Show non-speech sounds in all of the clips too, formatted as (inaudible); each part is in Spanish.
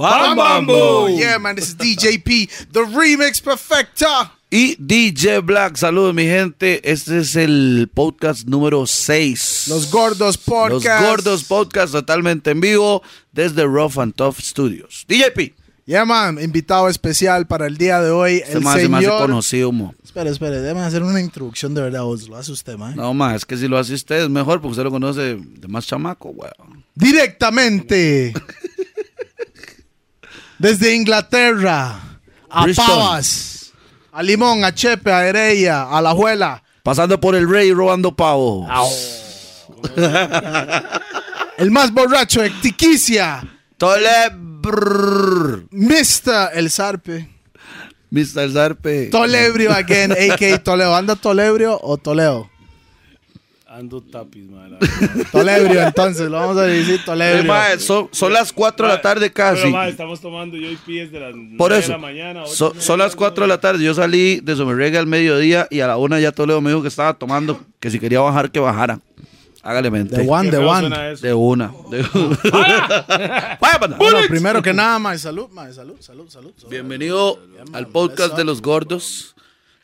Bam Bam Boom. Yeah, man, this is DJP, the remix perfecta. Y DJ Black, saludos mi gente. Este es el podcast número 6. Los Gordos Podcast. Los Gordos Podcast totalmente en vivo desde Rough and Tough Studios. DJP. Yeah, man, invitado especial para el día de hoy, Este el más señor... conocido, mo. Espera, espera, déjame hacer una introducción de verdad, vos lo hace usted, man. No, más, es que si lo hace usted es mejor porque usted lo conoce de más chamaco, weón. Directamente (laughs) desde Inglaterra a Bristol. Pavas, a Limón, a Chepe, a Heredia, a La Juela, Pasando por el rey robando pavo. el más borracho de Tiquicia, Tole. Mr. El Zarpe, Mr. Zarpe. Tolebrio again, a.k.a. Toleo. ¿Anda Tolebrio o Toleo? Ando tapis, man. Tolebrio, entonces, lo vamos a decir Eh, Tolebrio. mae, son, son las 4 de la tarde casi. Pero, man, estamos tomando yo y pies de las Por 9 eso, de la mañana. ocho so- de la son las mañana, 4 de la tarde. Yo salí de Somerrega al mediodía y a la una ya Toledo me dijo que estaba tomando, que si quería bajar, que bajara. Hágale mente. The one, feo one. De una. De una. (laughs) (laughs) Bueno, primero que nada, mae, salud, mae, salud, salud, salud. salud. Bienvenido al podcast de los gordos.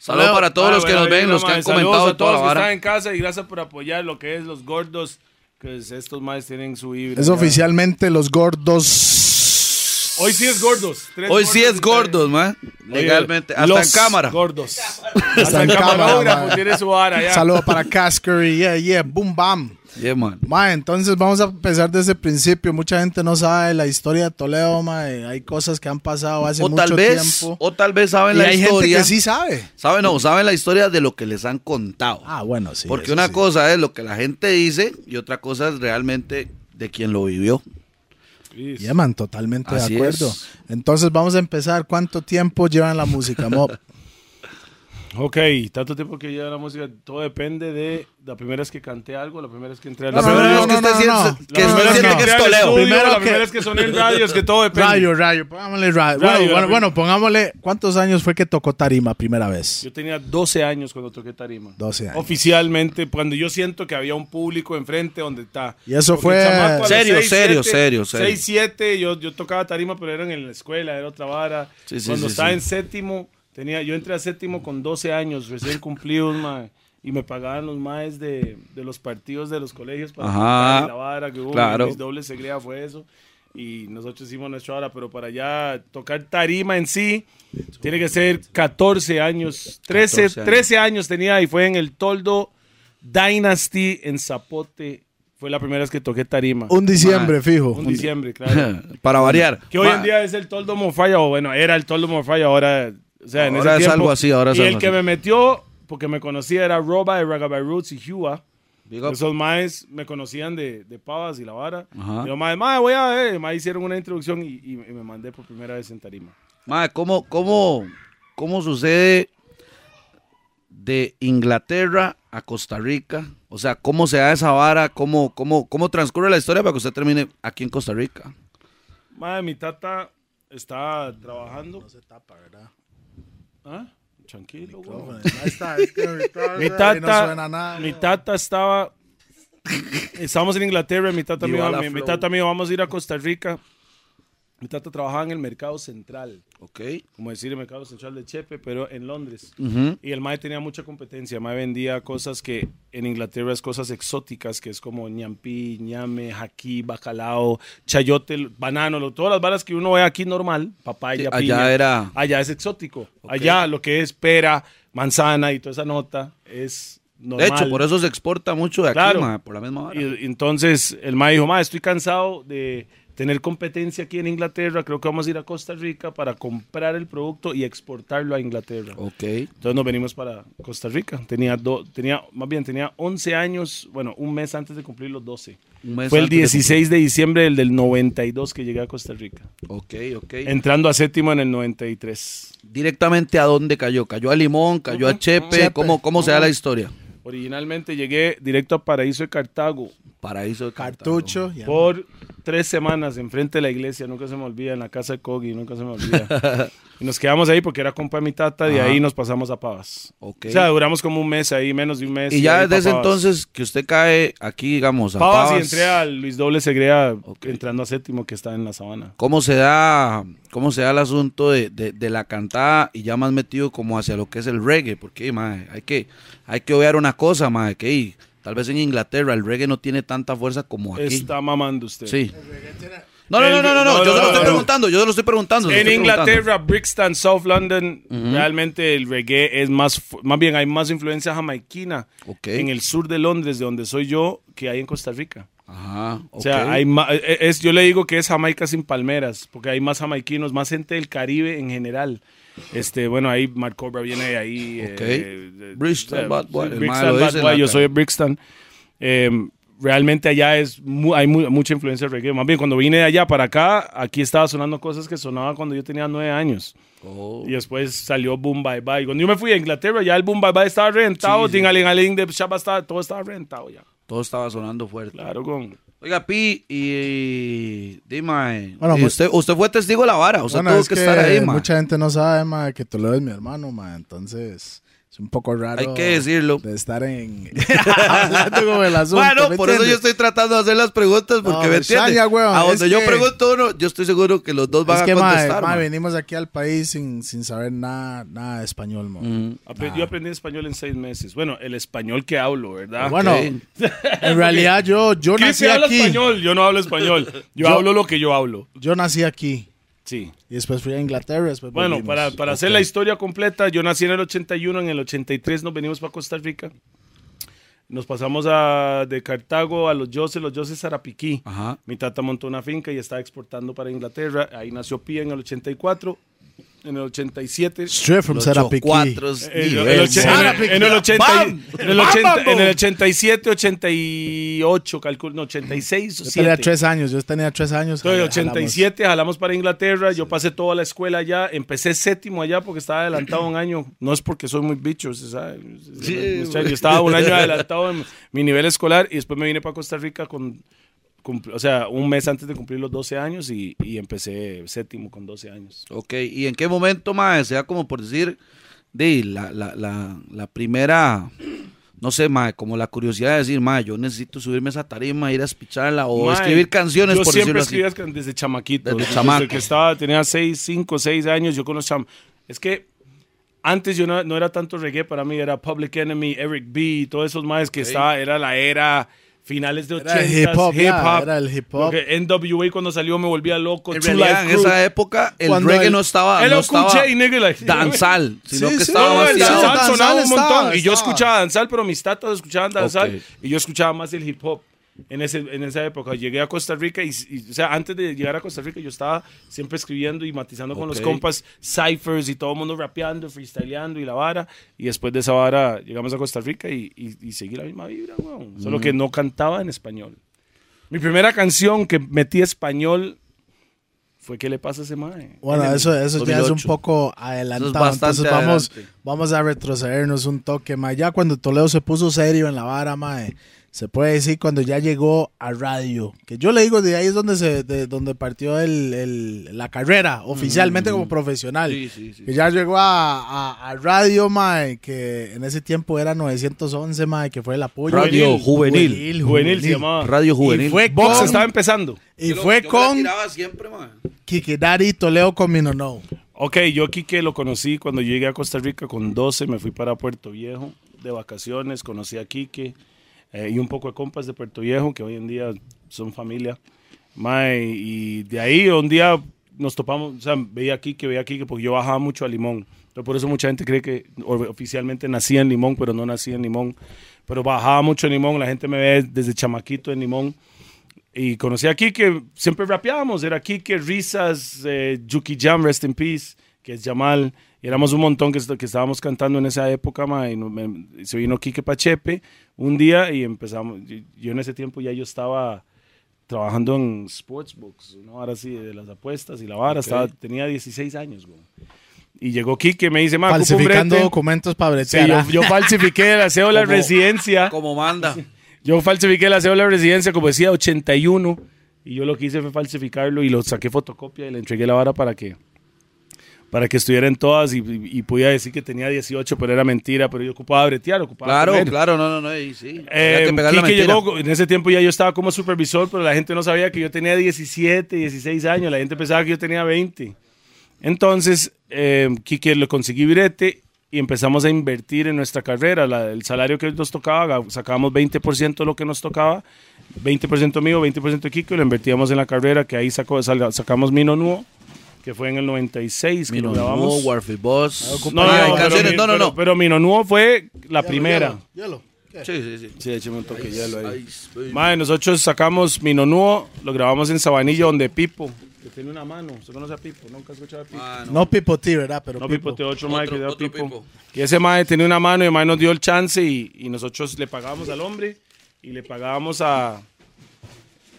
Saludos para todos ah, los que bueno, nos ven, los que han comentado a toda todos la los que están vara. en casa y gracias por apoyar lo que es los gordos. Que es- estos más tienen su vibra. Es ya. oficialmente los gordos. Hoy sí es gordos. Tres Hoy sí es gordos, man. Oye, Legalmente. Hasta en cámara. Gordos. Hasta Hasta en cámara, tiene su vara ya. Saludos para Caskery, yeah, yeah, boom, bam. Yeah, man. Ma, entonces vamos a empezar desde el principio. Mucha gente no sabe la historia de Toledo, ma. Hay cosas que han pasado hace O mucho tal vez, tiempo. o tal vez saben y la hay historia. gente que sí sabe. Saben, no, saben la historia de lo que les han contado. Ah, bueno, sí. Porque una sí. cosa es lo que la gente dice y otra cosa es realmente de quien lo vivió. Sí. Yeah, totalmente Así de acuerdo. es. Entonces vamos a empezar. ¿Cuánto tiempo llevan la música, Mob? (laughs) Ok, tanto tiempo que lleva la música, todo depende de la primera vez que canté algo, la primera vez que entré al La No, primera no, vez que usted siente, que usted siente es Primero la primera vez que soné en radio, es que todo depende. rayo, rayo. Pongámosle rayo. Rayo, Bueno, bueno, bueno, pongámosle. ¿Cuántos años fue que tocó Tarima primera vez? Yo tenía 12 años cuando toqué tarima. 12 años. Oficialmente, cuando yo siento que había un público enfrente donde está. Y eso Porque fue- a Serio, seis, serio, siete, serio, serio. 6, 7, yo, yo tocaba tarima, pero eran en la escuela, era otra vara. Sí, sí, cuando sí, estaba sí. en séptimo, tenía, yo entré a séptimo con 12 años, recién cumplidos, mae, y me pagaban los maes de, de los partidos de los colegios para Ajá, la vara, que hubo claro. mis dobles segrea fue eso. Y nosotros hicimos nuestra hora, pero para ya tocar tarima en sí, tiene que ser 14 años. 13, 14 años. 13 años tenía y fue en el Toldo Dynasty en Zapote. Fue la primera vez que toqué tarima. Un diciembre, fijo. Un diciembre, claro. (laughs) Para variar. Que hoy en día es el Toldo Morfalla, o bueno, era el Toldo Morfalla, ahora, o sea, en Ahora ese es tiempo. algo así, ahora es Y algo el que así. me metió, porque me conocía, era Roba de Ragabay Roots y Hua. Esos maes me conocían de, de Pavas y la vara. Ajá. Y los maes, mae, voy a ver. Maes hicieron una introducción y, y- y me mandé por primera vez en tarima. Ma, ¿cómo, cómo, ¿cómo sucede de Inglaterra a Costa Rica? O sea, ¿cómo se da esa vara? ¿Cómo, cómo, cómo transcurre la historia para que usted termine aquí en Costa Rica? Mae, mi tata estaba trabajando. se tapa, ¿verdad? ¿Ah? Tranquilo, güey. Ahí está, es que Mi ahí no tata, suena nada. mi tata estaba. Estábamos en Inglaterra. Mi tata, la mi, mi tata dijo, vamos a ir a Costa Rica. Mi tata trabajaba en el mercado central, Ok. como decir el mercado central de Chepe, pero en Londres. Y el Mae tenía mucha competencia. El Mae vendía cosas que en Inglaterra es cosas exóticas, que es como ñampi, ñame, jaquí, bacalao, chayote, banano, lo- todas las balas que uno ve aquí normal, papaya, Sí, allá piña. era- Allá es exótico. Allá lo que es pera, manzana y toda esa nota es normal. De hecho, por eso se exporta mucho de aquí, Claro. ma, por la misma. Y, y entonces el Mae dijo, Mae, estoy cansado de tener competencia aquí en Inglaterra, creo que vamos a ir a Costa Rica para comprar el producto y exportarlo a Inglaterra. Ok. Entonces nos venimos para Costa Rica. Tenía, do- tenía más bien, tenía 11 años, bueno, un mes antes de cumplir los 12. Un mes Fue el antes de 16 de, diciembre del, del 92 que llegué a Costa Rica. Ok, ok. Entrando a séptimo en el 93. Directamente a dónde cayó? ¿Cayó a Limón? ¿Cayó a Chepe? Chepe. ¿Cómo, cómo se da la historia? Originalmente llegué directo a Paraíso de Cartago Paraíso de Cartago. Cartucho. por tres semanas enfrente de la iglesia, nunca se me olvida, en la casa de Kogi, nunca se me olvida. (laughs) y nos quedamos ahí porque era compa de mi tata, de Ajá. ahí nos pasamos a Pavas. Ok. O sea, duramos como un mes ahí, menos de un mes. y ya ahí desde ese entonces que usted cae aquí, digamos, a Pavas, y Pavas, entré a Luis Doble Segrea, Ok. entrando a séptimo, que está en la sabana. ¿cómo se da, cómo se da el asunto de, de- de la cantada y ya más metido como hacia lo que es el reggae? Porque, mae, hay que, hay que obviar una cosa, mae, que tal vez en Inglaterra el reggae no tiene tanta fuerza como aquí. Está mamando usted. Sí. No, no, no, no, no, yo se lo estoy preguntando, yo se lo estoy preguntando. En. Inglaterra, Brixton, South London, realmente el reggae es más, más bien hay más influencia jamaiquina en el sur de Londres, de donde soy yo, que hay en Costa Rica. Ajá, O sea, hay ma- e- es, yo le digo que es Jamaica sin palmeras, porque hay más jamaiquinos, más gente del Caribe en general. Este, bueno, ahí Mark Cobra viene de ahí. Ok. eh, Brixton, Bad Boy, Brixton, Bad Boy, yo soy de Brixton. Eh, realmente allá es mu- hay mu- mucha influencia del reggae. Más bien, cuando vine de allá para acá, aquí estaba sonando cosas que sonaban cuando yo tenía nueve años. Oh. Y después salió Boom Bye Bye. Cuando yo me fui a Inglaterra, ya el Boom Bye Bye estaba reventado. Sí, de Shabba estaba, todo estaba reventado ya. Todo estaba sonando fuerte. Claro, con... Oiga, Pi, y dime, Bueno, y pues- usted, usted fue testigo de la vara, usted Bueno, tuvo es que, estar ahí, ma. mucha gente no sabe, ma, que Toledo es mi hermano, ma, entonces es un poco raro. Hay que decirlo. De estar en... (laughs) hablando el asunto, Bueno, ¿me por eso yo entiendes? estoy tratando de hacer las preguntas, porque No, me me entiende. extraña, weón, A donde yo que- pregunto uno, yo estoy seguro que los dos van Es a que, contestar, ma, ma. venimos aquí al país sin, sin saber nada, nada de español. Mm. Yo aprendí español en seis meses. Bueno, el español que hablo, ¿verdad? Bueno, en realidad yo, yo nací habla aquí. español, yo no hablo español. Yo, Yo- hablo lo que yo hablo. Yo nací aquí. Sí. Y después fui a Inglaterra. Después Bueno, para, para hacer la historia completa, yo nací en el 81, en el 83 nos venimos para Costa Rica. Nos pasamos a, de Cartago a los Yoses, los Yoses Zarapiquí. Ajá. Mi tata montó una finca y estaba exportando para Inglaterra. Ahí nació Pía en el 84. En el 87 Straight from cuatro En el, en el- en el 80 ¡Bam! en el 80 en el 87, 88, calculo, no, 86 o Yo tenía 7. tres años. Yo tenía tres años. Entonces, Jalamos. 87 jalamos para Inglaterra, yo pasé toda la escuela allá, empecé séptimo allá porque estaba adelantado un año, no es porque soy muy bicho, se sabe. Sí, yo estaba un año (laughs) adelantado en mi nivel escolar y después me vine para Costa Rica con, o sea, un mes antes de cumplir los 12 años y, y empecé séptimo con 12 años. Ok, ¿y en qué momento, ma, sea como por decir, de la, la, la, la primera, no sé, ma, como la curiosidad de decir, ma, yo necesito subirme a esa tarima, ir a espicharla o Mae, escribir canciones, Yo por siempre así? escribía desde chamaquito. Desde Desde, chamaco. que estaba, tenía 6, 5, 6 años, yo con los cham... Es que antes yo no, no era tanto reggae, para mí era Public Enemy, Eric B, todos esos más que estaba, era la era finales de 80 Era el hip hop, ya, era el hip hop. Lo que NWA cuando salió me volvía loco. En realidad, en esa época, el Cuando reggae el- no estaba, Hello, no estaba J, nigga, like- (laughs) danzal, sino Sí, que sí. estaba No, el danzal danzal sonaba un estaba, montón. Y yo estaba. escuchaba danzal, pero mis tatas escuchaban danzal. Ok. Y yo escuchaba más el hip hop en, ese, en esa época. Llegué a Costa Rica y, y, o sea, antes de llegar a Costa Rica yo estaba siempre escribiendo y matizando con los compas, ciphers y todo el mundo rapeando, freestyleando y la vara. Y después de esa vara llegamos a Costa Rica y, y, y seguí la misma vibra, weón. Solo que no cantaba en español. Mi primera canción que metí español fue ¿Qué le pasa a ese mae? Bueno, el eso, eso ya es un 2008. poco adelantado. bastante Entonces vamos, adelante. vamos a retrocedernos un toque, ma. Ya cuando Toledo se puso serio en la vara, ma, se puede decir cuando ya llegó a radio. Que yo le digo, de ahí es donde se, de donde partió el, el- la carrera, oficialmente como profesional. Sí, sí, sí. Que ya llegó a, a- a radio, mae, que en ese tiempo era 911, mae, que fue el apoyo. Radio Juvenil. Juvenil se llamaba. Radio Juvenil. Y fue Box con, estaba empezando. y fue con siempre. Kiki Daddy Toledo con Mino No. Ok, yo aquí que lo conocí cuando llegué a Costa Rica con 12, me fui para Puerto Viejo de vacaciones, conocí a Quique eh, y un poco de compas de Puerto Viejo que hoy en día son familia. Mae, y de ahí un día nos topamos, o sea, veía a Quique, veía a Quique porque yo bajaba mucho a Limón. Pero por eso mucha gente cree que oficialmente nací en Limón, pero no nací en Limón. Pero bajaba mucho en Limón, la gente me ve desde chamaquito en Limón. Y conocí a Kike, siempre rapeábamos, era Kike, Risas, eh, Yuki Jam, Rest in Peace, que es Jamal, éramos un montón que, que estábamos cantando en esa época, ma, y no- me- y se vino Kike Pachepe un día y empezamos, yo, yo en ese tiempo ya yo estaba trabajando en Sportsbooks, ¿no? ahora sí, de las apuestas y la vara, estaba, tenía 16 años, güey. Y llegó Kike, me dice, Falsificando brete". documentos para Sí, bretear. yo, yo falsifiqué la cédula de Como- residencia. Como manda. (laughs) Yo falsifiqué la cédula de residencia, como decía, 81. Y yo lo que hice fue falsificarlo y lo saqué fotocopia y le entregué la vara para que para que estuvieran todas y, y, y podía decir que tenía 18, pero era mentira, pero yo ocupaba bretear, ocupaba Claro, comer. claro, no, no, no, y sí. Eh, Quique llegó, en ese tiempo ya yo estaba como supervisor, pero la gente no sabía que yo tenía 17, 16 años, la gente pensaba que yo tenía 20. Entonces, eh, Quique le conseguí brete y empezamos a invertir en nuestra carrera. La- el salario que nos tocaba, sacábamos 20% de lo que nos tocaba, 20% mío, 20% de Quique, y lo invertíamos en la carrera, que ahí sacó, sal- sacamos Mino Nuo, que fue en el 96, que Mino lo grabamos. Nuevo, Warfield Boss. No, no, no, pero canciones, no, no, pero- no. Pero Mino Nuo fue la primera. Hielo, hielo. Sí, sí, sí. Sí, écheme un toque de hielo ahí. Ice. Mae, nosotros sacamos Minonuo, lo grabamos en Sabanillo, donde Pipo, que tiene una mano. ¿Usted conoce a Pipo? Nunca ha escuchado a Pipo. Ah, no. No Pipo T, ¿verdad? Pero no, Pipo. Te otro Otro- que dio otro Pipo. Pipo. Y ese mae tenía una mano y el mae nos dio el chance y, y nosotros le pagábamos al hombre y le pagábamos a...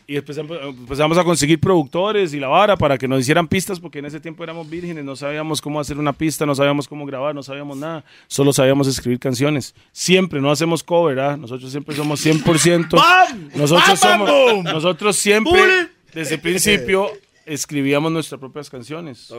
Y empezamos, empezamos a conseguir productores y la vara para que nos hicieran pistas porque en ese tiempo éramos vírgenes, no sabíamos cómo hacer una pista, no sabíamos cómo grabar, no sabíamos nada, solo sabíamos escribir canciones. Siempre, no hacemos cover, ¿ah? Nosotros siempre somos 100%. (laughs) Nosotros somos, nosotros siempre, desde el principio, escribíamos nuestras propias canciones.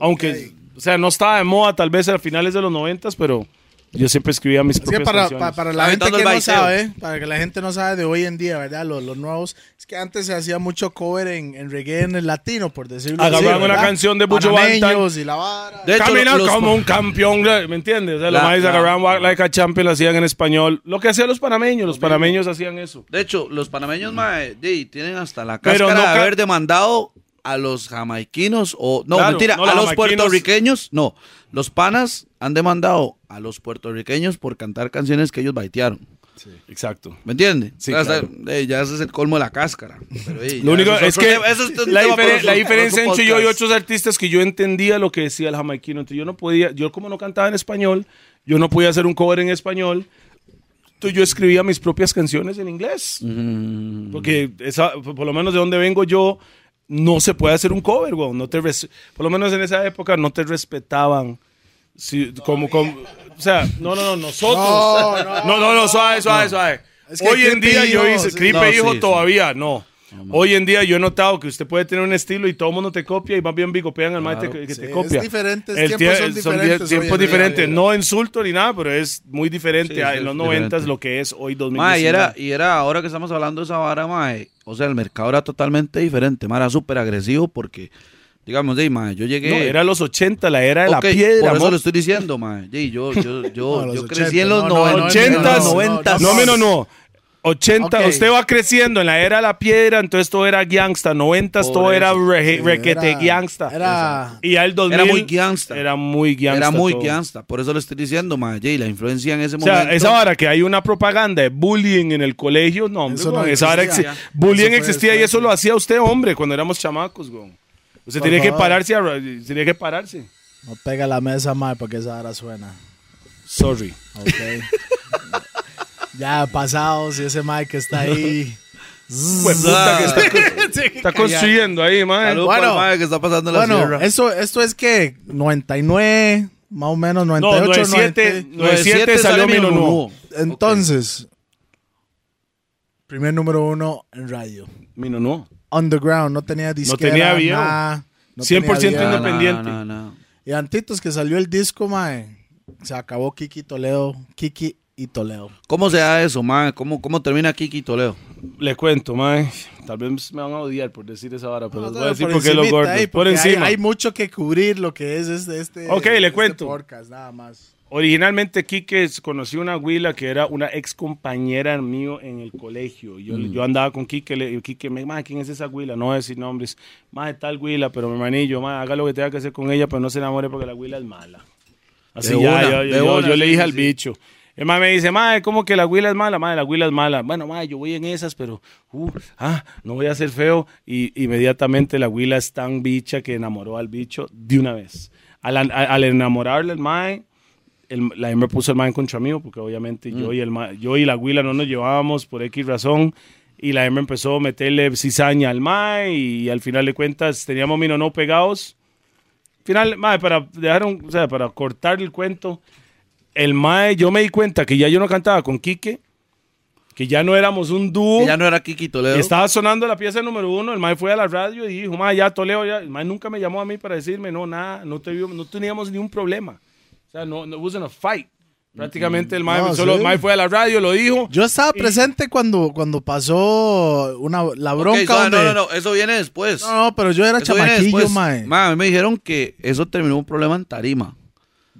Aunque, o sea, no estaba de moda tal vez a finales de los noventas, pero yo siempre escribía mis Es que propias para, canciones. pa- para la gente que no sabe, para que la gente no sabe de hoy en día, ¿verdad? Los, los nuevos, es que antes se hacía mucho cover en, en reggae en el latino, por decirlo así. Agarraban una canción de Panameños y la vara. De hecho, los- como un campeón, ¿me entiendes? O sea, los la- agarraban Walk Like a Champion, lo hacían en español. Lo que hacían los panameños, los panameños hacían eso. De hecho, los panameños, mae, tienen hasta la Pero cáscara no de haber demandado a los jamaiquinos o no, Claro, mentira, no, a los puertorriqueños, no. Los panas han demandado a los puertorriqueños por cantar canciones que ellos baitearon. Exacto. ¿Me entiendes? Sí, O sea, claro. eh, ya ese es el colmo de la cáscara. Pero, eh, Lo único es que eso es la, diferen- la diferencia entre yo y otros artistas es que yo entendía lo que decía el jamaiquino. Entonces yo no podía, yo como no cantaba en español, yo no podía hacer un cover en español. Entonces yo escribía mis propias canciones en inglés. Porque esa, por lo menos de donde vengo yo, no se puede hacer un cover, weón. No te res- por lo menos en esa época no te respetaban. Sí, como, como, o sea, no, no, no, nosotros. No, No, (laughs) no, no, no, suave, suave, suave. Es que Hoy en día yo hijo, hice, No, hijo sí, sí. todavía, no. Hoy en día yo he notado que usted puede tener un estilo y todo el mundo te copia y más bien bigopean al maestro que, que Sí, te es copia. diferente, El tiempos tie- son diferentes tiempos diferentes. No insulto ni nada, pero es muy diferente Sí, a- en los es 90 diferente. lo que es hoy Mae, 2019. y era, y era ahora que estamos hablando de esa vara, mae, o sea, el mercado era totalmente diferente, mae, era súper agresivo porque, digamos, de, mae, yo llegué... No, era los 80, la era de la Ok, piedra. por eso lo estoy diciendo, mae, Di, yo, yo, yo, No, yo 80, crecí en los no, no, no, 90, no, no, 90, No, menos no. 80, Ok. usted va creciendo en la era de la piedra, entonces todo era gangsta. 90 Por todo era eso. re- Sí, requete era- gangsta. era- y ya el 2000 Era muy gangsta. Era muy gangsta. Era muy todo. gangsta, por eso le estoy diciendo, mae, y la influencia en ese O sea, momento... esa vara que hay una propaganda de bullying en el colegio, no, hombre, Eso no esa existía. exi- bullying Eso existía y eso sí. lo hacía usted, hombre, cuando éramos chamacos, weón. Usted Por tenía que pararse, a- tenía que pararse. No pega la mesa, mae, porque esa hora suena. Sorry. Ok. (laughs) ya pasados y ese mae que está ahí. (laughs) Pues puta que está, (laughs) está construyendo ahí, man. Salud Bueno. mae que está pasando en la Bueno, sierra. eso, esto es que 99, más o menos, No, 98, 97, 90. 97 salió Nuevo. Nuevo. Entonces, primer número uno en radio. Mino Nuevo. Underground, no tenía disquera, tenía video. nada, no 100% tenía independiente. No, no, no. Y antitos que salió el disco, mae, se acabó Kiki Toledo, Kiki y Toledo. ¿Cómo se da eso, mae? ¿Cómo, cómo termina Kiki Toledo? Le cuento, man. Tal vez me van a odiar por decir esa vara, pero les voy a decir por por qué los encimita gordos. ahí, por porque hay- encima. Hay, mucho que cubrir lo que es este, este, Ok, le este cuento. podcast, nada más. Originalmente Quique conocí una huila que era una ex compañera mío en el colegio. Yo, yo andaba con Quique, le digo, Quique, me, "Ma, ¿quién es esa huila? No voy a decir nombres. Más tal huila, pero mi manillo, ma, haga lo que tenga que hacer con ella, pero no se enamore porque la huila es mala. Así De ya, una, yo, yo- yo- una, yo le dije sí, al sí. bicho. El ma me dice, ma, ¿cómo que la huila es mala? Ma, la huila es mala. Bueno, ma, yo voy en esas, pero, uh, ah, no voy a ser feo. Y inmediatamente la huila es tan bicha que enamoró al bicho de una vez. Al, al- al enamorarle el mae, el- la hembra puso el mae contra mí, porque obviamente Mm. yo, y el mae- yo y la huila no nos llevábamos por X razón. Y la hembra empezó a meterle cizaña al mae y, al final de cuentas teníamos mino no pegados. Final, mae, para dejar un- o sea, para cortar el cuento, el mae, yo me di cuenta que ya yo no cantaba con Quique que ya no éramos un dúo. Que ya no era Kiki Toledo. Y estaba sonando la pieza número uno, el mae fue a la radio y dijo, mae, ya Toledo, ya. El mae nunca me llamó a mí para decirme, no, nada, no, te- no teníamos ni un problema. O sea, no, no wasn't a fight. Prácticamente el mae, No, solo sí. el mae fue a la radio, lo dijo. Yo estaba Y- presente cuando, cuando pasó una, la bronca. donde- no, no, no, eso viene después. No, no, pero yo era Eso chamaquillo, mae. Ma, a mí me dijeron que eso terminó un problema en tarima.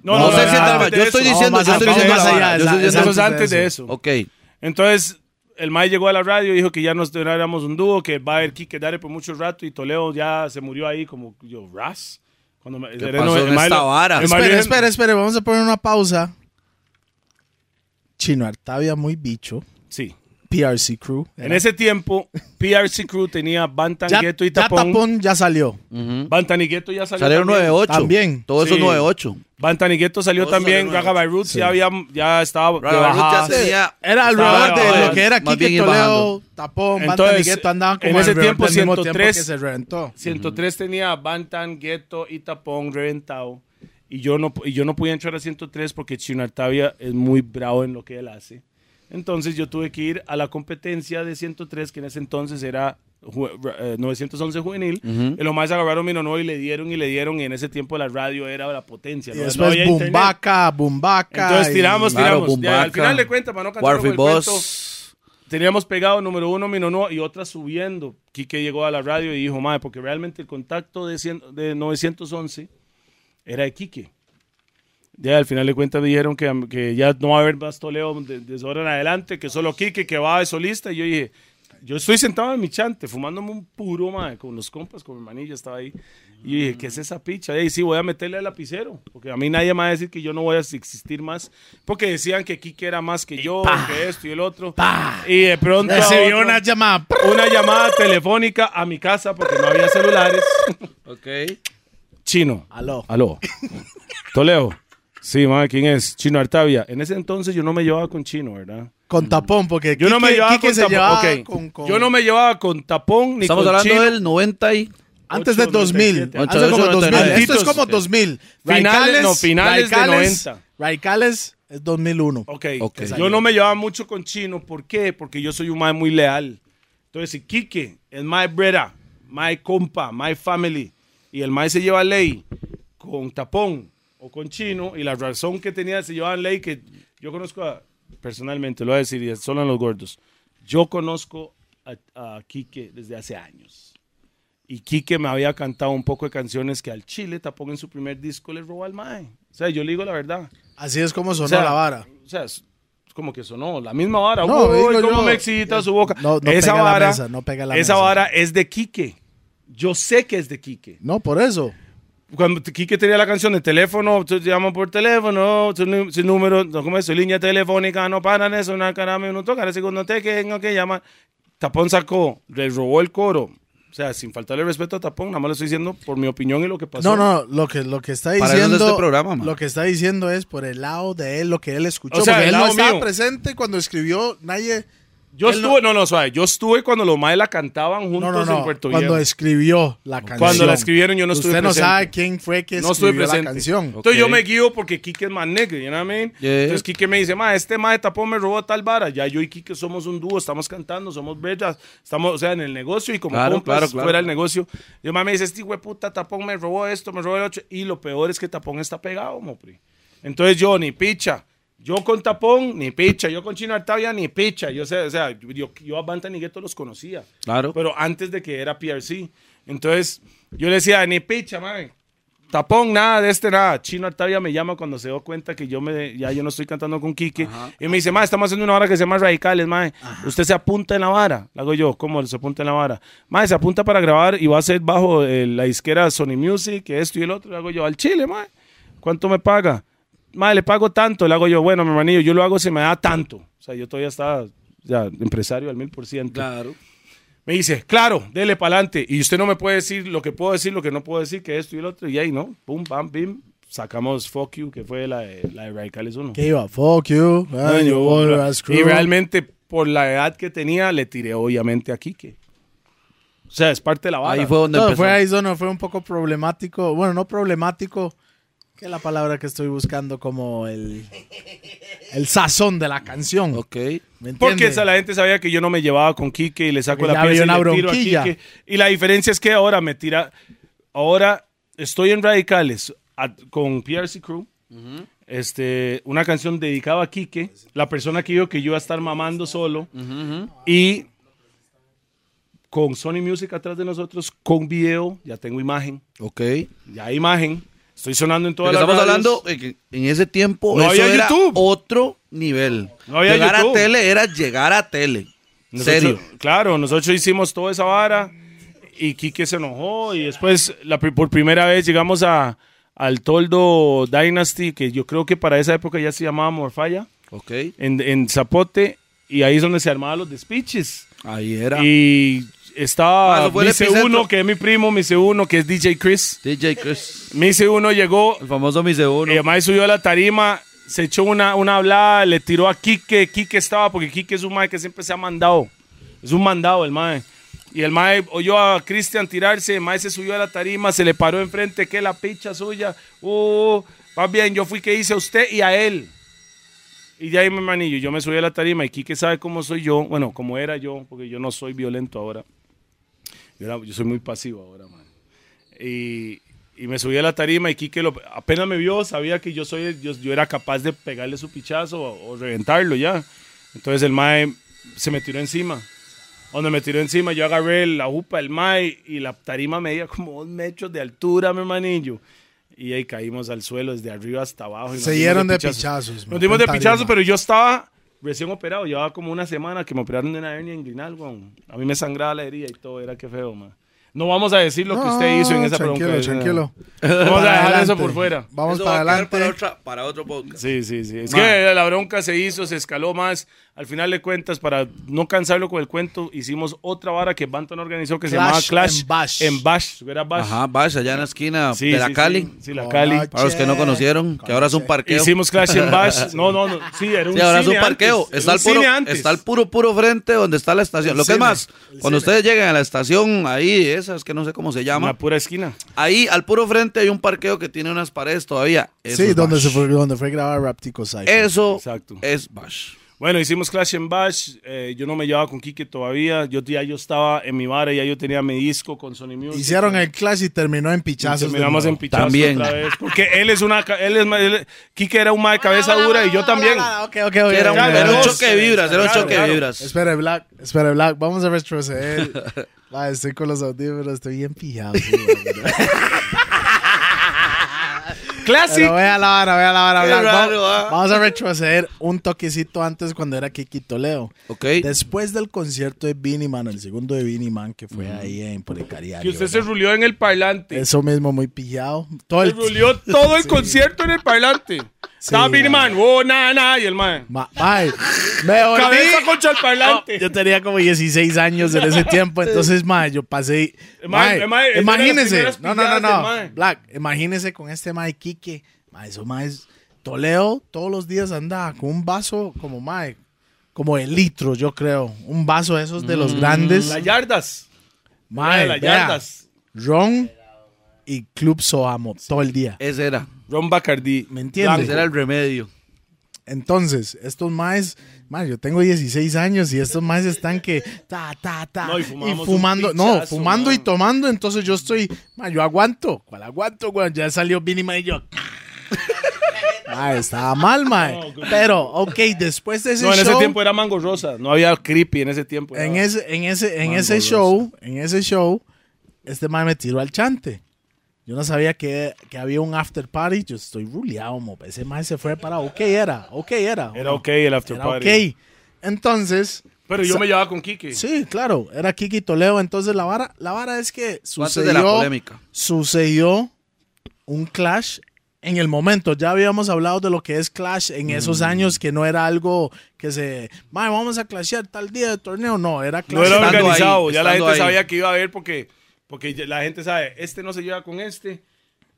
No, No, sé si de Yo estoy eso. diciendo, yo estoy diciendo más allá, Eso es antes de eso. Ok. Entonces, el Mae llegó a la radio y dijo que ya nos éramos un dúo, que va a haber Kike Dare por mucho rato y Toledo ya se murió ahí como yo, Ras. Cuando me- ¿Qué pasó el en mae esta vara? el Espere, espere, espere, vamos a poner una pausa. Chino Artavia, muy bicho. Sí. PRC Crew. En ese tiempo, PRC Crew tenía Bantan, ya, Ghetto y ya Tapón. Tapón ya salió. Ujú. Bantan y Ghetto ya salió. Salieron también. 9-8. También. Todo eso Sí. 9-8. Bantan y Ghetto salió Todos también. Raga by Roots ya, había, ya estaba Raga by Roots ya bajada. se- tenía- Era alrededor de lo que era Kike Toledo. Tapón, Entonces, Bantan y Gueto andaban como en ese tiempo, del mismo 103. tiempo que se reventó. 103 tenía Bantan, Ghetto y Tapón reventado. Y yo, no, y yo no podía entrar a 103 porque Chino Artavia es muy bravo en lo que él hace. Entonces yo tuve que ir a la competencia de 103, que en ese entonces era ju- eh, 911 juvenil. Y los más agarraron mi no y le dieron y le dieron. Y en ese tiempo la radio era la potencia. Y ¿no? No después internet. Bumbaca, Bumbaca. Entonces y- tiramos, Claro, tiramos. Ya, al final de cuentas, para no cantar Warfy el cuento, Boss. teníamos pegado número uno, mi no y otra subiendo. Quique llegó a la radio y dijo, madre, porque realmente el contacto de, 100 de 911 era de Quique. Ya al final de cuentas me dijeron que, que ya no va a haber más Toledo de- desde ahora en adelante, que solo Quique, que va de solista. Y yo dije, yo estoy sentado en mi chante, fumándome un puro, madre, con los compas, con mi manilla, estaba ahí. Y yo dije, ¿qué es esa picha? Y sí, voy a meterle al lapicero, porque a mí nadie me va a decir que yo no voy a existir más, porque decían que Quique era más que yo, que esto y el otro. Y de pronto... Recibió otro- una llamada. una llamada telefónica a mi casa porque no había celulares. Ok. Chino. Aló. Aló. Toledo. Sí, madre, ¿quién es? Chino Artavia. En ese entonces yo no me llevaba con Chino, ¿verdad? Con tapón, porque Yo no me Quique- llevaba Quique con se tapón. llevaba ok. con- con- Yo no me llevaba con tapón ni Estamos con hablando Chino. del 90 y... Antes del 2000. 97. Hace como 2000. 99. Esto es como 2000. Finales- no, finales de 90. Raicales es 2001. Ok, Ok. yo no me llevaba mucho con Chino. ¿Por qué? Porque yo soy un mae muy leal. Entonces, si Quique es my brother, my compa, my family, y el mae se lleva ley con tapón o con Chino, y la razón que tenía se llevaban ley, que yo conozco a- personalmente, lo voy a decir, y solo en los gordos, yo conozco a, a Quique desde hace años. Y Quique me había cantado un poco de canciones que al Chile Tapón en su primer disco le robó al mae. O sea, yo le digo la verdad. Así es como sonó O sea, la vara. O sea, es como que sonó la misma vara. No, Uy, cómo me excita su boca. no- no esa pega la vara, mesa, no pega la esa mesa. vara es de Quique. Yo sé que es de Quique. No, por eso. Cuando Quique tenía la canción de teléfono, te llaman por teléfono, su, su número, no, ¿cómo es? Su línea telefónica, no paran eso, una cara minuto, cada segundo te que tengo que llamar. Tapón sacó, le robó el coro. O sea, sin faltarle respeto a Tapón, nada más le estoy diciendo por mi opinión y lo que No, pasó. no, lo que, lo que está diciendo. este programa, man. lo que está diciendo es por el lado de él, lo que él escuchó. O sea, porque el él no lado estaba mío. presente cuando escribió. Nadie. Yo él estuve, no, no, suave, yo estuve cuando los maes la cantaban juntos No, no, en no. Puerto Cuando Viejo. escribió la canción. Cuando la escribieron, yo no estuve Usted no presente. sabe quién fue que no estuve escribió presente. la canción. Entonces yo me guío porque Kike es más negro, you know what I mean? Yeah. Entonces Kike me dice, ma, este ma de tapón me robó tal vara. Ya yo y Kike somos un dúo, estamos cantando, somos bellas, estamos, o sea, en el negocio y como Claro, compas claro, claro. fuera del negocio. Yo ma me dice, este puta tapón me robó esto, me robó el otro. Y lo peor es que tapón está pegado, mopri. Entonces yo, ni picha. Yo con Tapón, ni picha. Yo con Chino Artavia, ni picha. Yo sé, o sea, yo, yo, yo a Banta ni Gueto los conocía. Claro. Pero antes de que era PRC. Entonces, yo le decía, ni picha, man. Tapón, nada de este, nada. Chino Artavia me llama cuando se dio cuenta que yo me, ya yo no estoy cantando con Quique. Y me dice, ma, estamos haciendo una vara que se llama Radicales, ma. Usted se apunta en la vara. Le hago yo, ¿cómo se apunta en la vara? Ma, se apunta para grabar y va a ser bajo eh, la disquera Sony Music, esto y el otro. Le hago yo, al Chile, ma. ¿Cuánto me paga? Ma, le pago tanto. Le hago yo, bueno, mi hermanillo, yo lo hago si me da tanto. O sea, yo todavía estaba ya empresario al mil por ciento. Claro. Me dice, claro, dele para adelante. Y usted no me puede decir lo que puedo decir, lo que no puedo decir, que esto y el otro. Y ahí, ¿no? Pum, pam, pim. Sacamos Fuck You, que fue la de, la de Radicales 1. Que iba, fuck you. has crew. y realmente, por la edad que tenía, le tiré obviamente a Quique. O sea, es parte de la vara. Ahí fue donde No, empezó. fue ahí donde fue un poco problemático. Bueno, no problemático. Que es la palabra que estoy buscando como el. el sazón de la canción. Ok. ¿me Porque esa, la gente sabía que yo no me llevaba con Quique y le saco Porque la pieza y había le una tiro a bronquilla. Quique. Y la diferencia es que ahora me tira... Ahora estoy en Radicales a- con PRC Crew. este, una canción dedicada a Quique, la persona que dijo que yo iba a estar mamando solo. Y con Sony Music atrás de nosotros, con video, ya tengo imagen. Ok. Ya hay imagen. Estoy sonando en todas las estamos radios. hablando en ese tiempo No eso había era YouTube. otro nivel. No había llegar YouTube. a tele era llegar a tele. Nosotros- Serio. Claro, nosotros hicimos toda esa vara y Quique se enojó y después la, por primera vez llegamos a, al Toldo Dynasty, que yo creo que para esa época ya se llamaba Morfalla, Ok. en, en Zapote, y ahí es donde se armaban los despiches. Ahí era. Y estaba Ah, Mice epicentro. Uno, que es mi primo, Mice Uno, que es DJ Chris. DJ Chris. Mice Uno llegó, El famoso Mise Uno. y además subió a la tarima, se echó una, una hablada, le tiró a Quique. Quique estaba, porque Quique es un mae que siempre se ha mandado. Es un mandado el mae. Y el mae oyó a Cristian tirarse, el mae se subió a la tarima, se le paró enfrente, que la picha suya. Uh, va bien, yo fui que hice a usted y a él. Y de ahí, mi manillo, yo me subí a la tarima y Quique sabe cómo soy yo, bueno, cómo era yo, porque yo no soy violento ahora. Yo, era- yo soy muy pasivo ahora, man. Y, y me subí a la tarima y Quique lo- apenas me vio, sabía que yo, soy, yo, yo era capaz de pegarle su pichazo o, o reventarlo ya. Entonces el mae se me tiró encima. Donde me tiró encima, yo agarré la jupa del mae y la tarima medía como dos metros de altura, mi manillo. Y ahí caímos al suelo desde arriba hasta abajo. y Se dieron de pichazos. pichazos. Nos dimos de pichazos, pero yo estaba recién operado. Llevaba como una semana que me operaron de una hernia inguinal, weón. A mí me sangraba la herida y todo. Era que feo, man. No vamos a decir lo que usted hizo en esa tranquilo, bronca. tranquilo. Vamos a dejar eso por fuera. Vamos Eso para va a quedar adelante. Para, otra- para otro podcast. Sí, sí, sí. Es Man. que la bronca se hizo, se escaló más. Al final de cuentas, para no cansarlo con el cuento, hicimos otra vara que Banton organizó que se llamaba Clash en Bash. En Bash. Era Bash. Ajá, vaya allá en la esquina Sí, de la sí, Cali. Sí, sí, la Cali. Para los que no conocieron, que ahora es un parqueo. Hicimos Clash en Bash. (laughs) No, no, no. Sí, era un Sí, ahora es un parqueo. antes. Está un puro, cine antes. está al puro, puro frente donde está la estación. El Lo que es más, cuando ustedes lleguen a la estación ahí, esa es que no sé cómo se llama. la pura esquina. Ahí al puro frente hay un parqueo que tiene unas paredes todavía. Eso Sí, es donde, se fue, donde fue grabado Raptico Cypher. Eso Exacto. es Bash. Bueno, hicimos Clash en Bash. eh, yo no me llevaba con Kike todavía. Yo ya yo estaba en mi vara, ya yo tenía mi disco con Sony Music. Hicieron el clash y terminó en Y pichazos. de Terminamos en pichazo También. otra vez. Porque él es una. Él es, él- Kike era un de cabeza dura y yo también. Ok, ok, ok. Era un, era un choque de vibras, era un Claro, choque de claro. vibras. Espere, Black. Espere, Black. Vamos a retroceder. (laughs) Estoy con los audífonos. Estoy bien pijado. (laughs) Classic. Pero voy a la vara, voy a la vara, Qué Black. raro, vamos, vamos a retroceder un toquecito antes cuando era Kiki Toledo. Ok. Después del concierto de Beanie Man, el segundo de Beanie Man, que fue ahí en Policariario. Que usted se rulió en el parlante. Eso mismo, muy pillado. Todo Se el... rulió (laughs) todo el concierto en el parlante. Estaba Billy ma. Man, oh, na, na, y el man. Ma- mae, me Cabeza contra el parlante. Yo tenía como 16 años en ese tiempo, entonces, mae, yo pasé. Mae- mae, imagínese, no, no, no, no. Black, imagínese con este mae Quique, mae, eso mae es Toledo, todos los días anda con un vaso como mae, como de litro, yo creo, un vaso de esos de los grandes, Las yardas. mae, Las vea, yardas. ron y Club Soamo todo el día. Ese era. Ron Bacardi. ¿Me entiende? Ese era el remedio. Entonces, estos maes, mae, yo tengo 16 años y estos maes están que ta, ta, ta. No, y y, fumando, un no, pichazo, fumando y man. tomando. Entonces yo estoy, mae, yo aguanto. ¿Cuál aguanto, güey? Ya salió Vinny Mae y yo. (laughs) Mae, estaba mal, mae. No. Pero, ok, después de ese No, en ese show. tiempo era Mango Rosa. No había creepy en ese tiempo. en ese, en ese, en Mango ese Rosa. show, en ese show, este mae me tiró al chante. Yo no sabía que, que había un after party. Yo estoy ruleado, mo. Ese mae se fue para. Ok, era. Ok, era. ¿o Era no? ok el after Era party. ok. Entonces, Pero yo me llevaba con Kike. sí, claro, era Kiki Toledo. Entonces la vara, la vara es que sucedió, de la polémica. sucedió un clash en el momento. Ya habíamos hablado de lo que es clash en esos Mm. años, que no era algo que se, "Mae, vamos a clashear tal día de torneo. No, era clash. No era organizado. ahí, ya la gente ahí. sabía que iba a haber porque, porque la gente sabe, este no se lleva con este,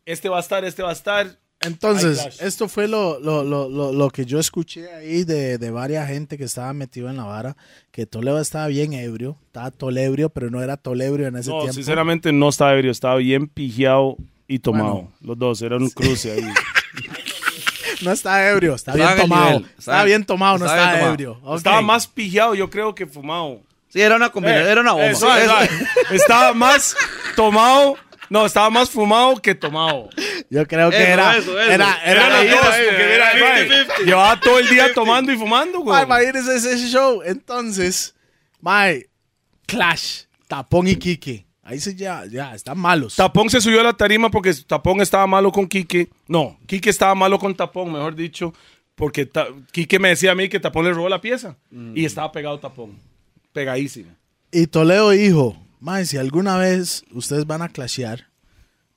este va a estar, este va a estar. Entonces, esto fue lo, lo, lo, lo, lo que yo escuché ahí de, de varias gente que estaba metido en la vara, que Toledo estaba bien ebrio, estaba tolebrio, pero no era tolebrio en ese No, tiempo. sinceramente no estaba ebrio, estaba bien pijeado y tomado. Bueno. Los dos, era un cruce ahí. (laughs) No está ebrio, está bien Estaba en el tomado. Está estaba- bien tomado, no estaba está bien ebrio. Estaba más pillado, yo creo, que fumado. Sí, era una combinación, Eh, era una bomba. Eso- suave. (laughs) Estaba más tomado. No, estaba más fumado que tomado. Yo creo que Eso, era, eso, eso. era, era, los leído, dos, porque era, mae, 50-50. llevaba todo el día tomando y fumando, güey. imagínese ese show. Entonces, mae, Clash, Tapón y Kike. Ahí se ya, ya, están malos. Tapón se subió a la tarima porque Tapón estaba malo con Quique. No, Quique estaba malo con Tapón, mejor dicho. Porque Ta- Quique me decía a mí que Tapón le robó la pieza. Y estaba pegado Tapón. Pegadísimo. Y Toledo dijo, mae, si alguna vez ustedes van a clashear,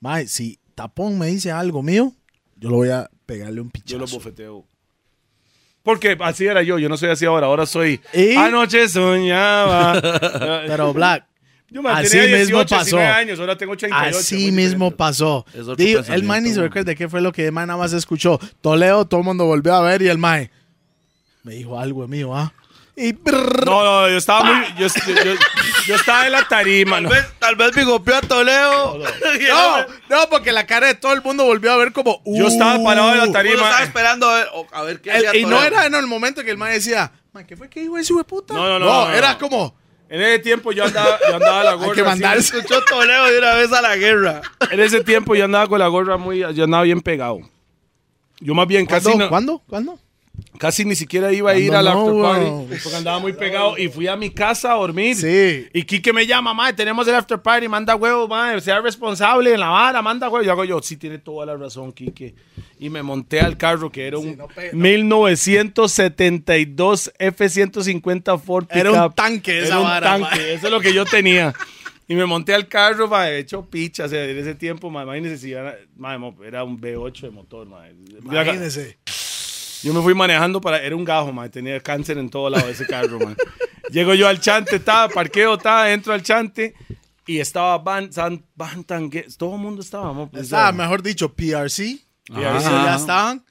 mae, si Tapón me dice algo mío, yo lo voy a pegarle un Yo pichazo. lo bofeteo. Porque así era yo. Yo no soy así ahora. Ahora soy. ¿Y? Anoche soñaba. (laughs) Pero Black, yo me así tenía mismo 18, pasó. 19 años. Ahora tengo 88. así mismo pasó. Digo, el mae ni se recuerda qué fue lo que el mae nada más escuchó. Toledo, todo el mundo volvió a ver y el mae me dijo algo mío, ¿ah? Y brrr, No, no, yo estaba muy. Yo, yo- yo estaba en la tarima. Tal no. vez, tal vez me golpeó a Toledo. (laughs) No, no, porque la cara de todo el mundo volvió a ver como. Yo estaba parado en la "Uh". tarima. Uno estaba esperando a ver, a ver qué El- y no era en el momento que el mae decía, "Man, ¿qué fue que dijo ese hijo de puta? No, no, no, no, no. era como, En ese tiempo yo andaba, yo andaba la (laughs) gorra. hay que mandar. Escuchó Toledo de una vez a la guerra. En ese tiempo yo andaba con la gorra muy. Yo andaba bien pegado. Yo más bien casi, ¿Cuándo? no- ¿Cuándo? ¿Cuándo? Casi ni siquiera iba a ir ¿Cuándo al no, after party porque andaba muy pegado y fui a mi casa a dormir. Sí. Y Kike me llama, madre, tenemos el after party, manda huevo, madre, sea responsable en la vara, manda huevo. Yo hago yo, sí tiene toda la razón, Kike. Y me monté al carro que era un no pe- 1972 F-150 Ford Era un pickup. tanque esa Era un vara, tanque, mae. eso es lo que yo tenía. (laughs) Y me monté al carro, madre, hecho picha, o sea, en ese tiempo, madre, imagínense si era, era un V8 de motor, madre. Imagínese. Yo me fui manejando para. Era un gajo, man. Tenía cáncer en todo lado de ese carro, man. (laughs) Llego yo al chante, estaba, parqueo, estaba, entro al chante y estaba Van, San, Van Tangue- Todo el mundo estaba, mo, pues, Estaba, mejor dicho, PRC. PRC ya estaban.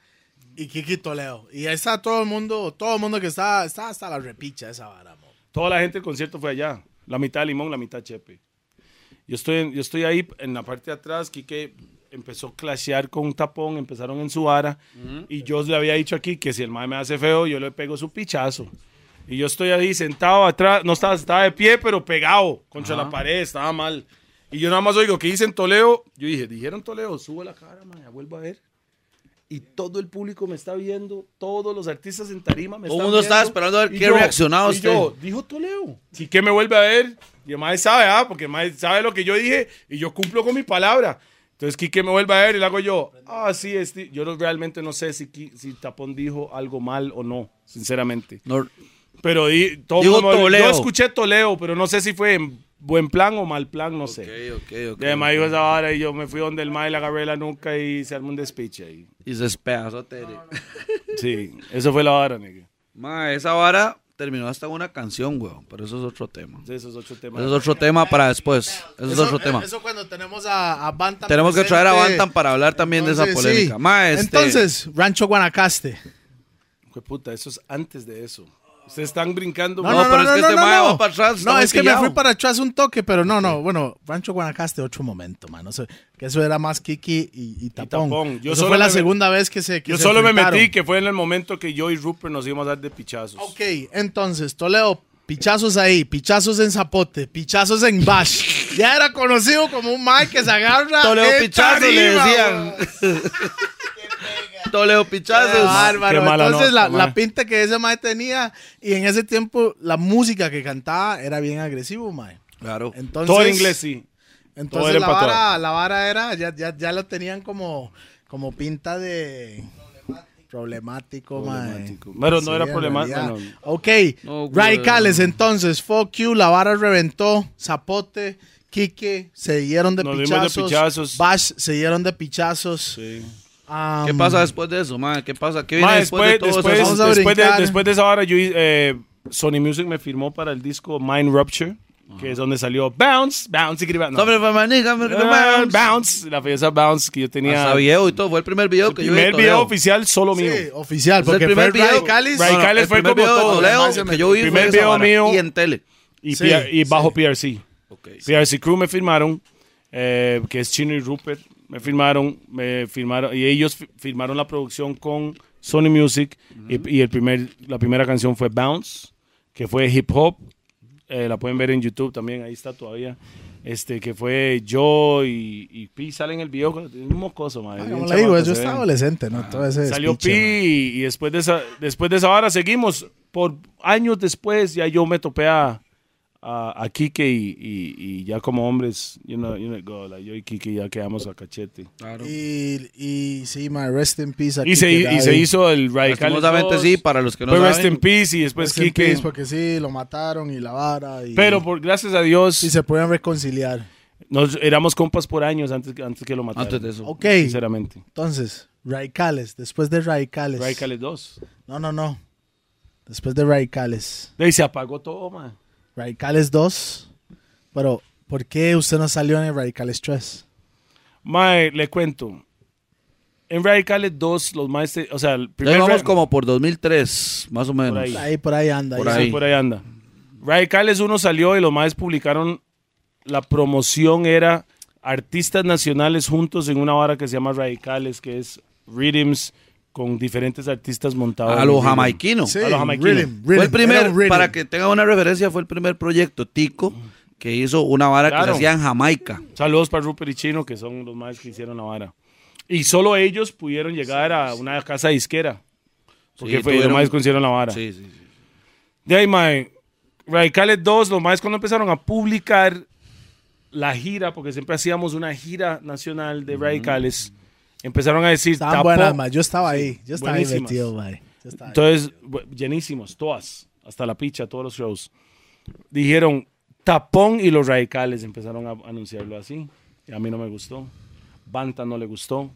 Y Kiki Toledo. Y ahí está todo el mundo, todo el mundo que está, está hasta la repicha esa vara, mo. Toda la gente del concierto fue allá. La mitad Limón, la mitad Chepe. Yo estoy, yo estoy ahí en la parte de atrás. Quique empezó a clashear con un tapón, empezaron en su vara. Y yo le había dicho aquí que si el mae me hace feo, yo le pego su pichazo. Y yo estoy ahí sentado atrás, no estaba, estaba de pie, pero pegado contra la pared, estaba mal. Y yo nada más oigo que dicen Toledo. Yo dije, dijeron Toledo, subo la cara, ya vuelvo a ver. Y todo el público me está viendo, todos los artistas en tarima me Todo el están mundo estaba viendo. esperando a ver Y qué yo- reaccionaba y usted. yo, dijo Toledo. ¿Y qué me vuelve a ver? Y el mae sabe, ¿ah? Porque el mae sabe lo que yo dije y yo cumplo con mi palabra. Entonces, Quique me vuelve a ver y le hago yo, ah, sí, este, yo no- realmente no sé si, si Tapón dijo algo mal o no, sinceramente. No, Pero di, todo Digo mundo- Toledo. yo escuché Toleo, pero no sé si fue en buen plan o mal plan, no sé. ok, ok, ok. Y además dijo esa vara y yo me fui donde el mae, le agarré la nuca y se armó un despiche ahí. Y se despedazó Tere. Sí, eso fue la vara, nigga. Ma, esa vara terminó hasta una canción, weón. Pero eso es otro tema. Eso es otro tema. Eso es otro tema para después. Eso, es otro tema. Eso cuando tenemos a, a Bantam Tenemos que traer a. Bantam para hablar también de esa polémica. sí. Ma, este- Entonces, Rancho Guanacaste. Fue puta, eso es antes de eso. Ustedes están brincando. No, pero es que este va para atrás, No, es que me fui para atrás un toque, pero no, no. Bueno, Rancho Guanacaste, otro momento, man. No sé, que eso era más Kiki y, y Tapón. Tapón. Yo eso solo fue la me- segunda vez que se que Yo se solo me metí, que fue en el momento que yo y Rupert nos íbamos a dar de pichazos. Ok, entonces, Toledo, pichazos ahí, pichazos en Zapote, pichazos en Bash. Ya era conocido como un Mike que se agarra. Toledo Pichazo le tarima, decían. (laughs) Toledo Qué Pichazos. bárbaro. Qué mala Entonces, nota, la, la pinta que ese Mae tenía, y en ese tiempo, la música que cantaba era bien agresivo, Mae. Claro. Entonces, Todo en inglés, sí. Todo Entonces era la vara, la vara era, ya, ya, ya lo tenían como, como pinta de problemático, mae. Problemático. Pero no era en problemático, no. Ok, No, radicales entonces, fuck you, la vara reventó, Zapote, Quique, se dieron de Nos dimos de pichazos, pichazos. Bash se dieron de pichazos. Sí. Um, ¿Qué pasa después de eso, ma? ¿Qué pasa? ¿Qué viene Ma, después, después, de todo después, después, de, después de esa hora, yo, eh, Sony Music me firmó para el disco Mind Rupture, que es donde salió Bounce, Bounce, y no. Sobre Famanica, Ah, Bounce, la fiesta Bounce que yo tenía. Hasta video y todo. Fue el primer video el que yo vi. primer de video oficial solo mío. Sí, oficial, Es el porque primer fue video. Radicales. Radicales. No, no, el fue primer como video de todo, que yo vi primer fue esa video mío. Y en tele. Y, Sí, y bajo sí. PRC. Ok. PRC Crew me firmaron, eh, que es Chino y Rupert. Me firmaron, me firmaron, y ellos fi- firmaron la producción con Sony Music, y, y el primer, la primera canción fue Bounce, que fue hip hop, eh, la pueden ver en YouTube también, ahí está todavía, este, que fue yo y, y Pi sale en el video, un mocoso, madre. Ah, Como le digo, yo estaba adolescente, ¿no? Todo ese Salió Pi y después de esa después de esa hora seguimos. Por años después ya yo me topé a, a, a Kike y, y- y ya como hombres, you know, you know, go, like, yo y Kike ya quedamos a cachete. Claro. Y, y sí, my rest in peace. aquí Y se, y se hizo el Radical. Sí, para los que no Fue Rest saben. in Peace y después Rest in Kike. peace, porque sí, lo mataron y la vara. Y, Pero por gracias a Dios, y se pueden reconciliar. nos éramos compas por años antes, que- antes que lo mataran. Antes de eso. Ok, Sinceramente. entonces, Radicales, después de Radicales. Radicales 2. No, no, no. Después de Radicales. De ahí se apagó todo, man. Radicales 2. Pero, ¿por qué usted no salió en el Radicales 3? Mae, le cuento. En Radicales 2, los maestros, o sea, el Ya primer vamos Ra- como por 2003, más o menos. ahí. Ahí, por ahí anda. Por ahí. ahí. Sí, por ahí anda. Radicales 1 salió y los maestros publicaron la promoción era artistas nacionales juntos en una vara que se llama Radicales, que es Rhythms con diferentes artistas montados. A en lo rhythm. jamaiquino. Sí, A los jamaiquinos. rhythm, Fue el primer, para que tengan una referencia, fue el primer proyecto Tico que hizo una vara que se hacía en Jamaica. Saludos para Rupert y Chino, que son los maestros que hicieron la vara. Y solo ellos pudieron llegar a una casa disquera. Porque Sí, fue, los maestros que hicieron la vara. Sí, sí, sí. De ahí, mae, Radicales 2, los maestros cuando empezaron a publicar la gira, porque siempre hacíamos una gira nacional de Radicales, empezaron a decir, Estaban buenas, ma. Yo estaba ahí. Yo estaba ahí buenísimas. metido, ma. Yo estaba ahí. Entonces, bu- llenísimos, todas, hasta la picha, todos los shows. Dijeron, Tapón y los Radicales empezaron a anunciarlo así. Y a mí no me gustó. Banta no le gustó.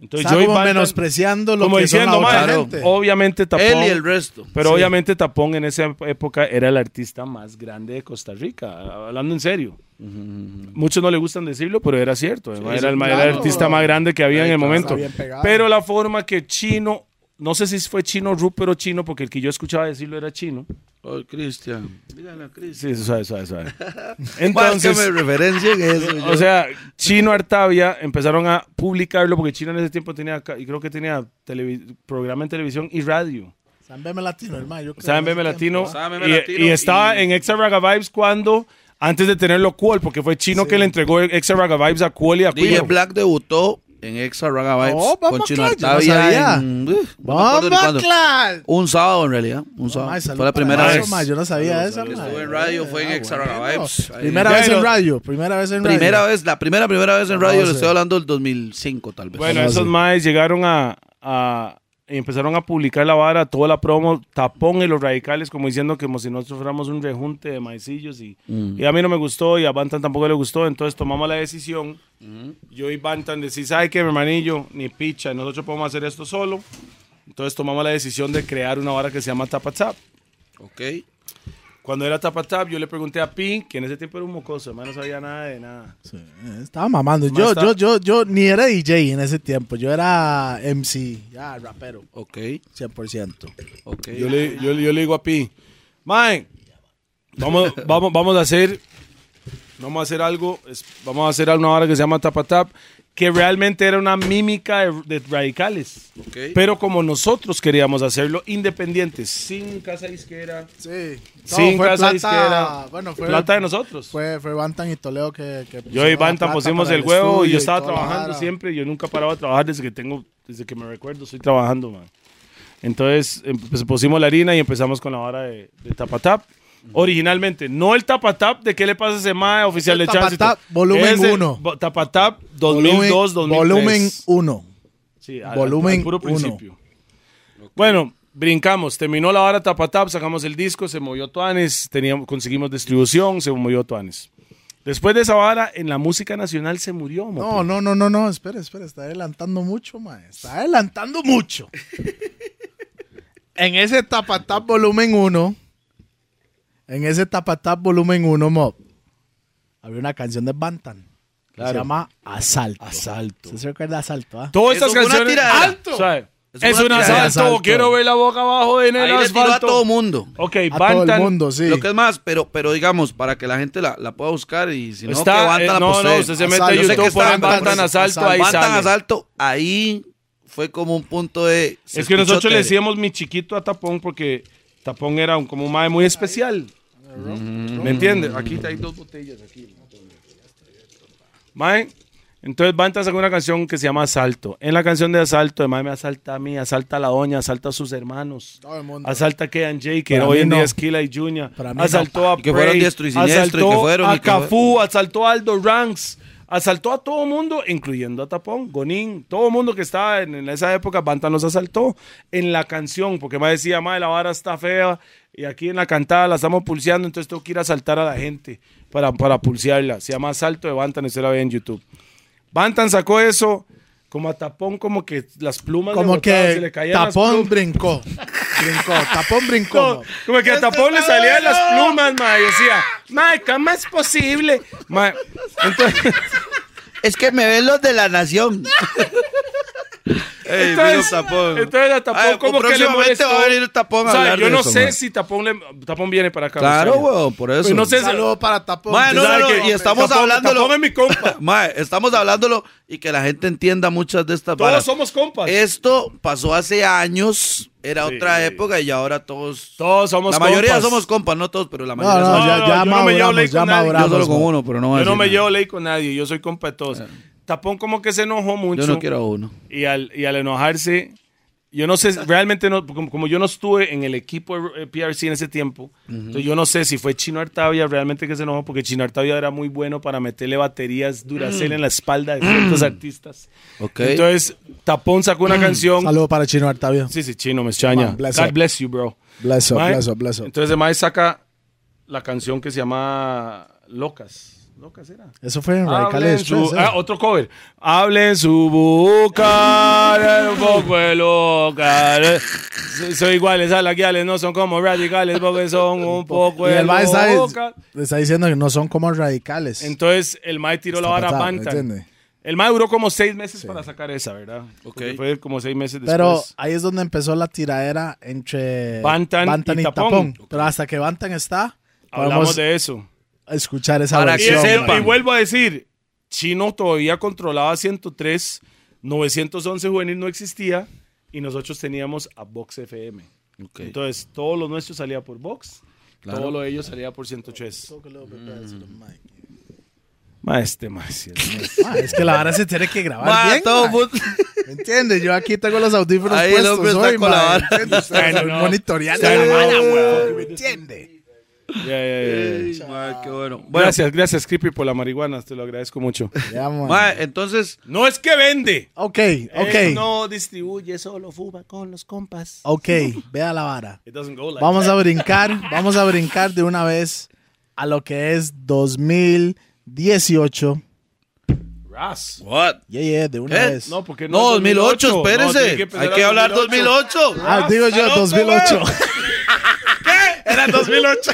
Entonces Estaba yo y como Bantan- menospreciando lo como que diciendo, son la otra "Mae, gente. obviamente Tapón... Él y el resto. Pero Sí. obviamente Tapón en esa época era el artista más grande de Costa Rica, hablando en serio. Muchos no le gustan decirlo, pero era cierto. era, el, era el artista más grande que había en el momento. Pero la forma que Chino, no sé si fue Chino Rupert o Chino, porque el que yo escuchaba decirlo era Chino. Oh, Cristian. Dígale a Cristian. Sí, suave, suave, suave. Entonces, me referencia en eso. yo. o sea, Chino Artavia empezaron a publicarlo porque Chino en ese tiempo tenía, y creo que tenía programa en televisión y radio. San Beme Latino, hermano. ese BM Latino, y, Latino y estaba y- en Extra Raga Vibes cuando, antes de tenerlo Cool, porque fue Chino Sí. que le entregó Extra Raga Vibes a Cool y a DJ Quilo. Black debutó en Extra Raga Vibes Oh, con Chino Artavia en... Un sábado en realidad. Un sábado. Fue la primera eso, vez. Yo no sabía eso, Estuve en radio, fue en Ah, Extra Raga. Vibes. Primera vez en radio. Primera vez en radio. Primera vez, la primera, primera vez en radio, No le sé. estoy hablando del 2005 tal vez. Bueno, No esos sé. maes llegaron a, empezaron a publicar la vara, toda la promo, tapón y los radicales, como diciendo que como si nosotros fuéramos un rejunte de maecillos y, Mm. y a mí no me gustó y a Bantan tampoco le gustó, entonces tomamos la decisión, yo y Bantan decís, ¿sabe qué, mi hermanillo? Ni picha, nosotros podemos hacer esto solo. Entonces tomamos la decisión de crear una vara que se llama Tapatap. Ok. Cuando era Tapatap, yo le pregunté a Pi, que en ese tiempo era un mocoso, hermano, no sabía nada de nada. Sí, estaba mamando. Yo, está- yo, yo, yo ni era DJ en ese tiempo. Yo era MC, ya rapero, Ok. 100%. Ok. Yo le, yo, yo le digo a Pi, Mae, vamos, vamos, vamos a hacer, vamos a hacer algo, vamos a hacer una hora que se llama Tapatap, que realmente era una mímica de, de radicales. Pero como nosotros queríamos hacerlo independientes, sin casa disquera, Sí. sin fue casa plata, disquera, Bueno, fue plata de nosotros. Fue, fue Bantan y Toledo que, que yo y Bantan pusimos para el huevo y yo estaba trabajando siempre. Yo nunca paraba de trabajar desde que tengo, desde que me recuerdo, estoy trabajando, man. Entonces em- pues, pusimos la harina y empezamos con la hora de, de Tapatap. Originalmente, no el Tapatap de qué le pasa a ese mae oficial El de Chance. Tapatap, volumen Es el uno. bo- Tapatap 2002, 2003. Volumen 1. Sí, al- volumen al puro uno. principio. Bueno, brincamos. Terminó la hora Tapatap, sacamos el disco, se movió Tuanes, teníamos, conseguimos distribución, se movió Tuanes. Después de esa vara, en la música nacional se murió. No, no, no, no, no, espera, espera, está adelantando mucho, mae. Está adelantando mucho. (laughs) en ese Tapatap volumen 1, en ese Tapatap volumen 1, Mob, había una canción de Bantan. que Claro. Se llama Asalto. Asalto. ¿Usted se recuerda de Asalto? ah? Todas Eso estas fue una canciones. tiradera. ¡Alto! ¿sabe? Es una un tiradera. asalto. asalto. Quiero ver la boca abajo en el Ahí le tiró a asfalto. todo mundo. Ok, A todo el Bantan. mundo, sí. Lo que es más, pero, pero digamos, para que la gente la, la pueda buscar y si no, que Está, Bantan eh, la no, no, usted se mete a Asalto. Yo sé YouTube, que pone está Bantan Bantan asalto, asalto. ahí Bantan sale. asalto, ahí fue como un punto de... se Es que escuchó nosotros le tele. decíamos mi chiquito a Tapón porque Tapón era un, como un mae muy especial. ¿Me entiendes? Aquí hay dos botellas. Aquí. Mae, entonces Bantan sacó una canción que se llama Asalto. En la canción de Asalto, el mae me asalta a mí, asalta a la doña, asalta a sus hermanos. Todo el mundo. Asalta a K&J, que Para hoy mí en no. día es Killa y Junior. Para mí Asaltó no. a Y que fueron Prey, diestro y siniestro, y que asaltó fueron, a y que fue- Cafú, asaltó a Aldo Ranks. Asaltó a todo mundo, incluyendo a Tapón, Gonín, todo mundo que estaba en, en esa época, Bantan los asaltó en la canción, porque me decía, madre, la vara está fea, y aquí en la cantada la estamos pulseando, entonces tengo que ir a asaltar a la gente para, para pulsearla. Se llama Asalto de Bantan, usted la ve en YouTube. Bantan sacó eso, como a Tapón, como que las plumas le Como botaban, se que le caían las Tapón plumas. brincó. Brincó. Tapón brincó. No, como que a Tapón le salían las plumas, ma, y decía, ma, ¿cómo es posible? Ma, entonces, Es que me ven los de la nación. (laughs) Ey, entonces, vino Tapón. entonces a Tapón Ay, como que le molestó. va a venir Tapón a O sea, hablar yo de no eso, sé ma. si Tapón, le, Tapón viene para acá. Claro, Australia. weón, por eso. Pues no sé si- Saludo para Tapón. Ma, no, ¿Sabe no, no, y estamos Tapón- hablándolo. Tapón es mi compa. (laughs) Mae, estamos hablándolo y que la gente entienda muchas de estas Todos varas. somos compas. Esto pasó hace años, era Sí. otra época y ahora todos. Todos somos la mayoría compas. somos compas, no todos, pero la No, mayoría no, somos. ya, no, ya yo no me llevo ley ya con nadie. Yo solo con uno, pero no Yo no me llevo ley con nadie, yo soy compa de todos. Tapón como que se enojó mucho. Yo no quiero a uno. y al, y al enojarse, yo no sé, realmente no, como, como yo no estuve en el equipo de eh, PRC en ese tiempo, entonces yo no sé si fue Chino Artavia realmente que se enojó, porque Chino Artavia era muy bueno para meterle baterías Duracell en la espalda de ciertos artistas. Ok. Entonces, Tapón sacó una canción. Saludo para Chino Artavio. Sí, sí, Chino, me extraña. Man, bless God up. bless you, bro. Bless up, bless up, bless up. Entonces, Mae saca la canción que se llama Locas. Locas era. Eso fue en Radicales su- Express, ¿eh? ah, otro cover. Hablen su boca, un poco de loca. So- Son iguales a las guiales, no son como radicales porque son un (laughs) poco Y de el mae está, loca. le está diciendo que no son como radicales. Entonces el Mae tiró la Está vara a pasado, Bantan. ¿entiende? El Mae duró como seis meses para sacar esa, ¿verdad? Porque Fue como seis meses después. Pero ahí es donde empezó la tiradera entre Bantan y y, Tapón. Tapón. Pero hasta que Bantan está, Hablamos podemos de eso. Escuchar esa Para Y, que vuelvo a decir, Chino todavía controlaba 103, 911 juvenil no existía y nosotros teníamos a Vox FM. Entonces, todo lo nuestro salía por Vox, Claro. todo lo de ellos salía por 103. Ma, este ma, sí, es- es que la vara se tiene que grabar Ma, bien, todo ma. mundo- ¿Me entiendes? Yo aquí tengo los audífonos Ahí el puestos hombre está hoy, con la vara. ¿entiendes? Monitoreando la vara. ¿Me entiende? Ya, ya, ya, ya. Ma, qué bueno. Bueno, Gracias, gracias, Creepy, por la marihuana, te lo agradezco mucho. Ma, entonces, No es que vende. Ok, Él ok. no distribuye, solo fuma con los compas. Ok, vea la vara. It doesn't go like Vamos that. a brincar, vamos a brincar de una vez a lo que es 2018. Ras. what? Yeah, yeah, de una ¿Eh? vez. No, porque No, es 2008, No, tiene espérese. empezar Hay que hablar 2008. ah, digo yo, está loco, 2008. Era 2008.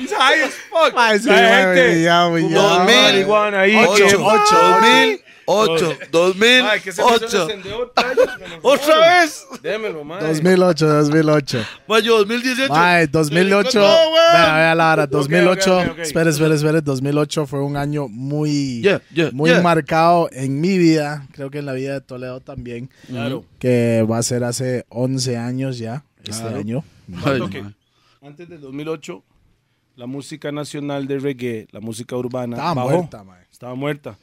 It's high as fuck. Ay, gente. Ya, 8, 2008. ¿Otra (laughs) vez? Démelo, mae. 2008, 2008. Mayo, 2018. Mae, 2008. Vea, vea la hora. 2008. Espere, espere, espere. 2008 fue un año muy, yeah, yeah, muy yeah. marcado en mi vida. Creo que en la vida de Toledo también. Claro. Que va a ser hace 11 años ya, este claro. año. Ay. Antes de 2008, la música nacional de reggae, la música urbana, estaba bajó. muerta, mae. Estaba muerta.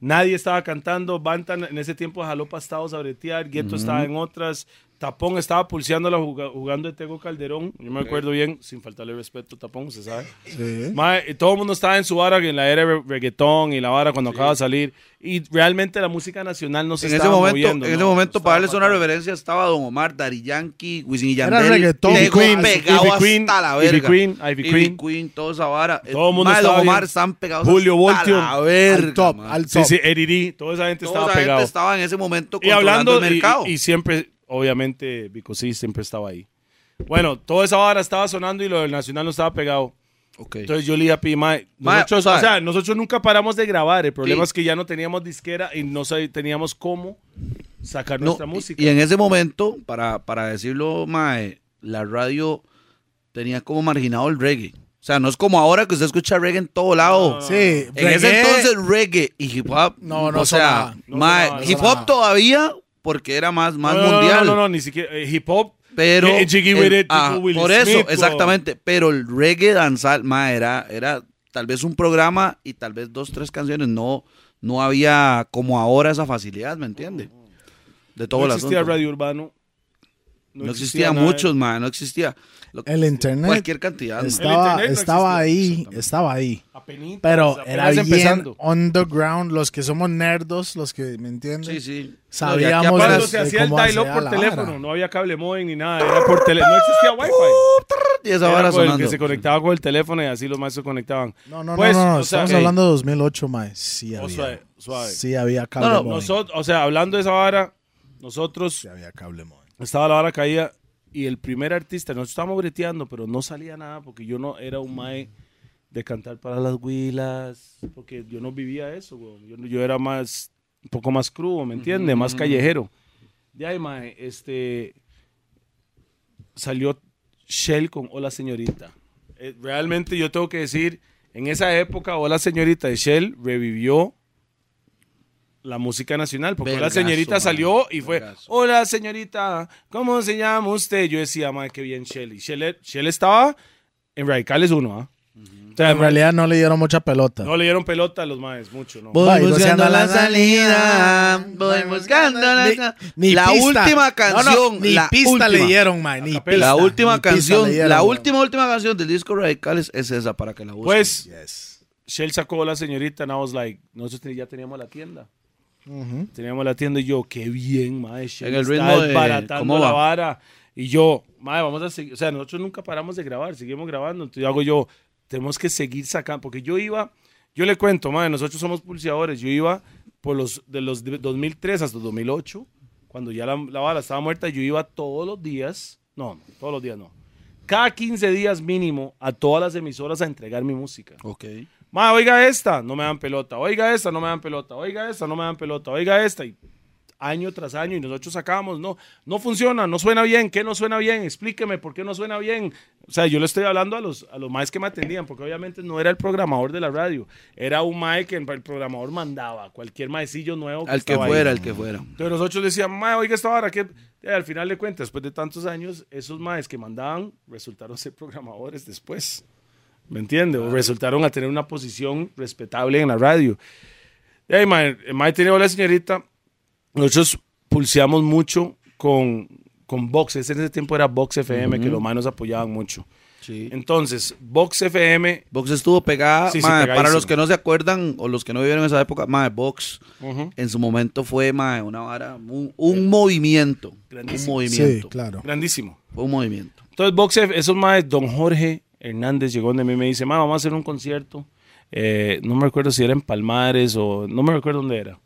Nadie estaba cantando. Bantan en ese tiempo jaló pastados a bretear. Gueto estaba en otras. Tapón estaba pulseándola juga- jugando de Tego Calderón. Yo me acuerdo bien, sin faltarle respeto, Tapón, se sabe. Sí. Y todo el mundo estaba en su vara en la era de reggaetón y la vara cuando acaba de salir. Y realmente la música nacional no se En ese estaba momento, moviendo. en ese ¿no? momento Estaba para darles una reverencia, estaba Don Omar, Dari Yankee, Wisin y Era Yandel. reggaetón. Tego Ivy Queen, pegado Ivy Queen, hasta la Ivy verga. Queen, Ivy Queen. Queen, toda esa vara. Todo el mundo Mae, Don estaba Omar bien. están pegados Julio hasta Voltio. la verga, Al top, mae. al Sí, top. sí, Eddie, toda esa gente Toda estaba esa pegado. gente estaba en ese momento Y controlando hablando, el y- mercado. Y, siempre, obviamente, Vico sí siempre estaba ahí. Bueno, toda esa vara estaba sonando y lo del Nacional no estaba pegado. Ok. Entonces yo le dije a Pi, mae, Mae, nosotros, suave. o sea, nosotros nunca paramos de grabar. El problema Sí. es que ya no teníamos disquera y no teníamos cómo sacar No, nuestra música. Y, en ese momento, para, para decirlo, mae, la radio tenía como marginado el reggae. O sea, no es como ahora que usted escucha reggae en todo lado. Sí, En ese reggae- entonces reggae y hip hop, No, no o sea, sonaba. No mae, sonaba, no hip hop todavía porque era más, más No, mundial. No, no, no, ni siquiera. eh, hip hop. Pero eh, Jiggy el- with it, ah, Will por eso, exactamente. Pero el reggae danzal, mae, era, era tal vez un programa y tal vez dos, tres canciones. No, no había como ahora esa facilidad, ¿me entiende? De todo no el asunto. radio urbano. No, existía nada. muchos, mae, no existía. Lo- El internet Cualquier cantidad. estaba, internet no estaba existía, ahí, estaba ahí. Apenitas, Pero apenas era bien empezando. underground, los que somos nerdos, los que me entienden. Sí, sí. Sabíamos No, Cuando de- se hacía el cómo dial-up por teléfono, vara. no había cable modem ni nada, era por teléfono, no existía wifi. y esa vara con el sonando. que se conectaba con el teléfono y así los maestros conectaban. No, no, Pues, no, no, no, sea, estamos ey, hablando de 2008, mae. Sí Oh, había. suave, suave. Sí había cable No, no, modem. Nosotros, o sea, hablando de esa vara, nosotros Sí había cable modem. Estaba la vara caída y el primer artista, nosotros estábamos breteando, pero no salía nada porque yo no era un mae de cantar para las huilas, porque yo no vivía eso, weón. Yo, yo era más, un poco más crudo, ¿me entiendes? Más callejero. De ahí, mae, este, salió Shell con Hola Señorita. Eh, realmente yo tengo que decir, en esa época Hola Señorita de Shell revivió la música nacional, porque Hola Vergazo, Señorita mae, salió y fue, vergazo. hola señorita, ¿cómo se llama usted? Yo decía, madre, qué bien Shell. Y Shell, Shell estaba en Radicales 1, ¿ah? O sea, En realidad no le dieron mucha pelota. no le dieron pelota a los maes, mucho, ¿no? Voy buscando la salida, voy buscando la Ni- sa- ni La pista. última No, no, canción, ni la pista última. le dieron, mae. Ni pista, La última ni canción, le dieron, la última, última canción del disco Radicales es esa para que la busquen. Pues, Yes. Shell sacó a la señorita and I was like, nosotros ya teníamos la tienda. Ujú. Teníamos la tienda y yo, qué bien, Shell En el ritmo de- ¿cómo la va? vara. Y yo, mae, vamos a seguir, o sea, nosotros nunca paramos de grabar, seguimos grabando. Entonces hago yo, tenemos que seguir sacando, porque yo iba, yo le cuento, mae, nosotros somos pulseadores, yo iba por los, de los de 2003 hasta 2008, cuando ya la, la vara estaba muerta, yo iba todos los días, no, no, todos los días no, cada 15 días mínimo a todas las emisoras a entregar mi música. Ok. Ma, oiga esta, no me dan pelota. Oiga esta, no me dan pelota. Oiga esta, no me dan pelota. Oiga esta. Y año tras año y nosotros sacamos, no, no funciona, no suena bien. ¿Qué no suena bien? Explíqueme por qué no suena bien. O sea, yo le estoy hablando a los, a los maes que me atendían, porque obviamente no era el programador de la radio. Era un mae que el programador mandaba, cualquier maecillo nuevo. Al que estaba ahí. fuera, al que fuera. Entonces nosotros decíamos, mae, oiga esta vara, que eh, al final de cuentas, después de tantos años, esos maes que mandaban resultaron ser programadores después. ¿Me entiendes? O resultaron a tener una posición respetable en la radio. Y ahí, mae, tenía la señorita. Nosotros pulseamos mucho con, con Vox. En ese tiempo era Vox FM, que los maes nos apoyaban mucho. Sí. Entonces, Vox FM. Box estuvo pegada, Sí, sí, mae, pegadísimo. para los que no se acuerdan o los que no vivieron esa época, mae, Box Ujú, en su momento fue mae, una vara, un, un movimiento, un Grandísimo. Sí, movimiento, claro. grandísimo. fue un movimiento. Entonces, Vox esos maes, don Jorge Hernández llegó donde mí y me dice, ma, vamos a hacer un concierto. Eh, no me recuerdo si era en Palmares o no me recuerdo dónde era.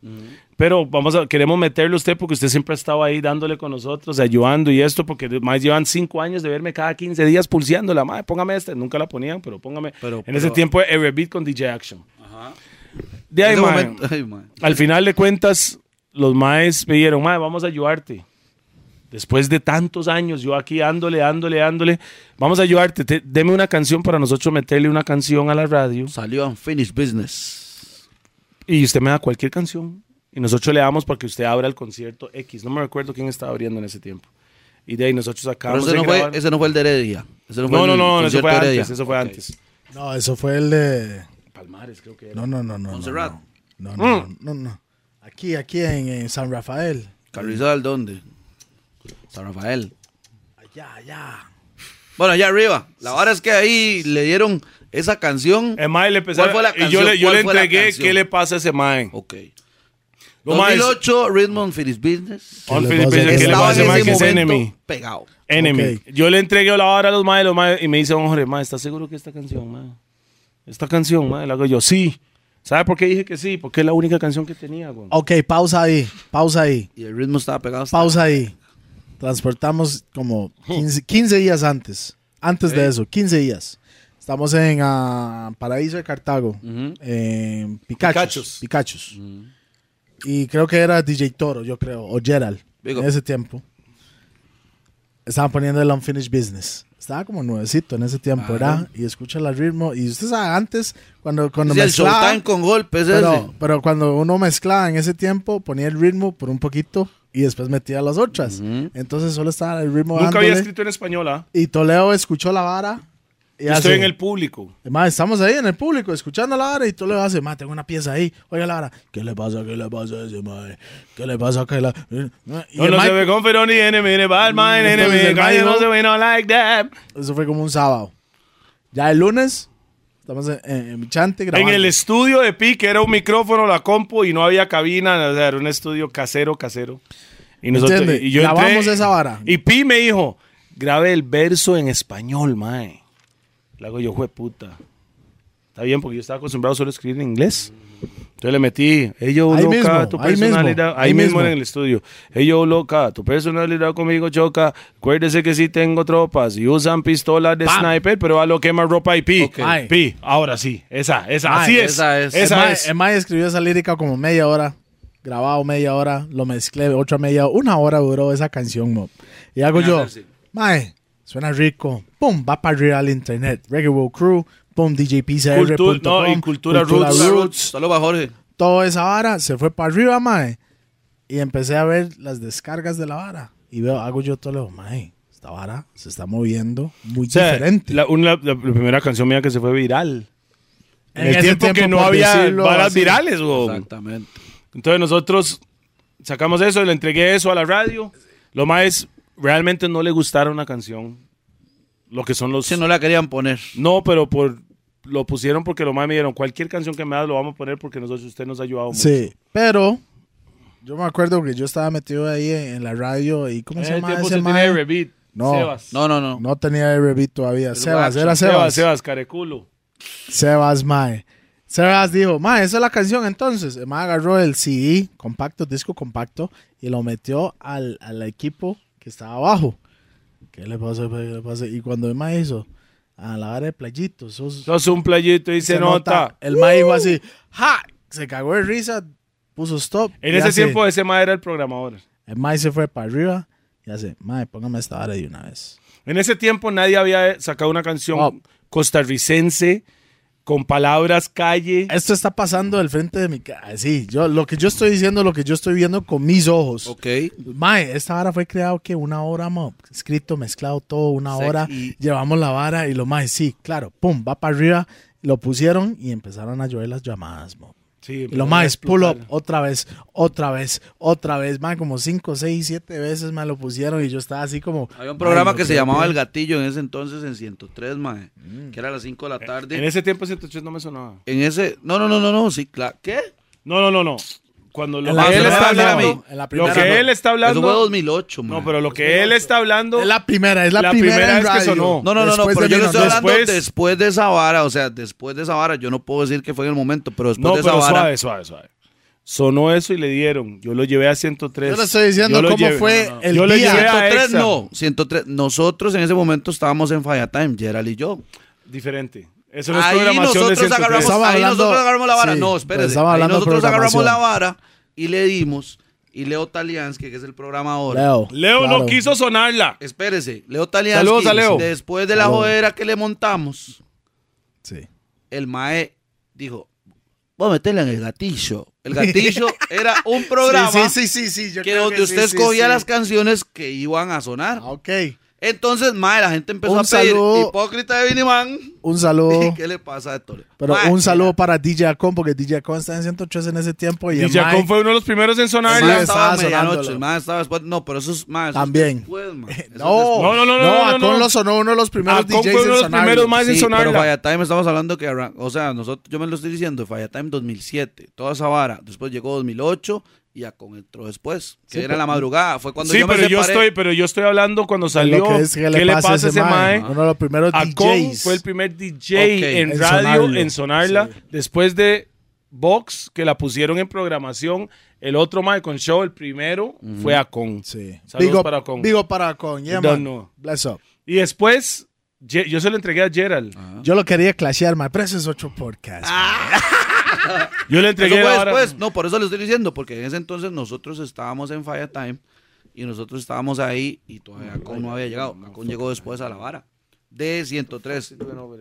Pero vamos a, queremos meterle a usted porque usted siempre ha estado ahí dándole con nosotros, ayudando y esto, porque más llevan cinco años de verme cada 15 días pulseándola. Madre, póngame esta. Nunca la ponían, pero póngame. Pero- en pero- ese tiempo, Everbeat con DJ Action. De ahí, mae, momento- (laughs) ay, al final de cuentas, los maes me dijeron, mae, vamos a ayudarte. Después de tantos años, yo aquí dándole, dándole, dándole, vamos a ayudarte. Te- deme una canción para nosotros meterle una canción a la radio. Salió Unfinished Business. Y usted me da cualquier canción. Y nosotros le damos para que usted abra el concierto X. No me recuerdo quién estaba abriendo en ese tiempo. Y de ahí nosotros Pero acabamos ese de no, fue, ese no fue el de Heredia. Ese no, fue No, no, el no, eso fue Heredia. antes, eso fue Ok. antes. No, eso fue el de. Palmares, creo que era. No, no, no, no. no, Montserrat. No, no, no, no, no. Aquí, aquí en, en San Rafael. Carrizal, ¿dónde? San Rafael. Allá, allá. Bueno, allá arriba. La vara es que ahí le dieron esa canción. El mae le ¿Cuál fue la y yo canción? le, yo ¿Cuál le entregué canción? qué le pasa a ese mae. Ok. Lo maes- 2008, Rhythm Unfinished Business. ¿Qué On? Business, ¿qué le pasa a ese mae que es enemy? pegado. Enemy. Yo le entregué la hora a los maes, los maes, y me dice, Jorge, mae, ¿estás seguro que esta canción, mae? Esta canción, mae, la hago yo, sí. ¿Sabe por qué dije que sí? Porque es la única canción que tenía, güey. Ok, pausa ahí. Pausa ahí. Y el ritmo estaba pegado. hasta- Pausa ahí. Transportamos como 15, 15 días antes. Antes de eso, 15 días. Estamos en ah, Paraíso de Cartago. Ujú. en Picachos. Picachos. Picachos. Y creo que era DJ Toro, yo creo, o Gerald, en ese tiempo. Estaban poniendo el Unfinished Business. Estaba como nuevecito en ese tiempo, Claro. ¿verdad? Y escucha el ritmo. Y usted sabe, antes, cuando, cuando Sí, el mezclaba... Showtime con golpes pero, ese. pero cuando uno mezclaba en ese tiempo, ponía el ritmo por un poquito y después metía las otras. Entonces solo estaba el ritmo Nunca había escrito en español, ¿ah? Y Toledo escuchó la vara. Y Yo estoy hace- en el público. Ma, estamos ahí en el público escuchando la vara y a decir, ma, tengo una pieza ahí. Oiga la vara, ¿qué le pasa? ¿Qué le pasa a ese mae? ¿Qué le pasa? ¿Qué la... Y No, no se ve con Ferón y enemy, bad mind, enemy, no- se ve no like that. Eso fue como un sábado. Ya el lunes, estamos en, en, en Michante En grabando. el estudio de Pi, que era un micrófono, la compu y no había cabina, o sea, era un estudio casero, casero. Y nosotros, ¿Entiende? y yo entré- Grabamos esa vara. Y Pi me dijo, grabe el verso en español, mae. Le hago yo, jue puta. Está bien, porque yo estaba acostumbrado solo a escribir en inglés. Entonces le metí, ello Ahí loca, mismo, tu ahí mismo, personalidad. Ahí, ahí mismo, en el estudio. Ello loca, tu personalidad conmigo choca. Acuérdese que sí tengo tropas y usan pistolas de Pam. sniper, pero a lo quema ropa y pi. Ok. Ay. Pi, ahora sí, esa, esa, Ay, así es. esa es. Esa es. escribió esa lírica como media hora. Grabado media hora. Lo mezclé otra media Una hora duró esa canción, mo. Y hago yo, mae, suena rico. Pum, va para arriba al internet. Reggae World Crew. Pum, DJPCR. Cultu- no, y Cultura Roots. Roots. Saludos a Jorge. toda esa vara se fue para arriba, mae. Y empecé a ver las descargas de la vara. Y veo, hago yo todo lo, mae, esta vara se está moviendo muy O sea, diferente. La, una- la- la primera canción mía que se fue viral. En, el ese tiempo, que no había varas así. virales, weón. Exactamente. Entonces nosotros sacamos eso, le entregué eso a la radio. Lo más realmente no le gustara una canción. Lo que son los... Si no la querían poner. No, pero por lo pusieron porque lo más me dieron. Cualquier canción que me das lo vamos a poner porque nosotros usted nos ha ayudado mucho. Sí, pero yo me acuerdo que yo estaba metido ahí en, en la radio y ¿cómo En se ese llama tiempo ese se mae? tenía Rebeat. No. Sebas. No, no, no. No tenía RB todavía. Sebas, Action. era Sebas, Sebas. Sebas, careculo. Sebas, mae. Sebas dijo, mae, esa es la canción entonces. El mae agarró el CD, compacto, disco compacto, y lo metió al, al equipo que estaba abajo. ¿Qué le pasa? ¿Qué le pasa? Y cuando el mae hizo, a la hora de playitos, sos- Sos un playito y se, nota. El mae dijo así, ¡ja! Se cagó de risa, puso stop. En ese hace- tiempo ese mae era el programador. El mae se fue para arriba y hace, mae, póngame esta hora de una vez. En ese tiempo nadie había sacado una canción Oh. costarricense con palabras calle. Esto está pasando del frente de mi casa. Sí, yo, lo que yo estoy diciendo, lo que yo estoy viendo con mis ojos. Ok. Mae, esta vara fue creado que una hora, mo, escrito, mezclado todo, una Sí, hora. y- Llevamos la vara y lo mae, sí, claro, pum, va para arriba. Lo pusieron y empezaron a llover las llamadas, mo. Sí, Y lo más, pull up, otra vez, otra vez, otra vez, mae, como cinco, seis, siete veces me lo pusieron y yo estaba así como. Había un programa "Ay, que se llamaba que-". El Gatillo en ese entonces en 103, mae. Que era a las 5 de la tarde. En ese tiempo 103 no me sonaba. En ese. No, no, no, no, no. Sí, claro. ¿Qué? No, no, no, no. Cuando lo que él está hablando, lo que no. él está Eso fue hablando, 2008, mae. no, pero lo que él está hablando, Es la primera, es la, La primera, primera en vez que sonó. No, no, no, no, Después pero de yo le mi estoy hablando Después- después de esa vara, o sea, después de esa vara, yo no puedo decir que fue en el momento, pero después no, de esa pero vara. suave, suave, suave. Sonó eso y le dieron. Yo lo llevé a 103. Yo le estoy diciendo cómo llevé- fue no, no. el Yo le día. llevé a 103 Exa. no, 103. Nosotros en ese momento estábamos en Falla Time, Gerald y yo. Diferente. Eso no es ahí programación nosotros 103. agarramos, ahí hablando- nosotros agarramos la vara. sí, no, espérese. Ahí nosotros agarramos la vara y le dimos. Y Leo Taliansky, que es el programador. Leo. Leo claro. no quiso sonarla. Espérese, Leo Taliansky. Saludos a Leo. Después de la Saludos. jodera que le montamos, Sí. el Mae dijo: Voy a meterla en el gatillo. El gatillo (laughs) era un programa Sí, sí, sí, sí, sí, yo que creo donde que usted sí, sí, escogía sí. las canciones que iban a sonar. Ah, Ok. Entonces, Mae, la gente empezó Un a pedir saludo. hipócrita de Viniman. Un saludo. (laughs) ¿Qué le pasa a Tole? Pero un saludo para DJ Acon, porque DJ Acon está en 103 en ese tiempo. Y Jacón Mike- fue uno de los primeros en mae Sí, estaba a estaba estaba después. No, pero eso es más. También. (laughs) Después, No. No, no, no, no, no, no, Acon no. lo sonó uno de los primeros Acon DJs fue uno de en los sonarlo. primeros más en Sí, pero. Falla Time estamos hablando que, o sea, nosotros, yo me lo estoy diciendo, Falla Time 2007, toda esa vara. Después llegó 2008 y Acon entró después, que Sí, era pero- la madrugada. Fue cuando Sí, yo me pero yo estoy, pero yo estoy hablando cuando Lo salió. que es que ¿Qué le pasa a ese mae? Uno de los primeros Acon DJs. fue el primer DJ en en radio sonarlo. en sonarla. Sí. Después de Vox, que la pusieron en programación. El otro mae con show, el primero, fue Acon. Sí. Saludos para Acon. Big up para Acon. Yeah, man. know. Bless up. Y después yo se lo entregué a Gerald. Yo lo quería clashear, mae, pero ese es otro podcast. (laughs) Yo le Eso entregué fue la vara- después. No, por eso le estoy diciendo, porque en ese entonces nosotros estábamos en Fire Time y nosotros estábamos ahí y todavía Acon no había llegado. Acon llegó después a la vara de 103,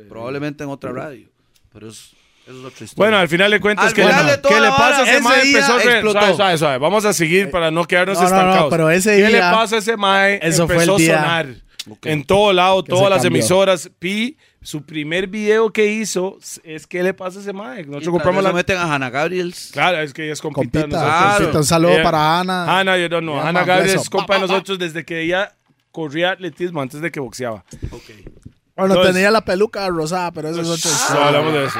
probablemente en otra radio. Pero es, eso es otra historia. Bueno, al final de cuentas, Al ¿qué, final le- de ¿qué le pasa a ese mae? Empezó explotó. suave, suave, suave. Vamos a seguir para no quedarnos no, no, no, estancados. pero ese ¿Qué le día- pasa a ese mae? Eso fue Empezó el día- a sonar en todo lado, que todas las cambió. emisoras. Pi, su primer video que hizo es ¿Qué le pasa a ese mae? Nosotros compramos la... meten a Hannah Gabriels. Claro, es que ella es compita de Compita, nosotros. compita, un saludo Ella- para Ana. Ana, yo no, no. Ya, Ana man, Gabriel beso. es compa de nosotros desde que ella corría atletismo, antes de que boxeaba. Bueno, Entonces- tenía la peluca rosada, pero eso es otro No hablamos de eso.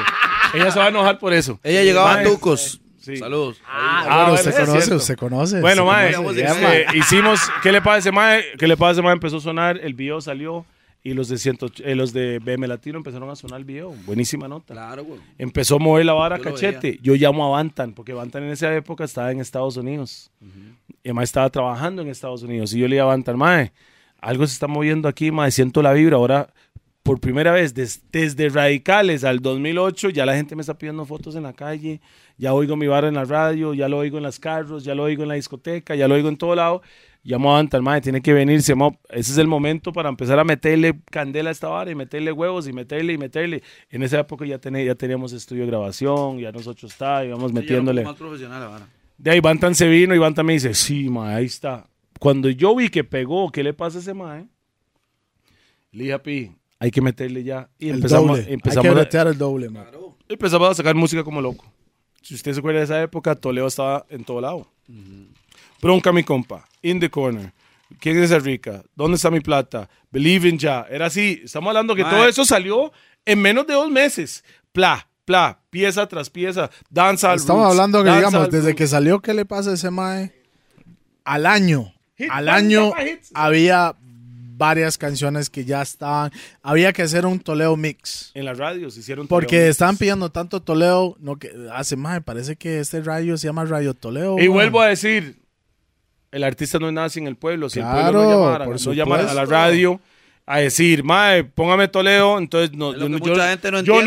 Ella se va a enojar por eso. Ella llegaba a Mae, Tucos. Sí. Saludos. Ah, bueno, bueno, usted es conoce, cierto. usted conoce. Bueno, usted mae, conoce, este, mae. hicimos, ¿qué le pasa a ese mae? ¿Qué le pasa a ese mae? Empezó a sonar, el video salió y los de, ciento, eh, los de BM Latino empezaron a sonar el video. Buenísima nota. Claro, güey. Empezó a mover la vara Yo cachete. Yo llamo a Bantan, porque Bantan en esa época estaba en Estados Unidos. Y mae estaba trabajando en Estados Unidos. Y yo le dije a Bantan, mae, algo se está moviendo aquí, mae, siento la vibra. Ahora, por primera vez, des- desde Radicales al 2008, ya la gente me está pidiendo fotos en la calle. Ya oigo mi vara en la radio, ya lo oigo en las carros, ya lo oigo en la discoteca, ya lo oigo en todo lado. Llamo a Bantan, mae, tiene que venirse, mo. Ese es el momento para empezar a meterle candela a esta vara y meterle huevos y meterle y meterle. En esa época ya, tené- ya teníamos estudio de grabación, ya nosotros está, íbamos metiéndole. Más profesional la vara. De ahí Bantan se vino y Bantan me dice, sí, mae, ahí está. Cuando yo vi que pegó, ¿qué le pasa a ese mae? Le dije a Pi, hay que meterle ya. Y El empezamos, doble. Hay empezamos, que a, el doble, mae. empezamos a sacar música como loco. Si usted se acuerda de esa época, Toledo estaba en todo lado. Bronca mi compa, In the Corner. ¿Quién es esa rica? ¿Dónde está mi plata? Believe in Ya. Era así. Estamos hablando que Mae. todo eso salió en menos de dos meses. Pla, pla, pieza tras pieza. Danza Estamos hablando que, digamos, desde que salió, ¿qué le pasa a ese mae? Al año, Hit, al año hits. había varias canciones que ya estaban. Había que hacer un Toledo mix. En las radios hicieron Porque Toledo. estaban pidiendo tanto Toledo, no que hace mae, parece que este radio se llama Radio Toledo. Y mae. vuelvo a decir, el artista no es nada sin el pueblo. Si Claro, el pueblo no llamara, por no llamara a la radio a decir, mae, póngame Toledo, entonces no, yo, yo- no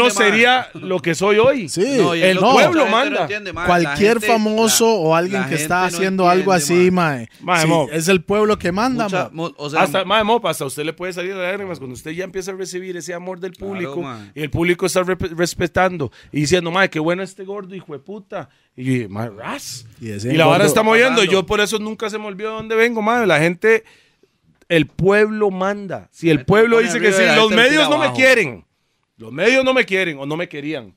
yo sería lo que soy hoy. Sí, No, el pueblo manda. entiende, Cualquier gente- famoso la- o alguien que está haciendo algo así, mae. mae. Mae, Sí, mo. es el pueblo que manda, Mucha- mo. o sea, hasta, mae, mo, hasta usted le puede salir de lágrimas cuando usted ya empieza a recibir ese amor del público y el público está respetando y diciendo, mae, qué bueno este gordo, hijo de puta. Y mae, ras. Y Y, la vara está moviendo. pasando. Yo por eso nunca se me olvidó de dónde vengo, mae. La gente, el pueblo manda. Si el pueblo dice que sí, los medios no me quieren. Los medios no me quieren o no me querían.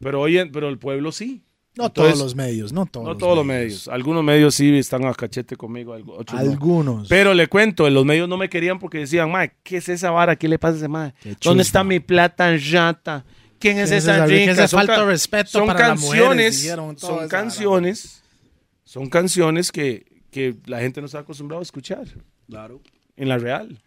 Pero oye, pero el pueblo sí. No Entonces, todos los medios, no todos. No los todos los medios. Algunos medios sí están a cachete conmigo. otros no. Algunos. Pero le cuento, los medios no me querían porque decían, mae, ¿qué es esa vara? ¿Qué le pasa a ese? Qué ¿Dónde está mi plata en rata? ¿Quién es ¿Quién es esa rica? Esa falta de respeto son para las mujeres, canciones, dijeron, toda son canciones, son canciones que, que la gente no está acostumbrada a escuchar Claro. en la real.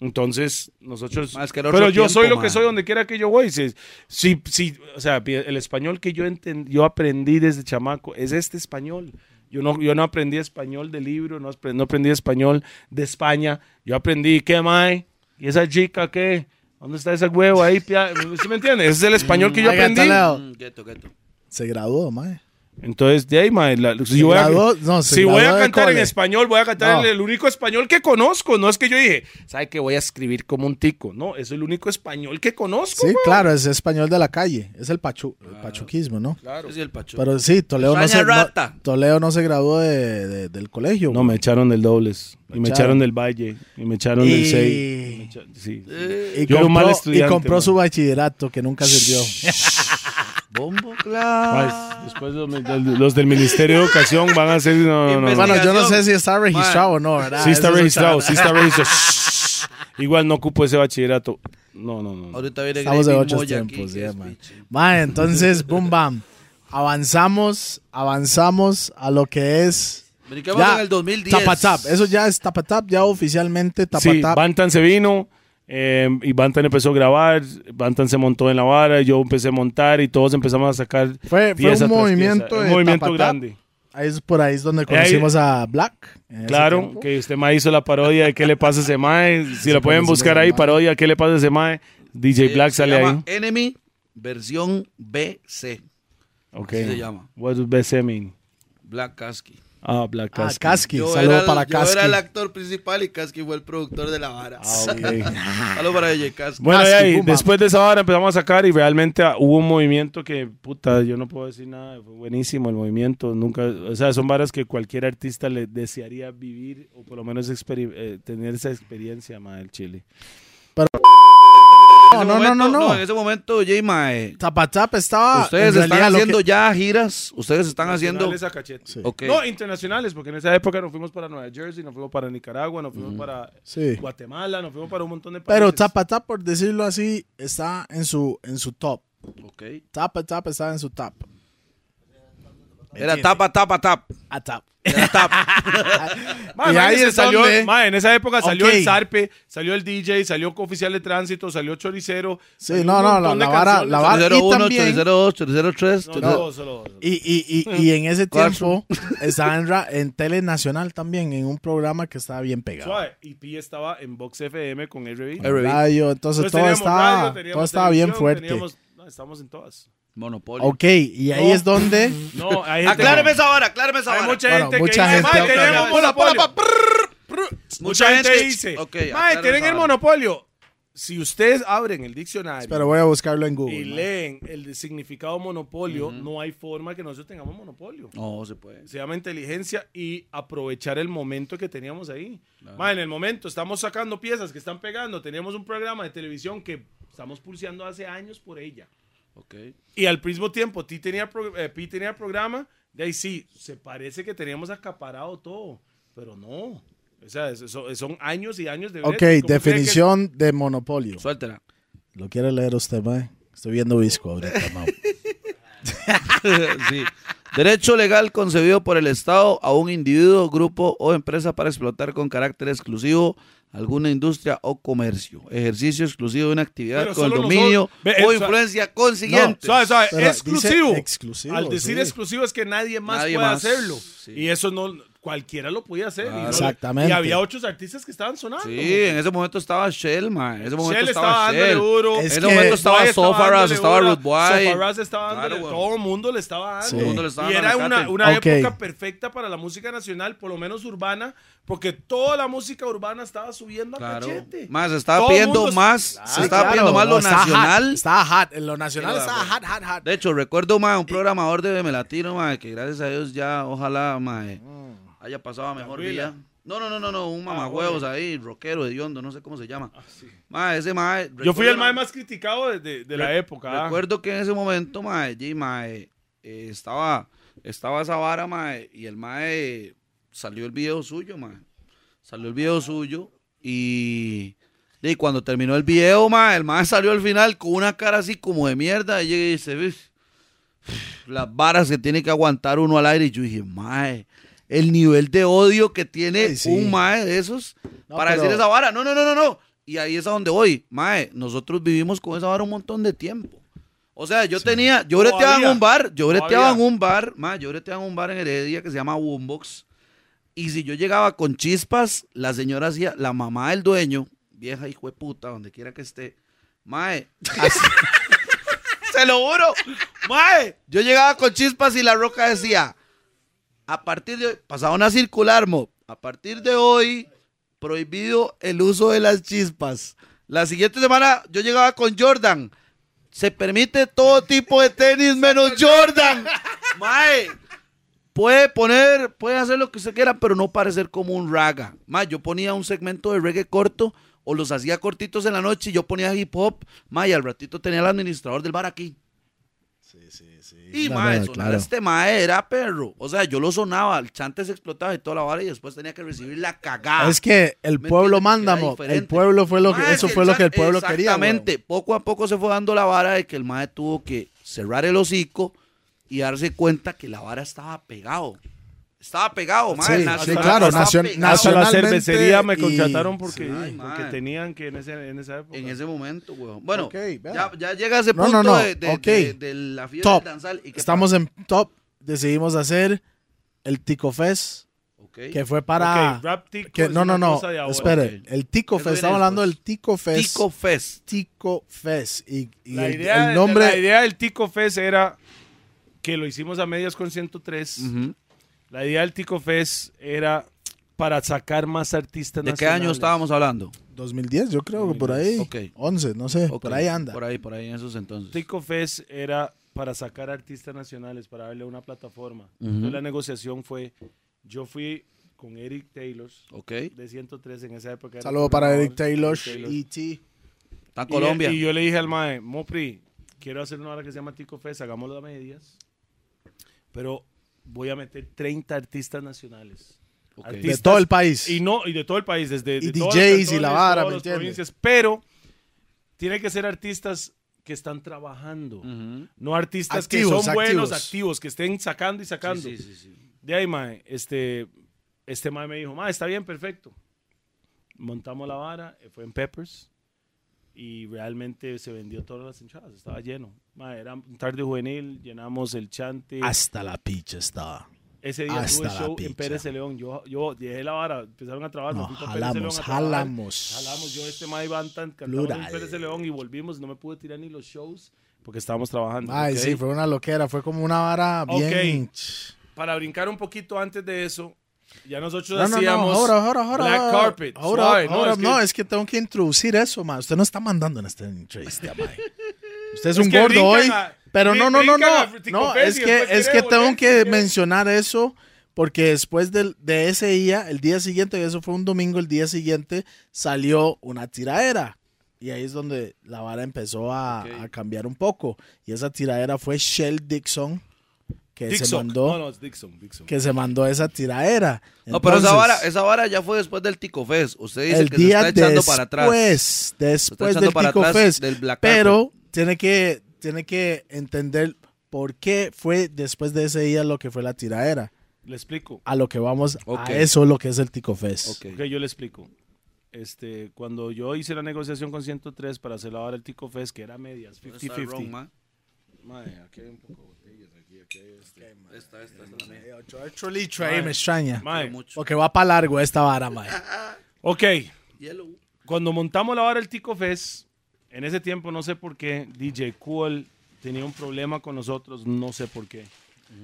Entonces, nosotros... Ma, es que pero yo soy lo que soy donde quiera que yo voy. Si, si, si- o sea, el español que yo, enten- yo aprendí desde chamaco es este español. Yo no, yo no aprendí español de libro, no, apre- no aprendí español de España. Yo aprendí, ¿qué mae? ¿Y esa chica qué? ¿Dónde está ese huevo ahí? ¿Sí me entiendes? Ese es el español que yo aprendí. Mm, gueto, gueto. Se graduó, mae. Entonces, de ahí, mae, la- si, voy a, graduó- no, se si voy a cantar en español, voy a cantar No. el, el único español que conozco. No es que yo dije, ¿sabe que voy a escribir como un tico? No, es el único español que conozco. Sí, mae. claro, es español de la calle. Es el, pachu, el pachuquismo, ¿no? Claro. Es el pacho. Pero sí, Toledo no, se, no-. Toledo no se graduó de, de- del colegio. No, me echaron del dobles. Y me echaron. echaron del Valle. Y me echaron Y- del 6. Sí. Eh, Y Yo compró, mal y compró man. su bachillerato que nunca sirvió. (laughs) bombo, claro. después los, del- los del Ministerio de Educación van a hacer. No, no, no, no. bueno, yo no sé si está registrado o no, ¿verdad? Sí está Eso es registrado, sí está registrado. (laughs) Igual no ocupo ese bachillerato. No, no, no. Ahorita viene Estamos de ocho tiempos, ya, es man. Mae, entonces, boom, bam. Avanzamos, avanzamos a lo que es. Brincamos en el 2010. Tapatap. Eso ya es Tapatap, ya oficialmente Sí, Tapatap. Bantan se vino eh, y Bantan empezó a grabar. Bantan se montó en la vara, yo empecé a montar y todos empezamos a sacar Fue- un movimiento pieza. de Un movimiento grande. ahí es por ahí es donde conocimos a Black. Claro, que usted mae hizo la parodia de ¿Qué le pasa a ese mae? (laughs) Si lo pueden parece buscar ahí, parodia ¿Qué le pasa a ese mae? DJ Eh, Black se sale llama ahí. Enemy versión BC. Ok. así se llama. What does BC mean? Black Kasky. Ah, Black Ah, Casky. Kasky. Yo Saludo era el- para Yo era Kasky. el actor principal y Kasky fue el productor de la vara. Ah. (laughs) Saludos para DJ Kasky. Bueno, Kasky, ahí, después de esa hora empezamos a sacar y realmente ah, hubo un movimiento que, puta, yo no puedo decir nada, fue buenísimo el movimiento, nunca, o sea, son varas que cualquier artista le desearía vivir o por lo menos eh, tener esa experiencia, más del Chile. Ese No, no, no, momento- no, no. En ese momento, J. Mae, Tapatap estaba. ustedes en están haciendo que- ya giras. Ustedes están haciendo. A cachete. Sí. Ok. No, internacionales, porque en esa época nos fuimos para Nueva Jersey, nos fuimos para Nicaragua, nos fuimos para Sí. Guatemala, nos fuimos para un montón de países. Pero Tapatap, por decirlo así, está en su, en su top. Ok. Tapatap está en su top. Era tapa, tapa, tap. A tap. Era tap. (laughs) Ma, Y ahí salió, donde- ma, en esa época salió Ok. el Zarpe, salió el DJ, salió Oficial de Tránsito, salió Choricero. Sí, salió no, no, la- de la vara- la vara- 001, y también- 002, 003. No, 002. no, solo- solo- Y, y, y, y en ese (laughs) tiempo estaba en, en Tele Nacional también, en un programa que estaba bien pegado. Suave. Y Pi estaba en Box FM con RB. RB. Radio, entonces Entonces todo teníamos estaba, radio, todo estaba bien fuerte. teníamos- no, estamos en todas. Monopolio. Ok, y ahí No. es donde... No, hay gente, Acláreme esa hora, acláreme esa hay hora. mucha Bueno, gente mucha que dice, gente, "Ma, ok, tenemos ok. monopolio". Mucha Mucha gente dice, Ok, "Ma, acláreme tienen el monopolio. Si ustedes abren el diccionario Pero voy a buscarlo en Google. y man. leen el significado monopolio, no hay forma que nosotros tengamos monopolio. No, se puede. Se llama inteligencia y aprovechar el momento que teníamos ahí. Ma, en el momento estamos sacando piezas que están pegando. Teníamos un programa de televisión que estamos pulseando hace años por ella. Ok. Y al mismo tiempo, Pi tenía, pro- eh, Pi tenía programa. De ahí sí, se parece que teníamos acaparado todo. Pero no. O sea, es- son, años y años de... Ok, ¿cómo cree que- definición de monopolio. Suéltela. ¿Lo quiere leer usted, mae? Estoy viendo Visco ahorita, (laughs) sí. Derecho legal concebido por el Estado a un individuo, grupo o empresa para explotar con carácter exclusivo alguna industria o comercio. Ejercicio exclusivo de una actividad Pero con dominio nosotros- o influencia consiguiente. exclusivo. exclusivo, Al decir sí. exclusivo es que nadie más Nadie puede más, hacerlo. sí. Y eso no, cualquiera lo podía hacer. y no- Exactamente. Y había otros artistas que estaban sonando. Sí, en ese momento estaba Shell, man. En ese momento Shell estaba, estaba Shell. duro. Es En ese momento estaba dándole estaba Ruth Boy. Sofaras estaba dándole, Claro, todo el mundo le estaba dando. Sí. Todo el mundo le estaba y era una, una época perfecta para la música nacional, por lo menos urbana, porque toda la música urbana estaba subiendo a Claro. cachete. Más, se estaba Todo pidiendo mundo- más, Claro. se estaba Claro, pidiendo más no, lo nacional. hot, estaba hot. En lo nacional Sí, estaba hot, hot, hot. De hecho, recuerdo más un programador de BM Latino, ma, que gracias a Dios ya, ojalá, ma, eh, haya pasado a mejor día. No, no, no, no, no, un Ah, mamahuevos bueno. ahí, rockero, hediondo, no sé cómo se llama. Ma, ese ma, Yo fui el más, más criticado de, de- de la época. ah. Recuerdo que en ese momento, mae, mae, eh, estaba, estaba esa vara, mae, y el mae salió el video suyo, mae. Salió el video suyo y, y cuando terminó el video, mae, el mae salió al final con una cara así como de mierda y llega y dice, "Uf, las varas que tiene que aguantar uno al aire. Y yo dije, mae, el nivel de odio que tiene Ay, sí. un mae de esos No, para pero- decir esa vara. No, no, no, no, no. Y ahí es a donde voy. Mae, nosotros vivimos con esa vara un montón de tiempo. O sea, yo tenía, yo breteaba en un bar, yo breteaba en un bar, mae, yo breteaba en un bar en Heredia que se llama Boombox. Y si yo llegaba con chispas, la señora hacía, la mamá del dueño, vieja hijo de puta, donde quiera que esté, mae, así- (laughs) se lo juro, mae, yo llegaba con chispas y la roca decía, a partir de hoy, pasaba una circular, mo, a partir de hoy, prohibido el uso de las chispas. La siguiente semana yo llegaba con Jordan. Se permite todo tipo de tenis menos Jordan. Mae, puede poner, puede hacer lo que usted quiera, pero no parecer como un raga. Mae, yo ponía un segmento de reggae corto o los hacía cortitos en la noche y yo ponía hip hop. Mae, al ratito tenía el administrador del bar aquí. Y mae, no, sonar claro. este mae era perro. O sea, yo lo sonaba, el chante se explotaba y toda la vara y después tenía que recibir la cagada. Es que el ¿Me pueblo manda. El pueblo fue lo que, Mae, eso fue lo que el pueblo quería. Exactamente. Poco a poco se fue dando la vara de que el mae tuvo que cerrar el hocico y darse cuenta que la vara estaba pegado. Estaba pegado, mae. Sí, sí, nacional claro, nacion- pegado Hasta la nacionalmente cervecería me y- contrataron porque, Sí, porque tenían que en, ese, en esa época. En ese momento, weón. Bueno, ya, ya llega ese No, punto no, no. De, de- Ok. de- de la fiebre Top. del danzal. ¿y qué Estamos en top. Decidimos hacer el Tico Fest, Ok. que fue para... Rap Tico que, no, no, no, espere. El Tico Fest, estamos hablando del Tico Fest. Tico Fest. Tico Fest. Y, y La idea, el nombre... la idea del Tico Fest era que lo hicimos a medias con 103. Ujú. La idea del Tico Fest era para sacar más artistas ¿De qué año estábamos hablando? 2010, yo creo que por ahí. Ok. 11, no sé, Ok, por ahí anda. Por ahí, por ahí en esos entonces. Tico Fest era para sacar artistas nacionales, para darle una plataforma. Entonces la negociación fue, yo fui con Eric Taylor Ok. de 103 en esa época. Saludo para Eric Taylor. E.T. Está en Y- Colombia. Y, yo le dije al mae, Mopri, quiero hacer una hora que se llama Tico Fest, hagámoslo a medias, pero voy a meter 30 artistas nacionales. Ok. De Artistas- todo el país. Y no, y de todo el país, desde Y de DJs y la vara, todas ¿me las entiendes? provincias, pero tiene que ser artistas que están trabajando, Ujú. no artistas Activos, que son buenos, activos. activos, que estén sacando y sacando. Sí, sí, sí, sí. De ahí, mae, este, este mae me dijo, mae, está bien, perfecto. Montamos la vara, fue en Peppers y realmente se vendió todas las entradas, estaba lleno. Mae, era un tarde juvenil, llenamos el chante. Hasta la picha estaba. Ese día hasta tuve show en picha. Pérez de León. Yo, yo dejé la vara, empezaron a trabajar. No, jalamos, a trabajar. jalamos. Jalamos. Yo, este Mae Bantan, cantamos en Plural. Pérez de León y volvimos. No me pude tirar ni los shows porque estábamos trabajando. Ay, ¿ok? sí, fue una loquera. Fue como una vara bien. Ok. Para brincar un poquito antes de eso, ya nosotros No, no, no, hacíamos ahora, ahora, ahora. Black. Carpet. Ahora, Suave, ahora, es que- no, es que tengo que introducir eso, ma. Usted no está mandando en esta entrevista, ma. (laughs) Usted es, Es un gordo hoy. pero no, no, no, no. No, es que, después es que tengo volver, que mencionar eso. Porque después del- de ese día, el día siguiente, y eso fue un domingo, el día siguiente salió una tiraera. Y ahí es donde la vara empezó a, cambiar un poco. Y esa tiradera fue Shell Dixon, que se mandó, No, no, es Dixon. Dixon. que se mandó esa tiraera. No, pero esa vara, esa vara ya fue después del Tico Fest. Usted dice el que se está echando después, para atrás. después echando del para Tico atrás Fest. del Black pero tiene que, tiene que entender por qué fue después de ese día lo que fue la tiraera. Le explico. A lo que vamos, Ok. a eso lo que es el Tico Fest. Ok. Ok, yo le explico. Este, cuando yo hice la negociación con 103 para hacer la hora del Tico Fest, que era medias, ¿Dónde está el ron, 50-50. ma? Mae, aquí hay un poco de botellas, aquí, aquí hay este. Esta, esta, esta es la mía. Otro litro ahí me extraña. Mucho. Porque va para largo esta vara, mae. ok, (laughs) Yellow. cuando montamos la hora del Tico Fest, en ese tiempo no sé por qué, DJ Cool tenía un problema con nosotros, no sé por qué.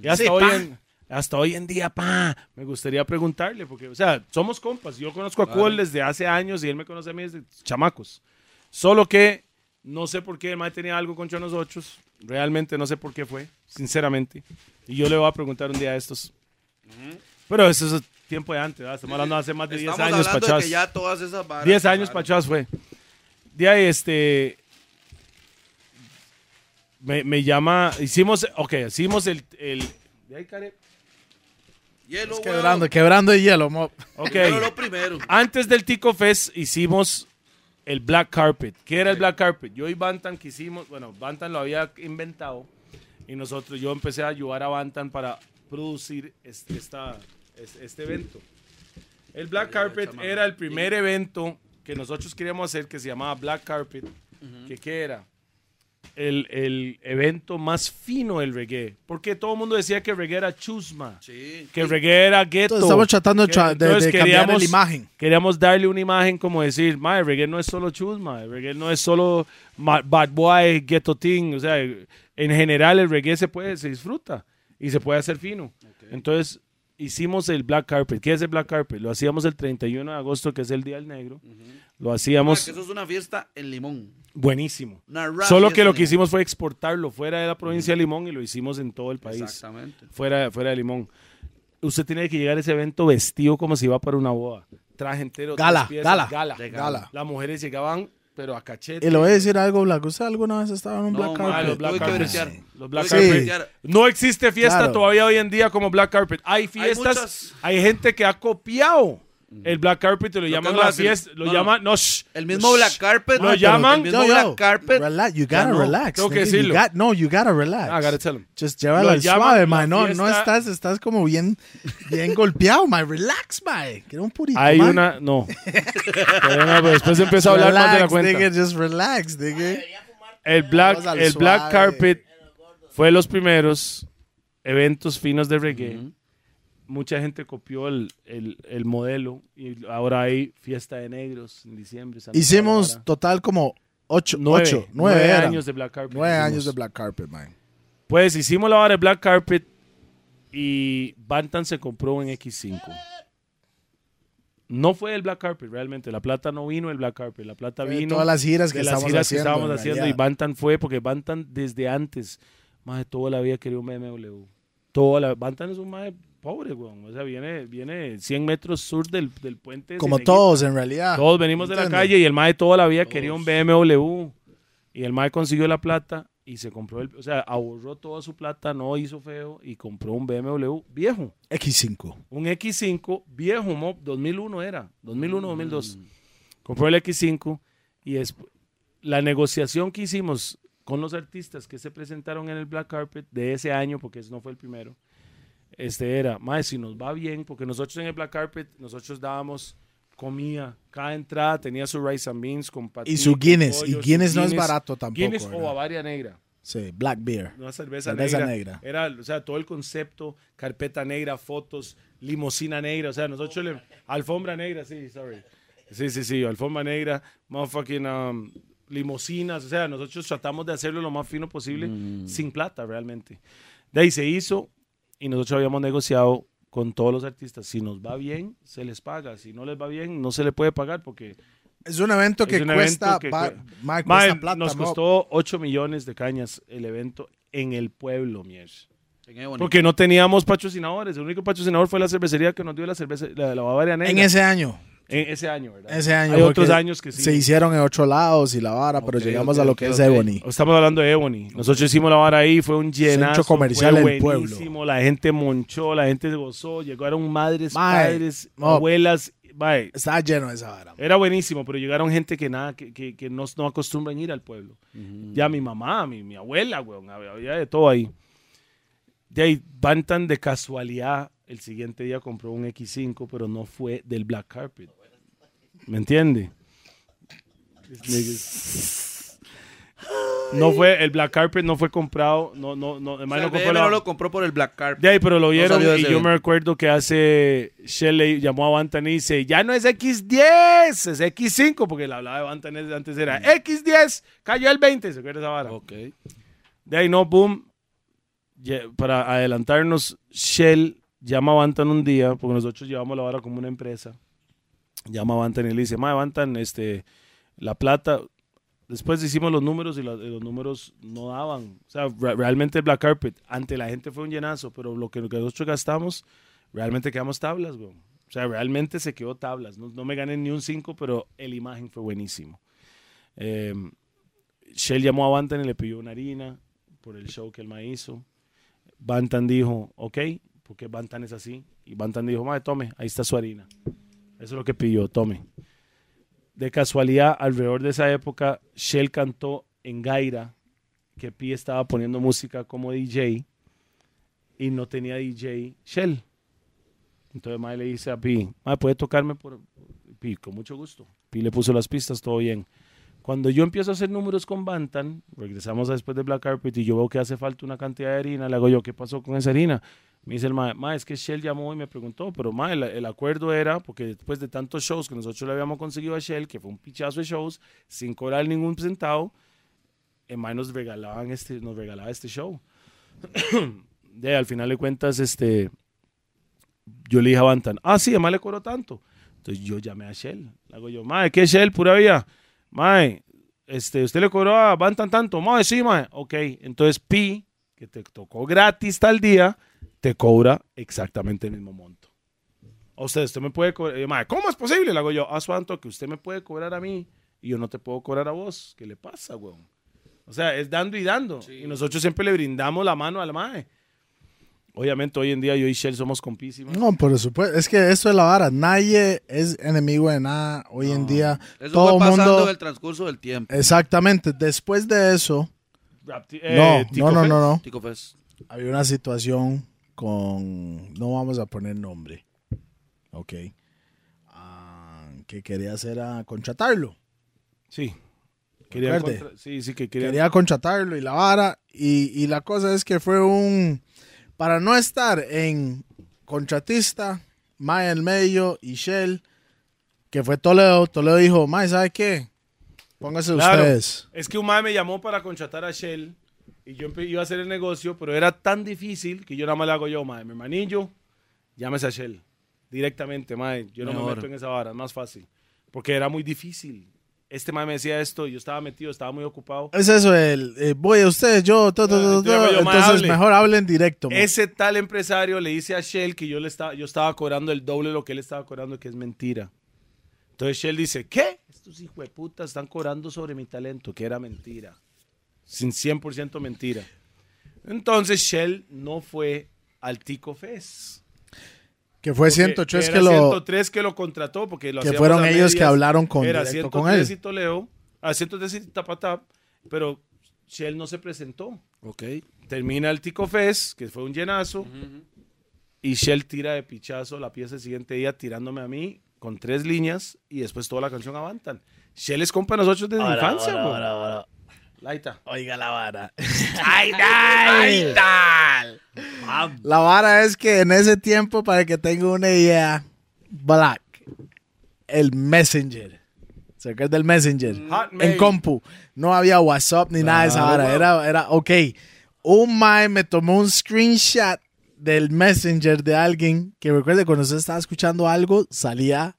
Y hasta, Sí, hoy, en, hasta hoy en día, pa, me gustaría preguntarle, porque, o sea, somos compas. Yo conozco a Cool desde hace años y él me conoce a mí desde chamacos. Solo que no sé por qué el mae tenía algo contra nosotros. Realmente no sé por qué fue, sinceramente. Y yo le voy a preguntar un día a estos. Pero eso es tiempo de antes, ¿verdad? Estamos hablando hace más de 10 Estamos años varas 10 años atrás fue. De ahí, este. Me, me llama. Hicimos. Ok, hicimos el. el de ahí, Care. Yellow, Quebrando, quebrando el hielo, mo. Ok. Pero lo primero. Antes del Tico Fest hicimos el Black Carpet. ¿Qué era el Black Carpet? Yo y Bantan que hicimos. Bueno, Bantan lo había inventado. Y nosotros, yo empecé a ayudar a Bantan para producir este, esta, este evento. El Black Carpet era el primer evento que nosotros queríamos hacer que se llamaba Black Carpet. que ¿Qué era? El, el evento más fino del reggae. Porque todo el mundo decía que reggae era chusma. Sí. Que reggae era ghetto. Entonces estamos tratando de, Que- cambiar queríamos- la imagen. Queríamos darle una imagen como decir, ma, el reggae no es solo chusma, el reggae no es solo bad boy, ghetto thing. O sea, en general el reggae se puede, se disfruta y se puede hacer fino. Entonces hicimos el Black Carpet. ¿Qué es el Black Carpet? Lo hacíamos el 31 de agosto, que es el Día del Negro. Lo Ah, hacíamos que eso es una fiesta en Limón. buenísimo. Solo que lo que hicimos fue exportarlo fuera de la provincia de Limón y lo hicimos en todo el país Exactamente. fuera, fuera de Limón. Usted tiene que llegar a ese evento vestido como si iba para una boda. Traje entero. Gala, piezas, gala, gala. Gala. Las mujeres llegaban, pero a cachete. Y le voy a decir algo, Black. ¿Usted alguna vez estaba en un No, Black Carpet? los Black Carpet. Los Black que Carpet. No existe fiesta Claro. todavía hoy en día como Black Carpet. Hay fiestas, muchas. hay, gente que ha copiado el Black Carpet y lo, Lo llaman la fiesta. Lo no, no. llaman. No, shh. El mismo Black Carpet. Lo ma, llaman- El mismo Yo, yo, Black Carpet. Relax, you gotta no. relax. Tengo que nigga. You decirlo. got- no, you gotta relax. I gotta tell him. Just llévala al suave, man. No, no estás, estás como bien, bien golpeado, man. Relax, man. Que era un purito, Hay man. una. No. Pero no, pero después empezó a hablar más de la Relax, cuenta. nigga, just relax, nigga. El Black, el Black. Carpet fue los primeros eventos finos de reggae mucha gente copió el, el- el modelo y ahora hay fiesta de negros en diciembre. Santa Hicimos Bárbara. total como ocho, nueve, ocho, nueve, nueve eran. años de Black Carpet. Nueve hicimos. años de Black Carpet, man. Pues hicimos la hora de Black Carpet y Bantan se compró un X5. No fue el Black Carpet realmente, la plata no vino el Black Carpet, la plata de vino todas las giras que de las que estábamos en haciendo y. Bantan fue porque Bantan desde antes, más de toda la vida quería un BMW. Toda la, Bantan es un más pobre, weón. O sea, viene, viene 100 metros sur del, del puente. Como todos, en realidad. Todos venimos de la calle y el mae toda la vida quería un BMW. Y el mae consiguió la plata y se compró el, o sea, ahorró toda su plata, no hizo feo y compró un BMW viejo. X5. Un X5 viejo, mo- 2001 era, 2001, 2002. Compró el X5 y después la negociación que hicimos con los artistas que se presentaron en el Black Carpet de ese año, porque ese no fue el primero, este era, más si nos va bien, porque nosotros en el Black Carpet, nosotros dábamos comida, cada entrada tenía su rice and beans con Y patí, su Guinness. pollo, y su Guinness no es barato tampoco. Guinness o ¿verdad? Bavaria Negra. Sí, Black Beer. Una cerveza, Cerveza negra. negra. Era, o sea, todo el concepto, carpeta negra, fotos, limosina negra, o sea, nosotros le... Alfombra negra, sí, sorry. Sí, sí, sí, alfombra negra, motherfucking um, limosinas, o sea, nosotros tratamos de hacerlo lo más fino posible, sin plata realmente. De ahí se hizo y nosotros habíamos negociado con todos los artistas, si nos va bien, se les paga, si no les va bien, no se le puede pagar porque Es un evento que es un cuesta, evento que pa- ma- plata. nos mo. costó 8 millones de cañas el evento en el pueblo, Ebony. Porque no teníamos patrocinadores. El único patrocinador fue la cervecería que nos dio la cerveza, la, la Bavaria Negra. En ese año. En ese año, ¿verdad? Ese año. Hay otros años que sí. Se hicieron en otros lados y la vara, pero Ok, llegamos ok, a lo que es ok. Ebony. Estamos hablando de Ebony. Nosotros hicimos la vara ahí, fue un llenazo. Centro comercial fue del pueblo. La gente monchó, la gente gozó, llegaron madres, Mae, padres, no. abuelas. Mae, Estaba lleno esa vara. Era buenísimo, pero llegaron gente que nada, que, que, que no, no acostumbran ir al pueblo. Ya mi mamá, mi, mi abuela, weón, había, de todo ahí. De ahí, Bantan de casualidad, el siguiente día compró un X5, pero no fue del Black Carpet. ¿Me entiende? No fue, el Black Carpet no fue comprado, no, no, no, O además sea, no el compró BM la- no lo compró por el Black Carpet. de ahí, pero lo vieron y yo me recuerdo que hace Shelley llamó a Bantan y dice, ya no es X10, es X5, porque la hablaba de Bantan antes era X10, cayó el 20, ¿se acuerda esa vara? Ok. De ahí no, boom, para adelantarnos, Shell llama a Bantan un día, porque nosotros llevamos la vara como una empresa, llama a Bantan y le dice, ma, Bantan, este, la plata, después hicimos los números y, la- los números no daban. O sea, re- realmente el Black Carpet, ante la gente fue un llenazo, pero lo que, nosotros gastamos, realmente quedamos tablas, güey. O sea, realmente se quedó tablas. No, me gané ni un 5, pero el imagen fue buenísimo. Eh, Shell llamó a Bantan y le pidió una harina por el show que él me hizo. Bantan dijo, ok, porque Bantan es así. Y Bantan dijo, madre, tome, ahí está su harina. Eso es lo que pidió, tome. De casualidad, alrededor de esa época, Shell cantó en Gaira, que Pi estaba poniendo música como DJ y no tenía DJ Shell. Entonces Mae le dice a Pi, Mae, ¿puede tocarme por Pi? Con mucho gusto. Pi le puso las pistas, todo bien. Cuando yo empiezo a hacer números con Bantan, regresamos a después de Black Carpet y yo veo que hace falta una cantidad de harina, le hago yo, ¿qué pasó con esa harina? Me dice el mae, mae, es que Shell llamó y me preguntó, pero mae, el, el acuerdo era, porque después de tantos shows que nosotros le habíamos conseguido a Shell, que fue un pichazo de shows, sin cobrar ningún centavo, el mae nos, regalaban este, nos regalaba este show. (coughs) de al final de cuentas, este, yo le dije a Bantan, ah, sí, además le cobró tanto. Entonces yo llamé a Shell. Le hago yo, mae, ¿qué Shell? Pura vida. Mae, este, ¿usted le cobró a Bantan tanto? Mae, sí, mae. Ok, entonces Pi, que te tocó gratis tal día, te cobra exactamente el mismo monto. A usted, usted me puede cobrar. Yo, mae, ¿cómo es posible? Le hago yo, a Suanto, que usted me puede cobrar a mí y yo no te puedo cobrar a vos. ¿Qué le pasa, weón? O sea, es dando y dando. Y nosotros siempre le brindamos la mano al mae. Obviamente hoy en día yo y Shell somos compísimos. No, por supuesto. Es que esto es la vara. Nadie es enemigo de nada hoy en día. Eso todo fue pasando mundo. el transcurso del tiempo. Exactamente. Después de eso, Rap- no, eh, Tico no, no, no, no. Tico Fest. Había una situación con. No vamos a poner nombre. Ok. Ah, que quería hacer a contratarlo. Sí. Quería contra- sí, sí, que quería. Quería contratarlo y la vara. Y, y la cosa es que fue un. Para no estar en contratista, Mae en el medio y Shell, que fue Toledo. Toledo dijo, Mae, ¿sabe qué? Pónganse Claro, ustedes. Es que un mae me llamó para contratar a Shell y yo iba a hacer el negocio, pero era tan difícil que yo nada más le hago yo, mae, mi hermanillo, llámese a Shell. Directamente, mae. Yo no me Mejor. meto en esa vara, es más fácil. Porque era muy difícil. Este mae me decía esto, yo estaba metido, estaba muy ocupado. Es eso, el eh, voy a ustedes, yo, to, to, to, to, yo, yo, mae, entonces hable. mejor hablen directo. mae. Ese tal empresario le dice a Shell que yo, le estaba, yo estaba cobrando el doble de lo que él estaba cobrando, que es mentira. Entonces Shell dice, ¿qué? Estos hijos de puta están cobrando sobre mi talento, que era mentira. Sin 100% mentira. Entonces Shell no fue al Tico Fest. que fue Porque 103 era que lo... 103 que lo contrató, porque lo que fueron ellos que hablaron con- Era directo 103 con él. y Toledo, a 103 y Tapatap, pero Shell no se presentó. Ok. Termina el Tico Fest, que fue un llenazo, y Shell tira de pichazo la pieza el siguiente día tirándome a mí con tres líneas y después toda la canción avantan. Shell es compa de nosotros desde la infancia, Oiga la vara. (laughs) ¡Ay, La vara es que en ese tiempo, para que tenga una idea, Black, el Messenger. ¿Se acuerdan del Messenger? Hotmail. En compu. No había WhatsApp ni nada de esa vara. Era, era, ok. Un mae me tomó un screenshot del Messenger de alguien que recuerde cuando usted estaba escuchando algo, salía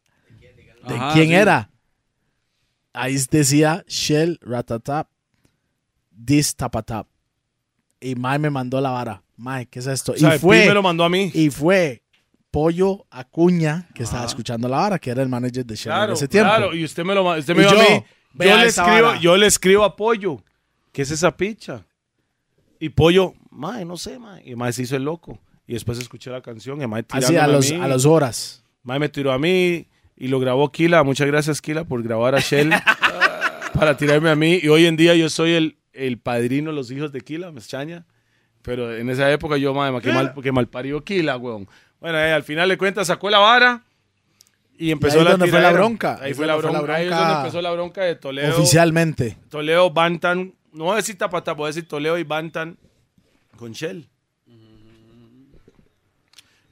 de Ajá, quién sí. era. Ahí decía Shell Ratatap, This Tapatap. Y Mae me mandó la vara. Mae, ¿qué es esto? O sea, y fue me lo mandó a mí. y fue Pollo Acuña que estaba escuchando la vara, que era el manager de Shell en ese tiempo. claro. Y usted me lo usted me Y dijo a yo, mí. Yo le, escribo, vara. yo le escribo a Pollo. ¿Qué es esa picha? Y Pollo, mae, no sé, mae. Y mae se hizo el loco. Y después escuché la canción. Y mae Así tirándome a los, mí. a las horas. Mae me tiró a mí y lo grabó Kila. Muchas gracias, Kila, por grabar a Shell (laughs) para tirarme a mí. Y hoy en día yo soy el, el padrino de los hijos de Kila, me extraña. Pero en esa época yo, mae, que mal, que mal parió Kila, weón. Bueno, eh, al final de cuentas sacó la vara y empezó ahí la donde fue la bronca. Ahí Ahí fue la fue la bronca. Ahí es bronca donde empezó la bronca de Toledo. Oficialmente. Toledo, Bantan. No voy a decir Tapata, voy a decir Toledo y Bantan con Shell.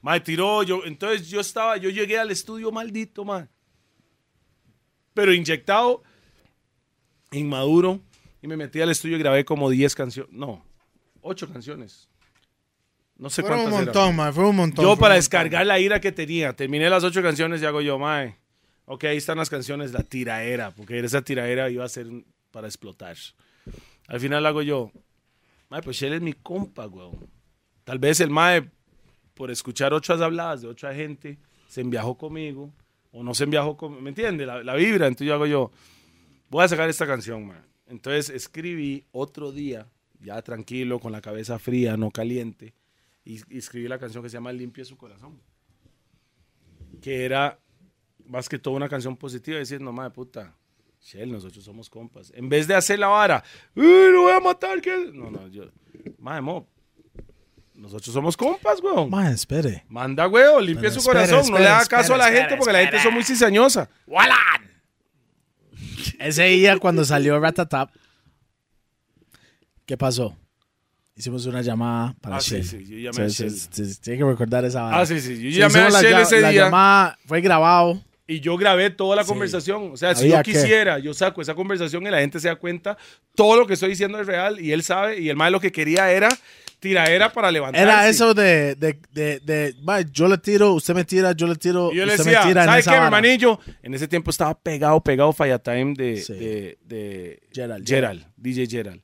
Mae, tiró, yo, entonces yo estaba, yo llegué al estudio maldito, mae. Pero inyectado, inmaduro, y me metí al estudio y grabé como 10 canciones, no, 8 canciones. No sé Fue un cuántas eran. montón, mae, fue un montón. Yo para montón. descargar la ira que tenía, terminé las ocho canciones y hago yo, mae. Ok, ahí están las canciones, la tiraera, porque esa tiraera iba a ser para explotar. Al final hago yo, mae, pues él es mi compa, weón. Tal vez el mae, por escuchar otras habladas de otra gente, se enviajó conmigo, o no se enviajó conmigo, ¿me entiende? La, la vibra, entonces yo hago yo, voy a sacar esta canción, mae. Entonces escribí otro día, ya tranquilo, con la cabeza fría, no caliente, y, y escribí la canción que se llama Limpie su corazón. Que era más que todo una canción positiva, decir, no madre puta, Shell, nosotros somos compas. En vez de hacer la vara, "Uy, lo voy a matar, que No, no, yo, madre, mo, nosotros somos compas, weón. Mae, espere. Manda, weón, limpie su espere, corazón, no le haga caso a la gente porque la gente son muy cizañosa. Ese día (laughs) cuando salió Ratatap, ¿qué pasó? Hicimos una llamada para Ah, sí, Shell. sí, yo llamé a Sí, sí, Shell. sí, Tiene que recordar esa. Ah, sí, sí, yo Sí, llamé a la Shell lla- ese la día. llamada fue grabado. Y yo grabé toda la Sí. conversación. O sea, si yo que- quisiera, yo saco esa conversación y la gente se da cuenta, todo lo que estoy diciendo es real y él sabe. Y el más lo que quería era tiraera para levantarse. Era eso de, de, de, de, yo le tiro, usted me tira, yo le tiro, Y yo le decía, me tira ¿sabes qué, mi vara". hermanillo? En ese tiempo estaba pegado, pegado Falla Time de, Sí. de, de Gerald, Gerald, DJ Gerald.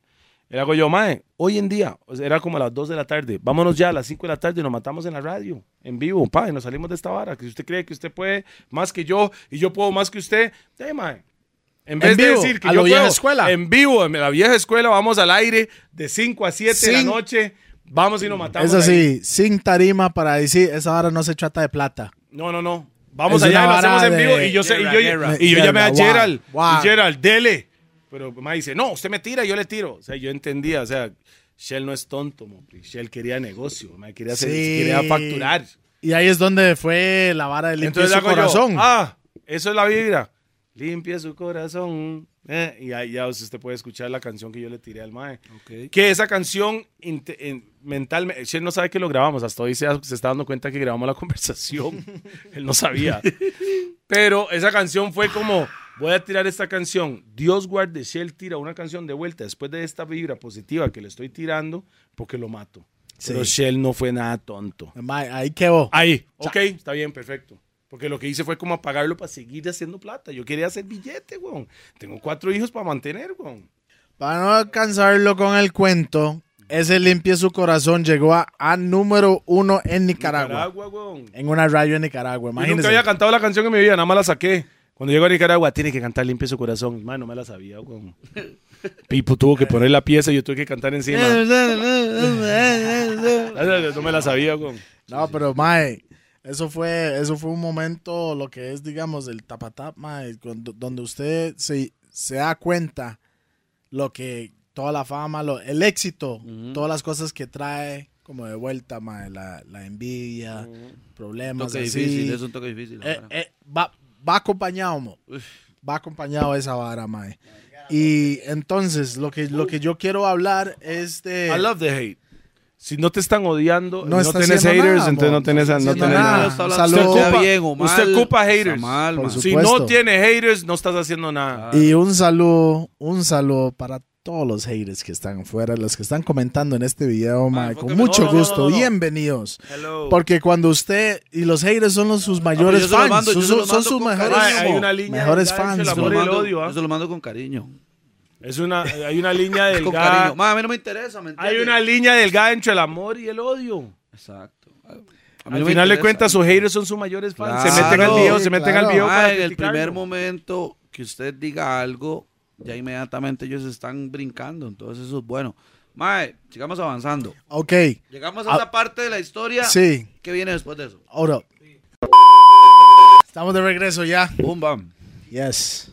Le hago yo, mae, hoy en día, era como a las 2 de la tarde, vámonos ya a las 5 de la tarde y nos matamos en la radio, en vivo, pa, y nos salimos de esta vara. Que si usted cree que usted puede más que yo y yo puedo más que usted, de mae. En vez de vivo, decir que a yo vieja puedo, escuela. en vivo, en la vieja escuela, vamos al aire de 5 a 7 de la noche, vamos y nos matamos. Es ahí. así, sin tarima para decir, esa vara no se trata de plata. No, no, no. Vamos Es allá y una lo hacemos vara en vivo. de- Y yo, sé, y yo, guerra. y yo llamé a wow, Gerald. wow. Y Gerald, dele. Pero me dice, no, usted me tira, yo le tiro. O sea, yo entendía, o sea, Shell no es tonto, Mopri. Shell quería negocio, me quería, hacer, Sí. quería facturar. Y ahí es donde fue la vara de limpiar Entonces su hago yo, corazón. ah, eso es la vibra. Limpie su corazón. eh, y ahí ya usted puede escuchar la canción que yo le tiré al mae. Ok. Que esa canción mentalmente, Shell no sabe que lo grabamos, hasta hoy se, se está dando cuenta que grabamos la (laughs) conversación. (laughs) Él no sabía. Pero esa canción fue como, voy a tirar esta canción. Dios guarde, Shell tira una canción de vuelta después de esta vibra positiva que le estoy tirando porque lo mato. Pero Sí. Shell no fue nada tonto. Mae, ahí quedó. Ahí, ok, está bien, perfecto. Porque lo que hice fue como apagarlo para seguir haciendo plata. Yo quería hacer billete, weón. Tengo cuatro hijos para mantener, weón. Para no alcanzarlo con el cuento, ese limpie su corazón llegó a, a número uno en Nicaragua. Nicaragua, weón. En una radio en Nicaragua. Yo nunca había cantado la canción en mi vida, nada más la saqué. Cuando llego a Nicaragua, tiene que cantar Limpia su corazón. Man, no me la sabía, weón. (laughs) Pipo tuvo que poner la pieza y yo tuve que cantar encima. (laughs) (laughs) no me la sabía, weón. No, pero mae, eso fue, eso fue un momento, lo que es, digamos, el tapatap, mae, donde usted se, se da cuenta lo que toda la fama, lo, el éxito, todas las cosas que trae como de vuelta, mae, la, la envidia, Un problemas toque así. difícil, es un toque difícil. Eh, eh, va, va acompañado, mo. va acompañado esa vara, mae. Y entonces, lo que, lo que yo quiero hablar es de... I love the hate. Si no te están odiando, No no, tenés haciendo haters, nada, entonces no tenés, No tenés nada. nada. Usted Ocupa- bien o mal, usted ocupa está haters. mal, man. Si no tiene haters, no estás haciendo nada. Y un saludo, un saludo para todos los haters que están afuera, los que están comentando en este video, mae, con enfócame. mucho No, gusto, no, no. bienvenidos. Hello. Porque cuando usted y los haters son los, sus mayores yo se los fans, mando, son, sus con mejores, cariño, Ay, hay una línea mejores fans. el Yo se lo amor y el mando- odio, ¿ah? yo se lo mando con cariño. Es una, hay una línea (laughs) Con delgada. cariño. Ma, a mí no me interesa, ¿me Hay una línea delgada entre el amor y el odio. Exacto. A mí Al no final de cuentas, sus haters son sus mayores fans. se meten al video, se meten claro. al video para en el primer momento que usted diga algo, ya inmediatamente ellos están brincando. Entonces eso es bueno. Mae, sigamos avanzando. Ok, Llegamos a Ah, esa parte de la historia. sí, ¿Qué viene después de eso? ahora. Estamos de regreso ya. Boom, bam. Yes.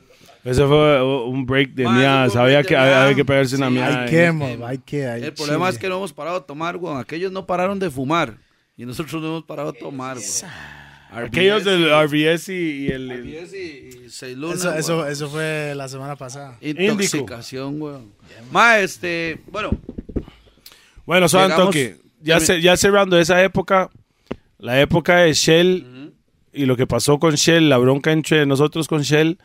Ese fue uh, un break de Sabía break que había que pegarse una mía. Hay que, mo, hay que. hay El problema chile. es que no hemos parado de tomar, weón. Aquellos no pararon de fumar. Y nosotros no hemos parado de tomar, weón. Aquellos del RBS y, y el... RBS y, y Ceyluna, Eso, eso, fue la semana pasada. Intoxicación, weón. Ma, este, bueno, Bueno, solo toque. Ya, ce- ya cerrando esa época, la época de Shell y lo que pasó con Shell, la bronca entre nosotros con Shell,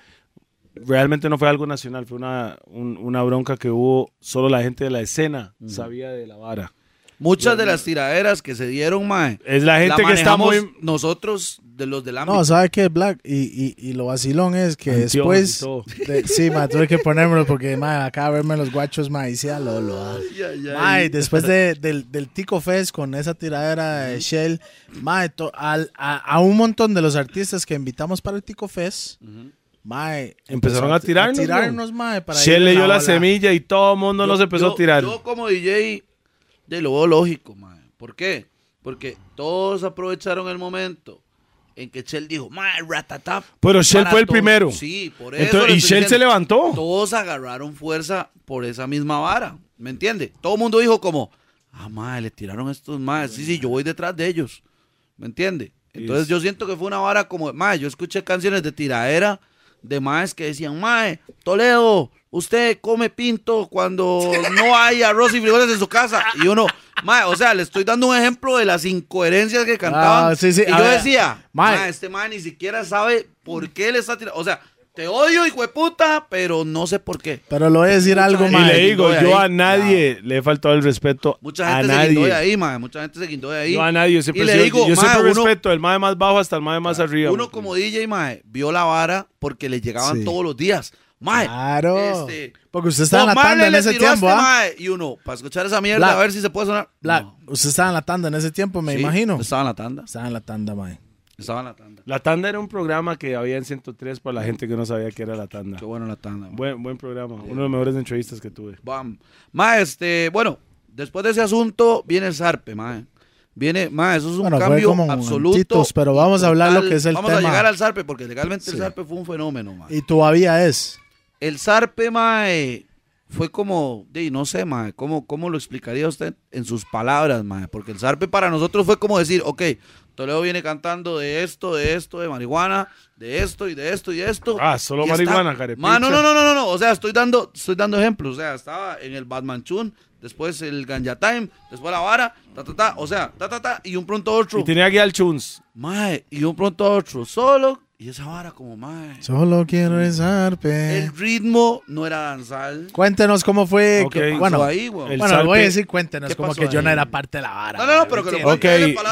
realmente no fue algo nacional, fue una, un- una bronca que hubo, solo la gente de la escena sabía de la vara. muchas de las tiraderas que se dieron, mae. Es la gente la que está manejamos muy... nosotros de los del ámbito. No, ¿sabe qué, Black? Y, y, y lo vacilón es que Anteojos después. de- sí, ma, tuve que ponérmelo porque, ma, acá verme los guachos, ma, y sea Lolo. ah. Ma, y después de- del, del Tico Fest con esa tiradera de Shell, ma, to- al- a, a un montón de los artistas que invitamos para el Tico Fest, ma, Empezaron a tirarnos, A tirarnos, ma, para le dio la semilla y todo el mundo nos empezó Yo- a tirar. Yo como DJ, de lo veo lógico, mae. ¿Por qué? Porque todos aprovecharon el momento en que Shell dijo, mae, ratatap. Pero Shell fue el todos". primero. Sí, por eso. Entonces, y Shell se levantó. Todos agarraron fuerza por esa misma vara. ¿Me entiende? Todo el mundo dijo como, ah, mae, le tiraron estos más. Sí, sí, yo voy detrás de ellos. ¿Me entiende? Entonces yo siento que fue una vara como, mae, yo escuché canciones de tiradera de maes que decían, mae, Toledo, usted come pinto cuando no hay arroz y frijoles en su casa. Y uno, mae, o sea, le estoy dando un ejemplo de las incoherencias que cantaban. Ah, sí, sí, Y a yo ver, decía, mae. mae, este mae ni siquiera sabe por qué le está tirando. O sea, te odio, hijo de puta, pero no sé por qué. Pero le voy a decir algo, Y ma. le digo, yo ahí. a nadie le he faltado el respeto. Mucha a gente se guindó de nadie. ahí, mae. Mucha gente se guindó de ahí. Yo a nadie. Yo siempre, Y le digo, yo siempre mae, uno- respeto del mae más bajo hasta el mae más arriba. Uno mae. como DJ, mae, vio la vara porque le llegaban Sí. todos los días. Mae, Claro. este, Porque usted estaba en la tanda en ese tiempo, este ¿ah? mae, Y uno, para escuchar esa mierda, Black. a ver si se puede sonar. Black, No. usted estaba en la tanda en ese tiempo, me Sí, imagino. Estaba en la tanda. Estaba en la tanda, ma. Estaba en la tanda. La Tanda era un programa que había en 103 para la gente que no sabía que era La Tanda. Qué bueno la tanda. Buen, buen programa. Uno de los mejores entrevistas que tuve. Bam. Ma, este, bueno, después de ese asunto viene el zarpe, ma. Viene, ma, eso es un Bueno, cambio como absoluto. antitos, pero y vamos a hablar lo que es el Vamos tema. a llegar al zarpe, porque legalmente el Sí. zarpe fue un fenómeno, ma. Y todavía es. El zarpe, ma, eh, fue como, no sé, mae, ¿cómo, ¿cómo lo explicaría usted en sus palabras, mae? Porque el zarpe para nosotros fue como decir, ok, Toledo viene cantando de esto, de esto, de marihuana, de esto y de esto y de esto. Ah, solo Y está- marihuana, carepicha. Ma, no, no, no, no, no, no, o sea, estoy dando, estoy dando ejemplos, o sea, estaba en el Batman Chun, después el Ganja Time, después la vara, ta, ta, ta, o sea, ta, ta, ta, y un pronto otro. Y tenía aquí al Chuns. Mae, y un pronto otro, solo, y esa vara como, mae. Solo quiero rezarte. El ritmo no era danzal. Cuéntenos cómo fue. Bueno, ahí, bueno, voy a decir cuéntenos, ¿Qué como que yo no era parte de la vara. No, no, no, pero que lo. Ok,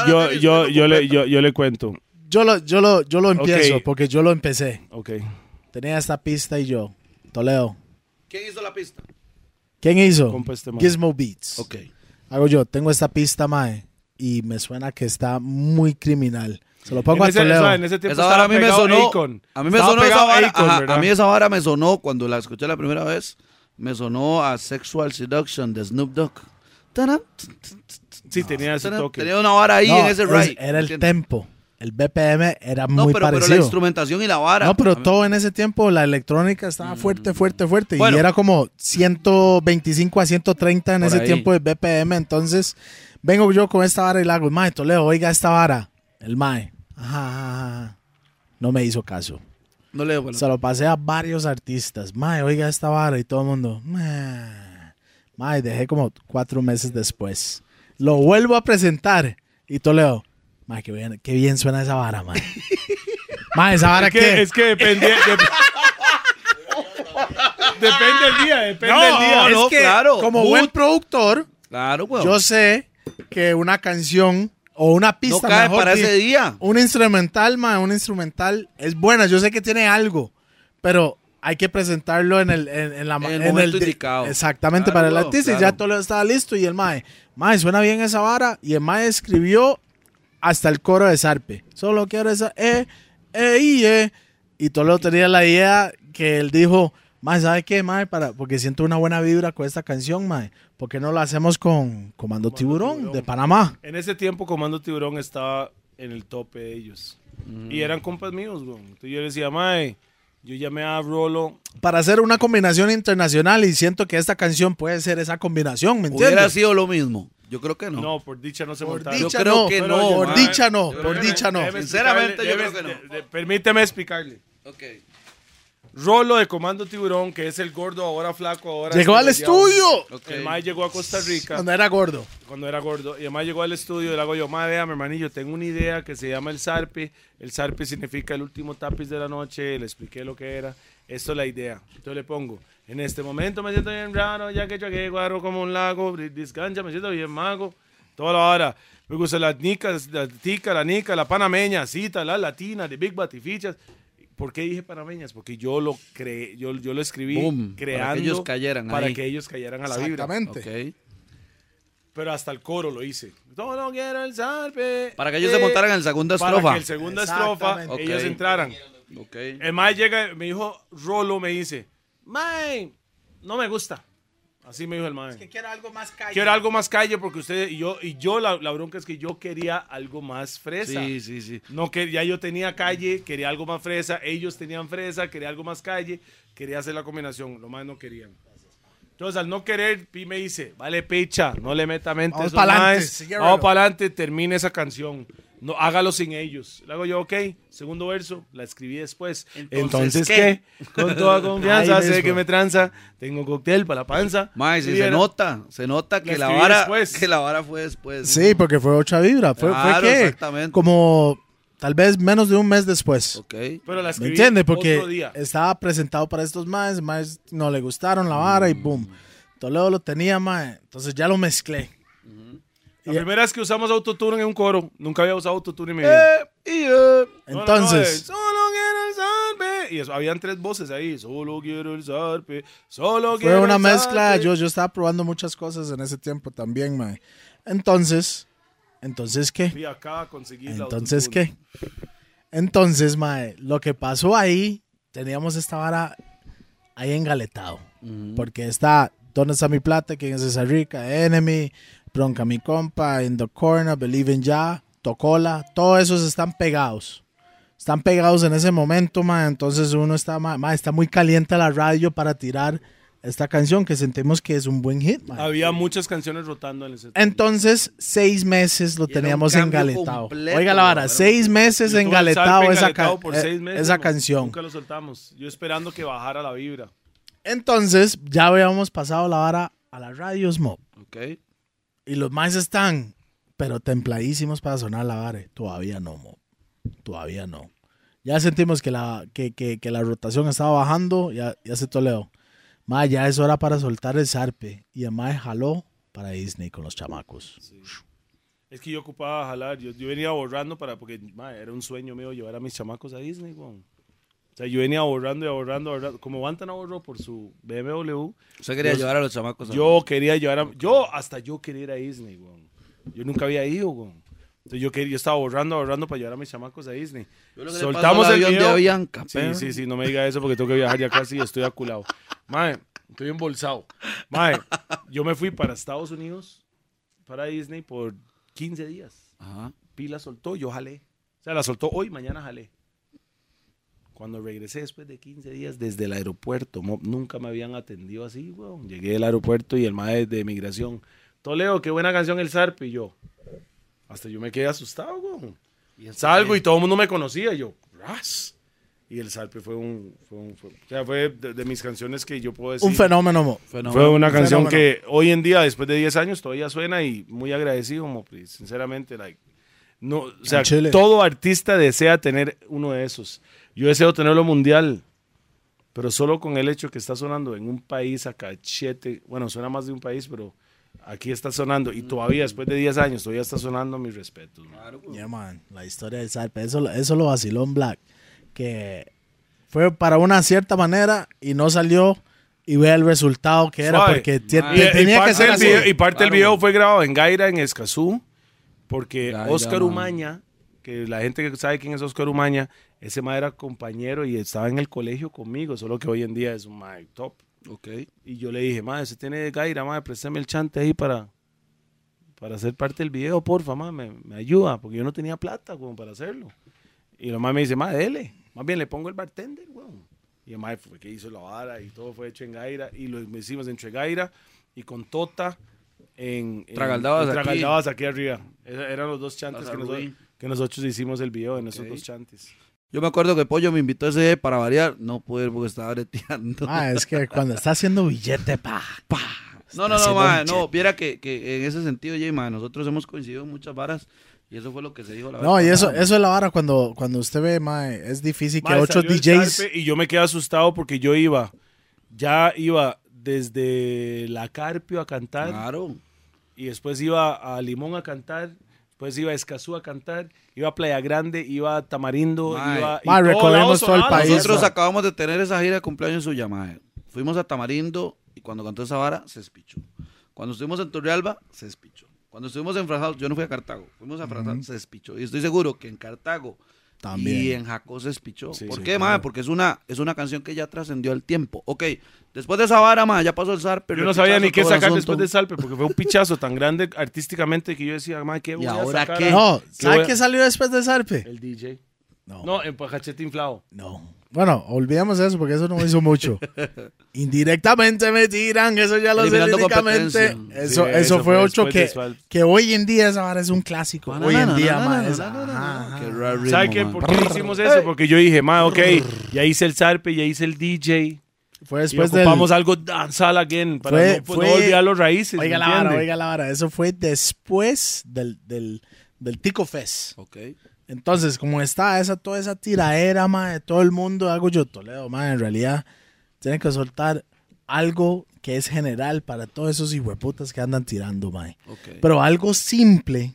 yo, yo, yo, le, yo, yo le cuento. Yo lo, yo lo, yo lo empiezo porque yo lo empecé. Ok. Tenía esta pista y yo. Toledo. ¿Quién hizo la pista? ¿Quién hizo? Este. Gizmo Beats. Ok. Hago yo. Tengo esta pista, mae. Y me suena que está muy criminal. Se lo pongo En a ese, Toledo. o sea, en ese tiempo Esa vara a mí me sonó. Akon. A mí me Estaba sonó esa vara. Akon, ajá, ¿verdad? a mí esa vara me sonó cuando la escuché la primera vez. Me sonó a Sexual Seduction de Snoop Dogg. Sí, tenía ese taram. toque. Tenía una vara ahí No, en ese es- ride. Era el ¿entiendes? tempo. El BPM era No, muy pero, pero la parecido. instrumentación y la vara. No, pero todo en ese tiempo, la electrónica estaba fuerte, fuerte, fuerte. Bueno. y era como 125 a 130 en ese ahí. tiempo de BPM. Entonces, vengo yo con esta vara y le hago, Mae, Toledo, oiga esta vara. El Mae, ajá, ajá, ajá. No me hizo caso. No le bueno. Se lo pasé a varios artistas. Mae, oiga esta vara. Y todo el mundo, Mae. Mae, dejé como cuatro meses después. Lo vuelvo a presentar. Y Toledo, Mae, qué bien, qué bien suena esa vara, Mae. (laughs) Mae, esa vara Es que, que... es que depende. (laughs) de- depende del día, depende No, del día. es no, que claro. como buen productor, Claro, yo sé que una canción o una no pista cae mejor para ese día. un instrumental, ma, un instrumental es buena. Yo sé que tiene algo, pero hay que presentarlo en el en, en la En el en momento di- indicado. Exactamente Claro, para el artista y ya todo estaba listo y el mae, mae suena bien esa vara y el mae escribió hasta el coro de Sarpe. Solo quiero esa eh eh y eh y Toledo tenía la idea que él dijo, mae, ¿sabe qué, mae? Para, porque siento una buena vibra con esta canción, mae. ¿Por qué no la hacemos con Comando Tiburón, Tiburón. de Panamá? En ese tiempo, Comando Tiburón estaba en el tope de ellos. Mm. Y eran compas míos, güey. Entonces yo le decía, Mae, yo llamé a Rolo. Para hacer una combinación internacional y siento que esta canción puede ser esa combinación, ¿me Hubiera entiendes? sido lo mismo. Yo creo que no. No, por dicha no se Por montaron. Yo dicha creo no, que no, por dicha no, por dicha no. Sinceramente, yo creo que no. de- de- permíteme explicarle. Ok. Rolo de Comando Tiburón, que es el gordo, ahora flaco, ahora... Llegó al estudio Ok. El Mae llegó a Costa Rica. cuando era gordo. cuando era gordo. Y además llegó al estudio y le hago yo, madre, vea, mi hermanillo, tengo una idea que se llama el zarpe. El zarpe significa el último tapiz de la noche. Le expliqué lo que era. Esto es la idea. Entonces le pongo, en este momento me siento bien raro, ya que yo aquí guaro como un lago, descancha, me siento bien mago. Toda la hora. Me gusta las nicas, la tica, la nica, la panameña, cita, la latina, de Big Batifichas. ¿Por qué dije panameñas? Porque yo lo creé, yo, yo lo escribí Boom, para que creando ellos cayeran para ahí. que ellos cayeran a la vibra. Exactamente. Pero hasta el coro lo hice. Solo quiero el zarpe. Para que ellos se montaran en la segunda Para estrofa. que el segunda estrofa Exactamente. ellos entraran. Ok. El Mae llega, me dijo, Rolo me dice, Mae, no me gusta. Así me dijo el Mae. quiero algo más calle. Quiero algo más calle porque usted y yo, y yo la, la bronca es que yo quería algo más fresa. Sí, sí, sí. No que ya yo tenía calle, quería algo más fresa, ellos tenían fresa, quería algo más calle, quería hacer la combinación, lo más no querían. Entonces, al no querer, Pi me dice, vale, pecha, no le meta mente. Vamos maes, síguelo. Vamos para adelante, termine esa canción. No, hágalo sin ellos. Le hago yo, ok, segundo verso, la escribí después. Entonces, Entonces, ¿qué? ¿qué? Con toda (laughs) confianza, sé que me tranza, tengo cóctel para la panza. Mae, si Y se nota, se nota que La la vara, después. que la vara fue después. Sí, porque fue otra vibra. Fue, fue Claro, que exactamente. como tal vez menos de un mes después. Ok. Pero la ¿Me escribí entiendes? otro Porque día. estaba presentado para estos más, más no le gustaron la vara y boom. Toledo lo tenía, más. Entonces ya lo mezclé. La primera vez que usamos autotune en un coro, nunca había usado autotune en mi vida. Eh, y, eh. No, no, no, Entonces, es, solo quiero el zarpe. Y eso, habían tres voces ahí. Solo quiero el zarpe. Solo fue quiero una el mezcla. Yo, yo estaba probando muchas cosas en ese tiempo también, mae. Entonces, ¿entonces qué? Fui acá a conseguir la Entonces. ¿qué? Entonces, mae, lo que pasó ahí, teníamos esta vara ahí engaletado. Porque está ¿Dónde está mi plata? ¿Quién es esa rica? Enemy, Bronca mi compa, In the Corner, Believe in Ya, Tocola, todos esos están pegados. Están pegados en ese momento, ma. Entonces uno está, ma, ma, está muy caliente la radio para tirar esta canción que sentimos que es un buen hit, mae. Había muchas canciones rotando en ese Entonces, seis meses lo teníamos engaletado. completo, Oiga la vara, seis meses engaletado esa, engaletado ca- por eh, seis meses, esa canción. Nunca lo soltamos. Yo esperando que bajara la vibra. Entonces, ya habíamos pasado la vara a las radios, mo. Ok. Y los más están, pero templadísimos para sonar la vara. Todavía no, mo. Todavía no. Ya sentimos que la, que, que, que la rotación estaba bajando, ya, ya se toleó. Ma, ya es hora para soltar el zarpe. Y además jaló para Disney con los chamacos. Es que yo ocupaba jalar. Yo, yo venía borrando para. Porque ma, era un sueño mío llevar a mis chamacos a Disney, weón. O sea, yo venía borrando y borrando, borrando. Como Bantan ahorró por su BMW, Usted quería Yo- llevar a los chamacos a... yo quería llevar a. Yo, hasta yo quería ir a Disney, weón. Yo nunca había ido, weón. Entonces yo, quería, yo estaba borrando, borrando para llevar a mis chamacos a Disney. Soltamos el avión video. de Avianca, Sí, perro. sí, sí, no me diga eso porque tengo que viajar ya casi y estoy aculado. Mae, estoy embolsado. Mae, yo me fui para Estados Unidos, para Disney, por 15 días. Ajá. Pila soltó, yo jalé. O sea, la soltó hoy, mañana jalé. Cuando regresé después de 15 días desde el aeropuerto, mo- nunca me habían atendido así, weón. Llegué al aeropuerto y el mae de migración, Toledo, qué buena canción el Zarpe. Y yo, hasta yo me quedé asustado, weón. Salgo y todo el mundo me conocía. y yo, ras. Y el Zarpe fue un. Fue un- fue- o sea, fue de, de mis canciones que yo puedo decir. Un fenómeno, mo. Fenómeno. Fue una Un canción fenómeno. que hoy en día, después de 10 años, todavía suena y muy agradecido, como, pues, sinceramente, like, no, o sea, todo artista desea tener uno de esos. Yo deseo tenerlo mundial, pero solo con el hecho que está sonando en un país a cachete, bueno, suena más de un país, pero aquí está sonando y todavía después de 10 años todavía está sonando mis respetos. man. Yeah, man, la historia del Zarpe, eso, eso lo vaciló en Black, que fue para una cierta manera y no salió y ve el resultado que era Suave. porque. Y, te- y tenía que parte ser del así. video, y parte del Claro, video man. fue grabado en Gaira, en Escazú, porque Gaira, Oscar man. Umaña, que la gente que sabe quién es Oscar Umaña, ese ma era compañero y estaba en el colegio conmigo, solo que hoy en día es un ma top. Ok. Y yo le dije, madre, usted tiene Gaira, madre, préstame el chante ahí para, para hacer parte del video, porfa, madre, me, me ayuda, porque yo no tenía plata, como para hacerlo. Y la mamá me dice, madre, dele, más bien le pongo el bartender, weón. Y el madre fue que hizo la vara y todo fue hecho en Gaira, y lo hicimos entre Gaira y con Tota en... en- Tragaldabas en aquí. Tragaldabas aquí arriba. Era- eran los dos chantes que, Rubí. Que nosotros hicimos el video en esos Ok. dos chantes. Yo me acuerdo que Pollo me invitó ese día para variar. No pude porque estaba breteando. Ah, es que cuando está haciendo billete, pa, pa. No, no, no, ma, no, viera que, que en ese sentido, Jay, ma, nosotros hemos coincidido en muchas varas y eso fue lo que se dijo la vez No, y eso, eso es la vara cuando, cuando usted ve, mae, es difícil que Mae, ocho DJs... Y yo me quedé asustado porque yo iba, ya iba desde La Carpio a cantar Claro. y después iba a Limón a cantar, después iba a Escazú a cantar, iba a Playa Grande, iba a Tamarindo, Mae. iba... todo recorremos todo el país. Nosotros acabamos de tener esa gira de cumpleaños suya, mae. Fuimos a Tamarindo y cuando cantó esa vara, se espichó. Cuando estuvimos en Torrealba, se espichó. Cuando estuvimos en Frasal, yo no fui a Cartago, fuimos a Frasal, se espichó. Y estoy seguro que en Cartago También. y en Jacó se espichó. Sí, ¿Por sí, qué, claro. mae? Porque es una, es una canción que ya trascendió el tiempo. Ok, después de esa vara, mae, ya pasó el zar, pero Yo no sabía ni qué sacar después de Salpe, porque fue un pichazo tan grande artísticamente que yo decía, mae, ¿qué voy a ahora sacar? qué? No, ¿Qué ¿sabe voy a- qué salió después de Zarpe? El DJ. No, No, en Pajachete inflado. no. Bueno, olvidemos eso porque eso no hizo mucho. (laughs) Indirectamente me tiran, eso ya lo sé líricamente. Eso, Sí, eso, eso fue fue ocho después que, de Salpe. que hoy en día esa vara es un clásico. Na, hoy en na, día, na, ma, na, esa- na, na, na, ajá, qué. ¿Por qué hicimos eso? Porque yo dije, ma, ok, ya hice el Zarpe, ya hice el DJ. Fue Y después del... ocupamos algo danzal again para Fue- no, pues, fue- no olvidar los raíces. Oiga ¿me la vara, oiga la vara. Eso fue después del, del, del Tico Fest. Ok. Entonces, como está esa, toda esa tiraera, ma, de todo el mundo, hago yo Toledo, ma, en realidad tienen que soltar algo que es general para todos esos hijueputas que andan tirando, ma. ok. Pero algo simple,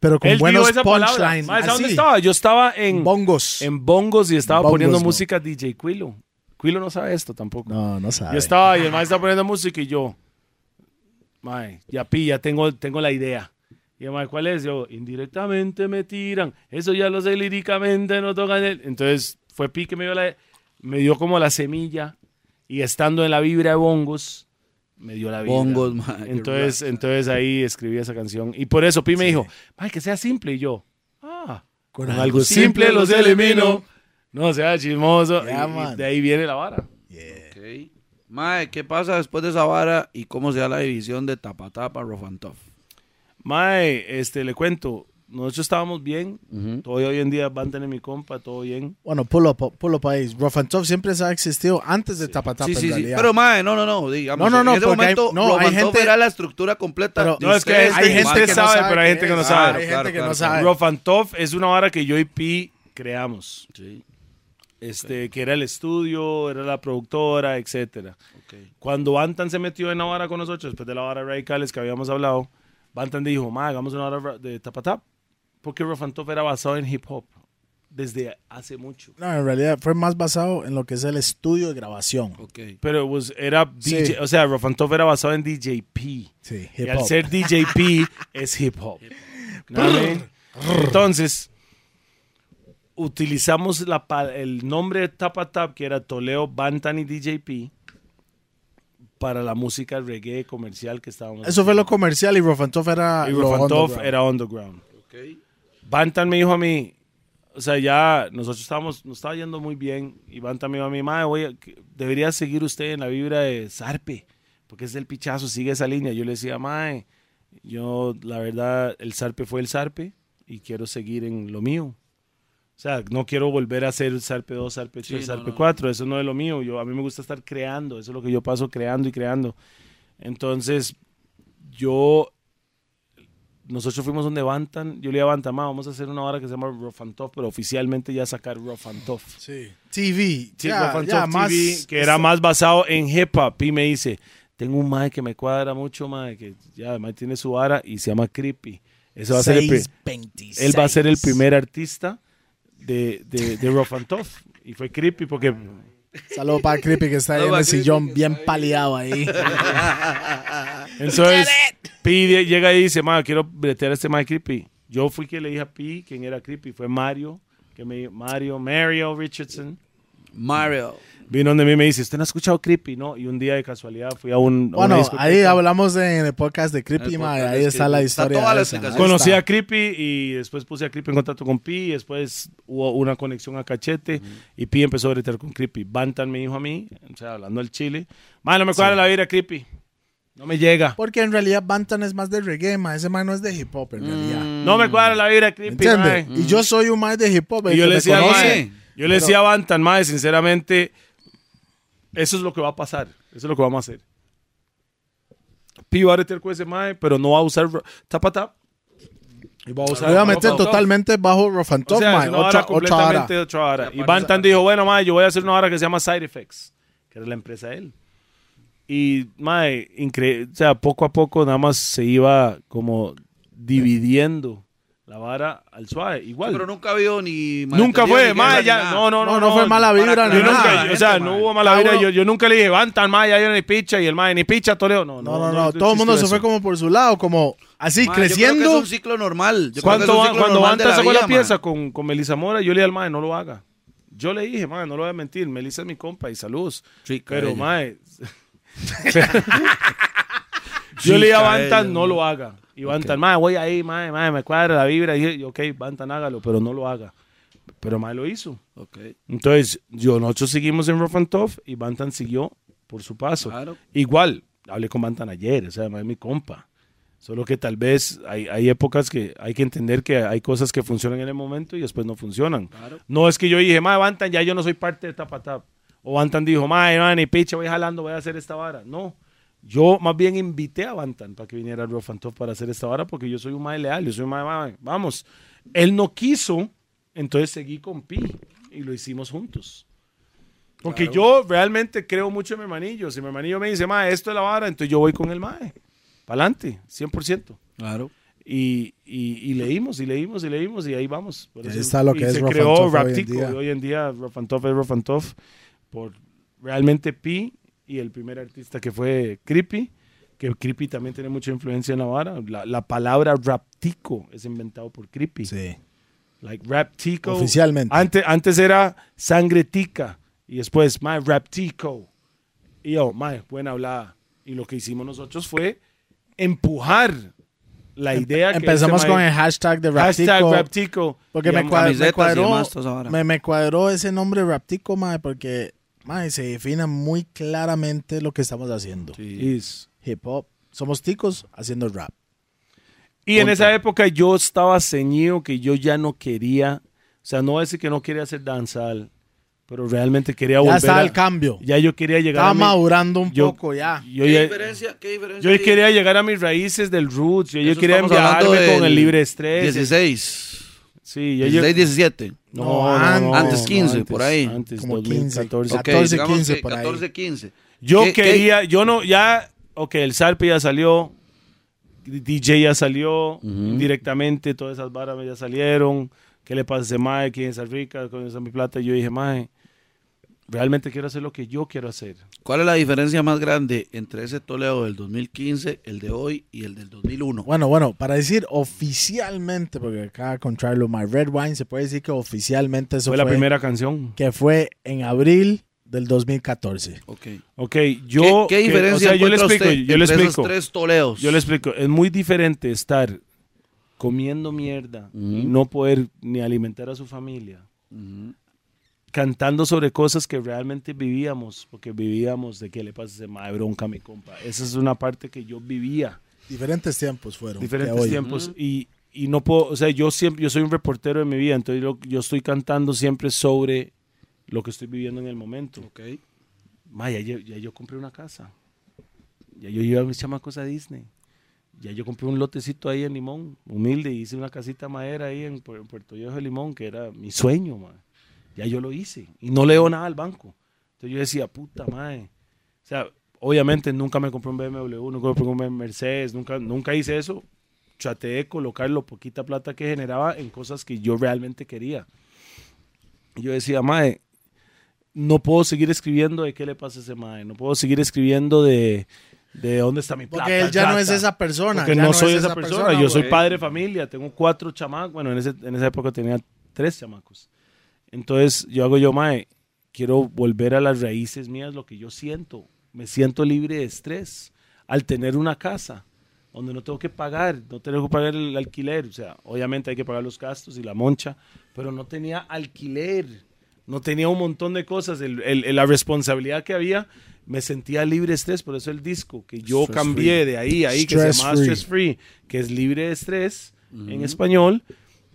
pero con Él buenos esa palabra. punchlines. Ma, ¿sabe dónde estaba? Yo estaba en, Bongos. en bongos y estaba Bongos, poniendo no. música DJ Quilo. Quilo no sabe esto tampoco. No, no sabe. Yo estaba y el maestro estaba poniendo música y yo, mae, ya pilla, tengo, tengo la idea. Y mae, ¿cuál es? Yo, indirectamente me tiran. Eso ya lo sé líricamente, no tocan el. Entonces fue Pi que me dio, la, me dio como la semilla y estando en la vibra de bongos, me dio la vibra. Bongos, qué Entonces, entonces ahí escribí esa canción. Y por eso Pi me dijo, mae, que sea simple. Y yo, ah, Con con algo algo simple simple los elimino. No sea chismoso. Ya, Y- y man. de ahí viene la vara. Yeah. Ok. Mae, ¿qué pasa después de esa vara y cómo se da la división de tapa tapa rough and tough? Mae, este, le cuento, nosotros estábamos bien, todavía hoy en día van a tener mi compa, todo bien. Bueno, pull up, pull up ahí. Rough and Tough siempre ha existido antes de Tapa Tapa Sí, en sí, sí. realidad. Pero, mae, no, no, no. Digamos, No, no, no, En ese porque hay- momento, no, Rough hay and Tough gente- era la estructura completa. Pero- No, es que hay gente que sabe, pero hay gente que no es. sabe. Hay gente Claro, que claro, no claro. sabe. Rough and Tough es una vara que yo y Pi creamos. Sí, Este, que era el estudio, era la productora, etcétera. ok. Cuando Bantan se metió en la vara con nosotros, después de la vara radicales que habíamos hablado, Bantan dijo, ma, hagamos una vara ra- de tapatap. Porque Rough and Tough era basado en hip hop desde hace mucho. No, en realidad fue más basado en lo que es el estudio de grabación. Ok. Pero it was- era DJ, Sí. o sea, Rough and Tough era basado en DJP. Sí, Y hip al hop. ser DJP (laughs) es hip hop. ¿No I mean? Entonces, utilizamos la el nombre de Tapa Tap, que era Toleo, Bantan y DJP, para la música reggae comercial que estábamos Eso fue lo comercial y Tough era Y era underground. Ok. Bantan me dijo a mí, o sea, ya nosotros estábamos, nos estaba yendo muy bien. Y Bantan me dijo a mí, mae, oye, que debería seguir usted en la vibra de Zarpe, porque es del pichazo, sigue esa línea. Yo le decía, mae, yo, la verdad, el Zarpe fue el Zarpe y quiero seguir en lo mío. Sea, no quiero volver a hacer Zarpe 2, Zarpe 3, Sí, no, Zarpe no. 4. Eso no es lo mío. Yo, a mí me gusta estar creando. Eso es lo que yo paso creando y creando. Entonces, yo nosotros fuimos donde Bantan, yo le dije a Bantan, "Ma, vamos a hacer una hora que se llama Rough and Tough, pero oficialmente ya sacar Rough and Tough. Sí. TV. Sí, ya, Rough and ya, Tough más- TV, que era más basado en hip hop. Y me dice, tengo un mae que me cuadra mucho, mae, que ya además tiene su vara y se llama Creepy. Eso va a ser el pri- 626. él va a ser el primer artista de, de, de Rough and Tough. Y fue Creepy porque Saludo para Creepy que está ahí en el sillón bien paliado ahí. (laughs) Entonces, Pi llega y dice, ma, quiero bretear a este Mike Creepy. Yo fui que le dije a Pi quién era Creepy. Fue Mario, que me Mario, Mario Richardson. Mario. Vino donde mí y me dice, ¿usted no ha escuchado Creepy? No, y un día de casualidad fui a un... a Bueno, ahí hablamos de- en el podcast de Creepy, ma, podcast ahí está la. Está historia. toda esa, ahí Conocí está. a Creepy y después puse a Creepy en contacto con Pi y después hubo una conexión a Cachete y Pi empezó a bretear con Creepy. Bantan me dijo a mí, o sea, hablando del Chile, ma, no me cuadra la vida Creepy. No me llega. Porque en realidad Bantan es más de reggae, ma. Ese man no es de hip hop en realidad. No me cuadra la vida ¿Me Creepy, entiendes? mae. Y yo soy un más de hip hop. Y yo le decía, al yo le decía a Bantan, mae, sinceramente, eso es lo que va a pasar. Eso es lo que vamos a hacer. Pi va a retear con ese mae, pero no va a usar ro- tapa tap. Y va a usar Lo iba a totalmente bajo Rough and O sea, ma. es una Otra, hora otra completamente hora. otra hora. Y Bantan dijo, bueno, mae, yo voy a hacer una hora que se llama Side Effects, que era la empresa de él. Y, mae, incre- o sea, poco a poco nada más se iba como dividiendo la vara al suave. Igual. Pero nunca ha habido ni. Nunca fue, guerra, ya, no, no, no, No, no fue mala vibra Yo nunca, nada. o sea, no hubo mala Cada vibra. Yo, yo nunca le dije, Bantan, mae, ya yo ni picha. Y el mae, ni picha, Toledo. No, No, no, no. Todo el mundo se fue como por su lado, como así, Mae, yo creo que creciendo. es un ciclo normal. Yo creo que Cuando, es un ciclo cuando normal de Bantan sacó la, pieza con, con Melissa Mora, yo le dije al mae, no lo haga. Yo le dije, mae, no lo voy a mentir. Melissa es mi compa y saludos. Chica Pero, mae. (laughs) yo le dije a no lo haga. Y Bantan, mae, voy ahí, mae, mae, me cuadra la vibra. Y yo, ok, Bantan, hágalo, pero no lo haga. Pero mae lo hizo. Ok, Entonces, yo, nosotros seguimos en Rough and Tough y Bantan siguió por su paso. claro. Igual, hablé con Bantan ayer, o sea, es mi compa. Solo que tal vez hay, hay épocas que hay que entender que hay cosas que funcionan en el momento y después no funcionan. Claro. No es que yo dije, ma, Bantan, ya yo no soy parte de Tapa Tap. O Bantan dijo, ma, no, ni picha, voy jalando, voy a hacer esta vara. No. Yo más bien invité a Bantan para que viniera and Tough para hacer esta vara porque yo soy un mae leal, yo soy un mae, vamos. Él no quiso, entonces seguí con Pi y lo hicimos juntos. Porque yo realmente creo mucho en mi hermanillo. Si mi hermanillo me dice, mae, esto es la vara, entonces yo voy con el mae. Para adelante, 100%. Claro. Y, y, y leímos, y leímos, y leímos, y ahí vamos. Por Y ahí está lo y que es se creó Tough hoy en Raptico. día. y Hoy en día, Rough and Tough es Tough por realmente Pi y el primer artista que fue Creepy, que Creepy también tiene mucha influencia en la vara. La, la palabra Raptico es inventado por Creepy. Sí. Like Raptico. Oficialmente. Antes, antes era Sangre Tica y después My Raptico. Y yo, my, buena hablada. Y lo que hicimos nosotros fue empujar la idea que Empezamos ese con el hashtag de hashtag Raptico. Raptico. Porque me, cuadró, me, cuadró, me, me cuadró ese nombre Raptico, mae, porque mae, se defina muy claramente lo que estamos haciendo. Is. Hip hop. Somos ticos haciendo rap. Y en esa época yo estaba ceñido que yo ya no quería, o sea, no voy a decir que no quería hacer danzal, pero realmente quería Ya volver está a- el cambio. Ya yo quería llegar Estaba a mi- madurando un yo- poco ya. yo ¿Qué ya- diferencia? ¿Qué diferencia? yo hay? quería llegar a mis raíces del roots, yo, yo quería enviarme con el libre estrés. 16. Sí, ya yo, 16, 17. No, antes 15, por ahí. Antes, Como 15, 2014. Ok, 14, digamos 15 que por ahí. 14, 15. Yo ¿Qué- qué- quería, yo no, ya, ok, el Sarpe ya salió, DJ ya salió, directamente todas esas varas ya salieron, ¿qué le pasa a ese mae? ¿Quién es esa rica? ¿Con esa mi plata? Yo dije, mae, realmente quiero hacer lo que yo quiero hacer. ¿Cuál es la diferencia más grande entre ese Toledo del 2015, el de hoy y el del 2001? Bueno, bueno, para decir oficialmente, porque acá con Charlo My Red Wine se puede decir que oficialmente eso Fue fue, la primera canción. que fue en abril del 2014. Ok. Ok, yo... ¿Qué, qué que- diferencia o sea, yo le explico, usted yo le entre explico. esos tres Toledos? Yo le explico, es muy diferente estar comiendo mierda y no poder ni alimentar a su familia. Cantando sobre cosas que realmente vivíamos, porque vivíamos de que le pasa a ese mae bronca a mi compa. Esa es una parte que yo vivía, Diferentes tiempos fueron. diferentes hoy. tiempos, y, y no puedo, o sea, yo siempre, yo soy un reportero de mi vida, entonces yo, yo estoy cantando siempre sobre lo que estoy viviendo en el momento. Ok. Ma, ya, yo- ya yo compré una casa. Ya yo llevo a mis chamacos a Disney. Ya yo compré un lotecito ahí en Limón, humilde, y hice una casita de madera ahí en Puerto Viejo de Limón, que era mi sueño, ma. Ya yo lo hice. Y no leo nada al banco. Entonces yo decía, puta madre. O sea, obviamente nunca me compré un BMW, nunca me compré un Mercedes, nunca, nunca hice eso. Traté de colocar lo poquita plata que generaba en cosas que yo realmente quería. Y yo decía, mae, no puedo seguir escribiendo de qué le pasa a ese mae, no puedo seguir escribiendo de, de dónde está mi plata. Porque él ya no es esa persona. Porque no, es soy esa persona, yo soy padre de familia, tengo cuatro chamacos, bueno, en, ese- en esa época tenía tres chamacos. Entonces yo hago yo, mae, quiero volver a las raíces mías, lo que yo siento, me siento libre de estrés al tener una casa donde no tengo que pagar, no tengo que pagar el alquiler, o sea, obviamente hay que pagar los gastos y la moncha, pero no tenía alquiler, no tenía un montón de cosas, el- el- la responsabilidad que había, me sentía libre de estrés, por eso el disco, que yo Stress cambié free. de ahí a ahí, que se llama free. Stress Free, que es libre de estrés en español,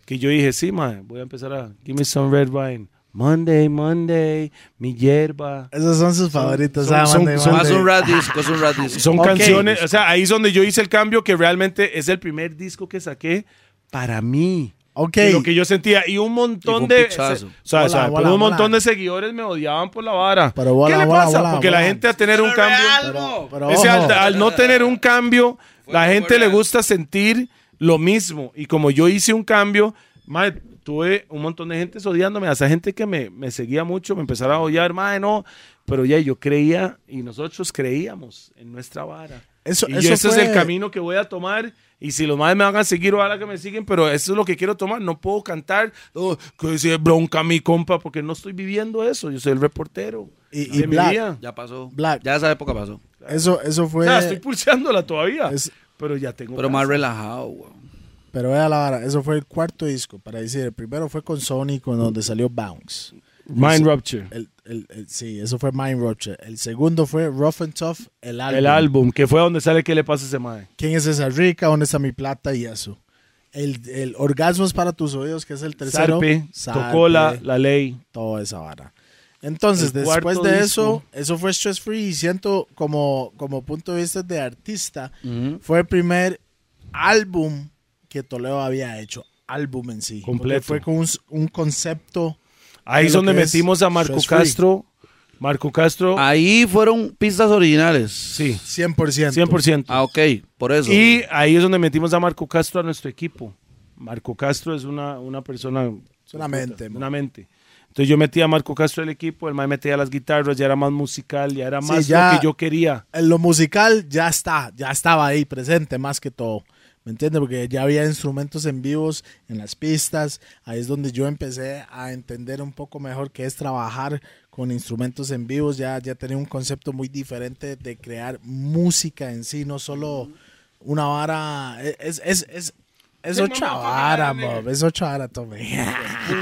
que yo dije, sí, mae, voy a empezar a, give me some red wine. Monday, Monday, mi hierba. Esos son sus favoritos. son- ah, son- mande, son- Más mande. un rap disco, es un rap disco. (laughs) Son Ok. canciones, o sea, ahí es donde yo hice el cambio que realmente es el primer disco que saqué para mí. Ok. Lo que yo sentía. Y un montón Y de. pichazo. O sea, o sea, Hola, pero hola, un montón hola. de seguidores me odiaban por la vara. Pero hola, ¿Qué le pasa? hola, Porque la gente a tener un cambio. Pero, pero Ese al, al no tener un cambio, la gente le gusta sentir lo mismo. Y como yo hice un cambio, mae, tuve un montón de gente odiándome. Hasta gente que me, me seguía mucho me empezaron a odiar, mae, no. Pero ya yo creía y nosotros creíamos en nuestra vara. Eso, y eso ese es fue- el camino que voy a tomar. Y si los más me van a seguir, ojalá que me siguen, pero eso es lo que quiero tomar. No puedo cantar, oh, que si es bronca mi compa, porque no estoy viviendo eso. Yo soy el reportero. Y- y Black. Ya pasó. Black. Ya esa época pasó. Eso, eso O fue. sea, estoy pulseándola todavía. es- pero ya tengo. Pero casa. más relajado, weón. pero vea la vara, eso fue el cuarto disco. Para decir, el primero fue con Sony, con donde salió Bounce. Mind Rupture. El, el- el- sí, eso fue Mind Rupture. El segundo fue Rough and Tough, el álbum. El álbum, que fue donde sale ¿Qué le pasa a ese mae? ¿Quién es esa rica? ¿Dónde está mi plata? Y eso. El, el Orgasmos para tus oídos, que es el tercero. Sarpe, Sarpe, tocó la, la ley. Toda esa vara. Entonces, El después de disco. eso, eso fue Stress Free. Y siento como, como punto de vista de artista, Ujú. fue el primer álbum que Toledo había hecho. Álbum en sí. Completo. Fue con un, un concepto. Ahí es donde metimos a Marco. Castro. Marco Castro, Ahí fueron pistas originales. sí, 100%. 100%. Ah, ok. Por eso. Y ahí es donde metimos a Marco Castro a nuestro equipo. Marco Castro es una, una persona. Es una mente. Una mente. Entonces yo metía a Marco Castro al equipo, el mae metía las guitarras, ya era más musical, ya era Sí, más ya- lo que yo quería. En lo musical ya está, ya estaba ahí presente más que todo. ¿Me entiendes? Porque ya había instrumentos en vivos en las pistas. Ahí es donde yo empecé a entender un poco mejor qué es trabajar con instrumentos en vivos. Ya, ya tenía un concepto muy diferente de crear música en sí, no solo una vara. Es, es, es, Es vara, nigga. mob. Es otra vara, Tommy.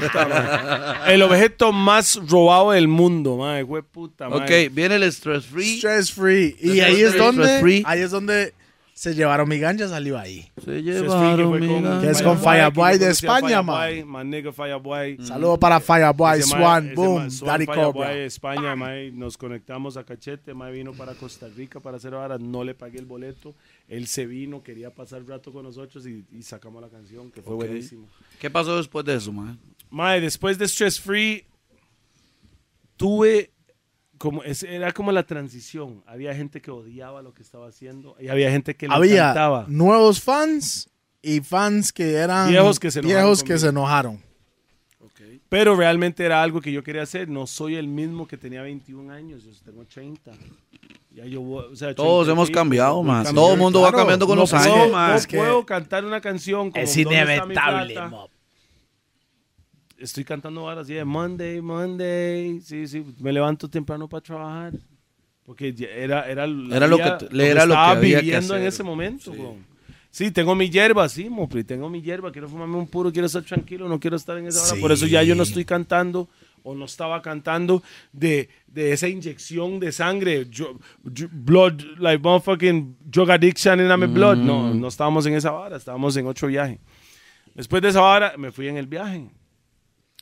Puta, mae. El objeto más robado del mundo, mae. Fue puta, mae. Ok, viene el stress free. Stress free. Y Stress ahí es donde, ahí es donde se llevaron mi ganja, salió ahí. Se llevaron mi gana. Que es con Fireboy de España, Fireboy, My nigga Fireboy. Saludo para Fireboy, Swan, ese Boom, Daddy Fireboy, Cobra. España, mae, nos conectamos a Cachete, mae vino para Costa Rica para hacer ahora, no le pagué el boleto, él se vino, quería pasar rato con nosotros y, y sacamos la canción, que fue Ok. buenísimo. ¿Qué pasó después de eso, man? Mae, después de Stress Free, tuve como, es- era como la transición, había gente que odiaba lo que estaba haciendo y había gente que le Había encantaba. nuevos fans y fans que eran Viejos que se enojaron viejos que conmigo. se enojaron. Pero realmente era algo que yo quería hacer. No soy el mismo que tenía 21 años, yo tengo 30. Ya yo, voy- o sea, Todos 30 y hemos cambiado, man. cambiando. Todo el mundo va cambiando con No los puedo- años, No, que puedo cantar una canción como Es ¿Dónde está mi inevitable, mob. Estoy cantando ahora así de Monday, Monday. Sí, sí, me levanto temprano para trabajar. Porque era, era, Era lo que t- era lo que estaba había que viviendo en hacer. ese momento. Sí, tengo mi hierba, sí, Mopri, tengo mi hierba. Quiero fumarme un puro, quiero estar tranquilo, no quiero estar en esa hora. Por eso ya yo no estoy cantando o no estaba cantando de, de esa inyección de sangre. Yo- yo- blood, like motherfucking drug addiction in my blood. No, Mm. no estábamos en esa vara, estábamos en otro viaje. Después de esa vara, me fui en el viaje.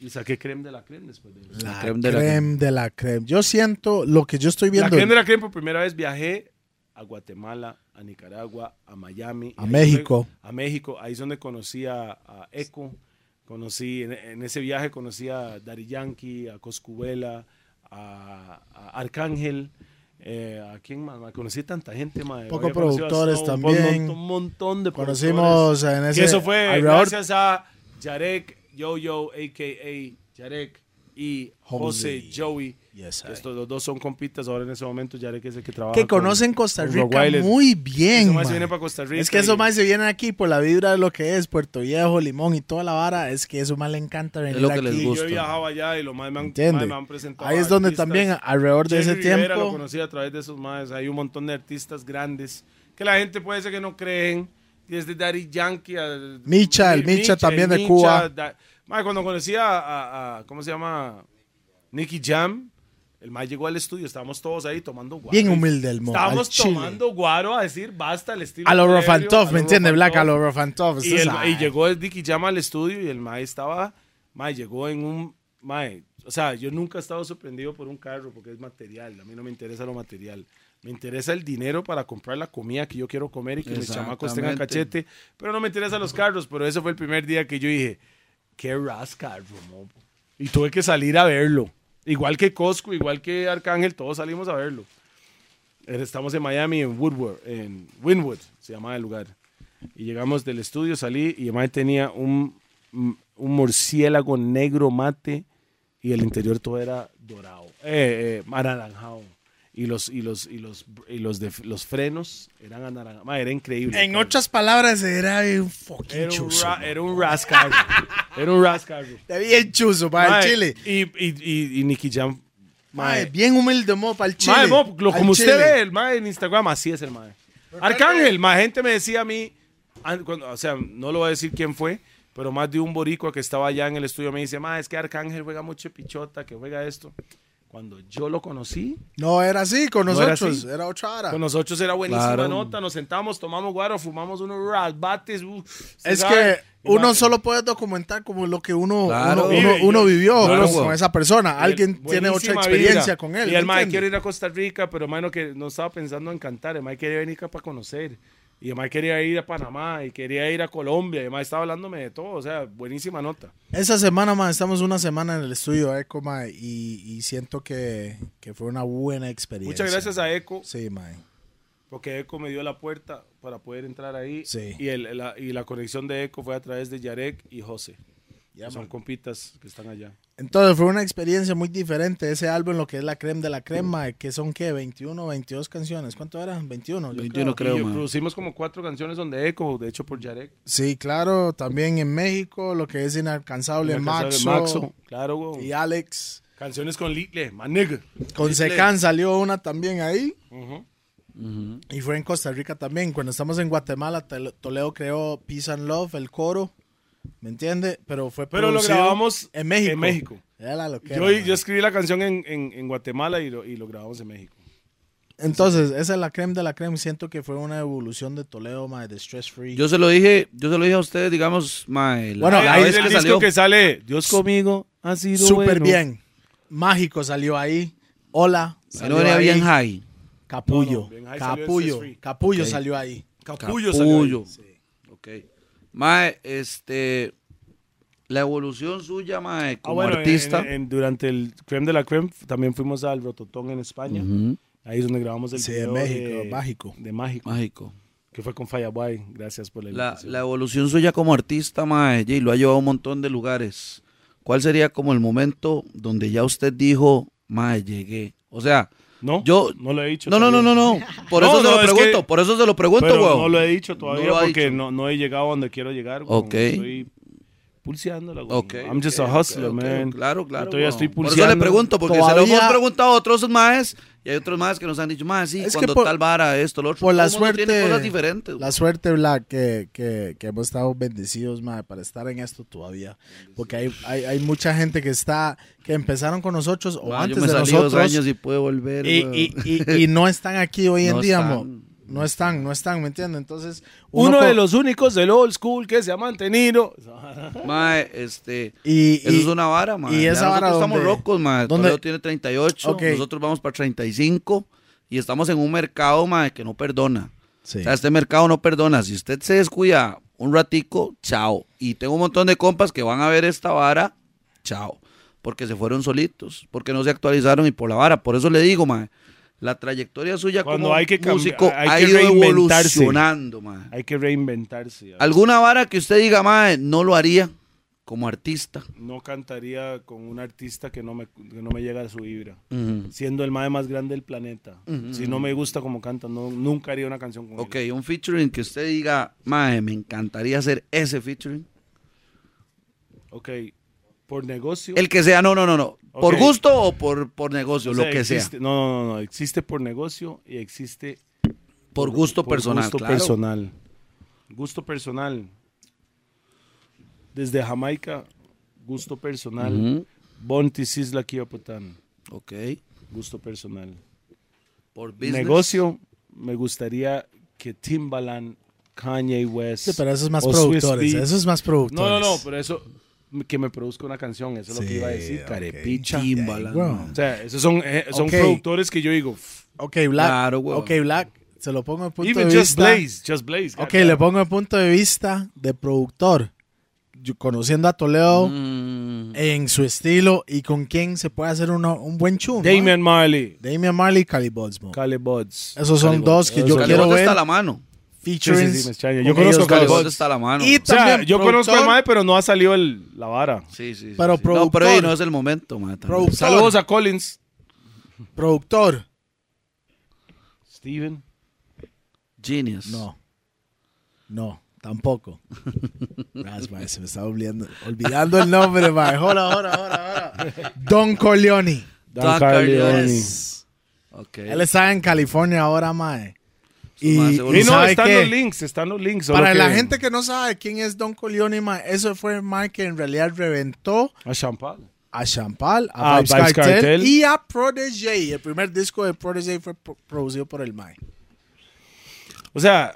Y saqué creme de la creme después de eso. La creme creme de de la la creme. Yo siento lo que yo estoy La viendo creme de la creme por primera vez viajé a Guatemala, a Nicaragua, a Miami. A México. donde- a México, ahí es donde conocí a, a Eco. Conocí, en, en ese viaje conocí a Daddy Yankee, a Coscubela, a, a Arcángel. eh, ¿A quién más? ma? Conocí tanta gente, ma. Poco Había conocido a productores Snow, también. un montón de conocimos en productores. ese Que eso fue alrededor- gracias a Yarek, Yo-Yo, a.k.a. Yarek, y José Jose. Joey. Yes. Estos los dos son compitas ahora en ese momento. Yarek es el que trabaja. que con- conocen Costa con Rica Rottweiler. muy bien. Se mae. viene para Costa Rica Es que esos más se vienen aquí por la vibra de lo que es Puerto Viejo, Limón y toda la vara. Es que eso más le encanta venir lo que aquí. les Y gusta. yo he viajado allá y los más me han, mae me han presentado. Ahí es donde artistas. también alrededor de ese Jerry Rivera lo tiempo. conocí a través de esos más. Hay un montón de artistas grandes que la gente puede ser que no creen. Desde Daddy Yankee a Micha, el Micha también de Cuba. da- cuando conocí a, a- a- ¿cómo se llama? Nicky Jam. El más llegó al estudio, estábamos todos ahí tomando guaro. Bien humilde el mo, Estábamos chile. tomando guaro a decir basta el estilo. A lo a ¿me entiende? Black, a lo tough. Y, el- y llegó el Dicky Jam al estudio y el Mae estaba, Mae llegó en un, Mae, o sea, yo nunca he estado sorprendido por un carro porque es material, a mí no me interesa lo material. Me interesa el dinero para comprar la comida que yo quiero comer y que mis chamacos tengan cachete, pero no me interesan los carros, pero ese fue el primer día que yo dije, qué ras carro, mo". Y tuve que salir a verlo. Igual que Costco, igual que Arcángel, todos salimos a verlo. Eh, Estamos en Miami, en Woodward, en Winwood, se llama el lugar. Y llegamos del estudio, salí y además tenía un, un murciélago negro mate y el interior todo era dorado, eh, eh, anaranjado. Y los, y los, y los, y los, de, los frenos eran anaranjados. Ma, Era increíble. En otras palabras, era un fucking era un, chuzo. ra- era un rascar. era un rascar. Era bien chuzo para el Chile. Y, y, y, y Nicky Jam. Mae, mae, bien humilde, mo, para el Chile. Mae, mo, lo- como usted Chile. ve el mae en Instagram, así es el mae. Arcángel, más gente me decía a mí, an- cuando- o sea, no lo voy a decir quién fue, pero más de un boricua que estaba allá en el estudio me dice, mae, es que Arcángel juega mucho pichota, que juega esto. Cuando yo lo conocí, No era así con No era nosotros. así. era, otra hora. con nosotros era buenísima Claro. nota, nos sentamos, tomamos guaro, fumamos unos rasbates. uh, Es cigarro. que uno solo puede documentar como lo que uno, Claro. uno, uno- Vive, uno yo- vivió Claro, con, güey. con esa persona. y Alguien tiene otra experiencia vibra. con él. Y ¿me el mae quiere ir a Costa Rica, pero mano que no estaba pensando en cantar, el mae quería venir acá para conocer. Y mae quería ir a Panamá y quería ir a Colombia. Y mae estaba hablándome de todo, o sea, buenísima nota. Esa semana, ma, estamos una semana en el estudio Eco, ma, y, y siento que, que fue una buena experiencia. Muchas gracias a Eco, Sí, ma. porque Eco me dio la puerta para poder entrar ahí. Sí. Y, el, la, y la conexión de Eco fue a través de Yarek y José. Ya, son compitas que están allá. Entonces fue una experiencia muy diferente ese álbum, lo que es la crema de la crema, que son, ¿qué? 21, 22 canciones. ¿Cuánto eran? 21. yo 21 creo. creo, producimos como cuatro canciones donde Eco, de hecho por Yarek. Sí, claro. También en México, lo que es Inalcanzable, Inalcanzable, Maxo, Maxo, Claro, y Alex. Canciones con Litle, man nigga. Con Litle. Secan salió una también ahí. Ujú. Y fue en Costa Rica también. Cuando estamos en Guatemala, Tol- Toledo creó Peace and Love, el coro. ¿Me entiende? Pero fue Pero lo grabamos en México. en México. Era la loquera, Yo, escribí la canción en, en, en Guatemala y lo, y lo grabamos en México. Entonces, esa es la creme de la creme. Siento que fue una evolución de Toledo, mae, de Stress Free. Yo se lo dije, yo se lo dije a ustedes, digamos, mae, la, Bueno, la ahí es el que disco salió. que sale Dios conmigo ha sido Súper bueno. bien. Mágico salió ahí. Hola. Salió ahí. bien high. Capullo. No, no, bien high salió Capullo. Free. Capullo salió ahí. Capullo salió ahí. Capullo. Ok. Mae, este, la evolución suya, mae, Ah, como bueno, artista. en- en- durante el Creme de la Creme también fuimos al Rototón en España. Ahí es donde grabamos el Sí, video en México, de, Mágico. de Mágico, Mágico. que fue con Fireboy. Gracias por la La, invitación. la evolución suya como artista, mae, y lo ha llevado a un montón de lugares. ¿Cuál sería como el momento donde ya usted dijo, mae, llegué? O sea, ¿No? yo- no lo he dicho. no, no, no, todavía. no, no. Por No, eso no, se lo pregunto, que- por eso se lo pregunto, weón. no lo he dicho todavía No porque dicho. no, no he llegado a donde quiero llegar. weón. Ok. Estoy pulseándola, weón. Ok, I'm just a hustler, man. Claro, claro. Yo todavía estoy Por eso pulseando. le pregunto, porque se lo hemos preguntado a otros maes y hay otros maes que nos han dicho, más sí, Es que cuando por- tal vara, esto, lo otro. Por la suerte. cosas diferentes. La suerte, Black, que, que, que hemos estado bendecidos, mae, para estar en esto todavía. Porque hay, hay, hay mucha gente que está, que empezaron con nosotros o antes yo me de salí nosotros. dos años y pude volver. y, y, y, y no están aquí hoy en No día, están. mo. No están, no están, ¿me entiendes? Entonces, Uno de los únicos del old school que se ha mantenido. Mae, este. Y, Eso y- es una vara, mae. y Ya esa vara nosotros estamos donde- rocos, mae. Toledo tiene 38, Ok. nosotros vamos para 35 y estamos en un mercado, mae, que no perdona. Sí. O sea, este mercado no perdona. Si usted se descuida un ratico, chao. Y tengo un montón de compas que van a ver esta vara, chao. Porque se fueron solitos, porque no se actualizaron y por la vara. Por eso le digo, mae, la trayectoria suya Cuando como hay que músico hay ha que ido evolucionando. Hay que reinventarse. ¿Alguna vara que usted diga, mae, no lo haría como artista? No cantaría con un artista que no me, que no me llega a su vibra. Siendo el mae más grande del planeta. Si no me gusta como canta, no, nunca haría una canción con Ok, él. un featuring que usted diga, mae, me encantaría hacer ese featuring. Ok, por negocio. El que sea, no, no, no, no. ¿Por gusto o por, por negocio? o lo sea, que existe- sea. No, no, no, no. Existe por negocio y existe Por gusto por personal, gusto claro. personal. Gusto personal. Desde Jamaica, gusto personal. Bonti Sisla Kiopotan, Ok. gusto personal. Por business. Negocio, me gustaría que Timbaland, Kanye West. Sí, pero eso es más productores. Eso es más productores. No, no, no, pero eso, que me produzca una canción, eso es lo que iba a decir, carepicha. Timbaland. O sea, esos son, eh, son Ok. productores que yo digo, "Pff, Ok, Black. Claro, ok, Black. Se lo pongo en punto even de Just vista. Blaze, Just Blaze. Ok, le pongo en punto de vista de productor. Yo, conociendo a Toledo Mm, en su estilo y con quién se puede hacer uno- un buen tune. ¿no? Damian Marley, Damian Marley y Cali Budsmo. Cali Buds. Esos son Cali dos que Buds. yo Esos- quiero Calibote ver. está a la mano. Sí, Featuring. sí, sí, me extraña. Yo conozco a Buds. está la mano. Y O sea, también yo conozco al productor- mae, pero no ha salido el, la vara. Sí, sí, sí, Pero sí. No, pero productor. ahí no es el momento. Productor. Saludos a Collins. Productor. Steven. Genius. No. No, tampoco. (laughs) Gracias, mae, se me estaba olvidando, olvidando el nombre, mae. Hola, hola, hola, hola. Don Corleone. Dan Don Carleone. Corleone. Yes. Ok. Él está en California ahora, mae. Y, seguro. No, ¿sabe están qué? los links, están los links. Para que- la gente que no sabe quién es Don mae, eso fue el mae que en realidad reventó A Champal. a Champal, a A Vibes Vibes Cartel, Cartel. y a Protege. El primer disco de Protege fue pro- producido por el mae. O sea,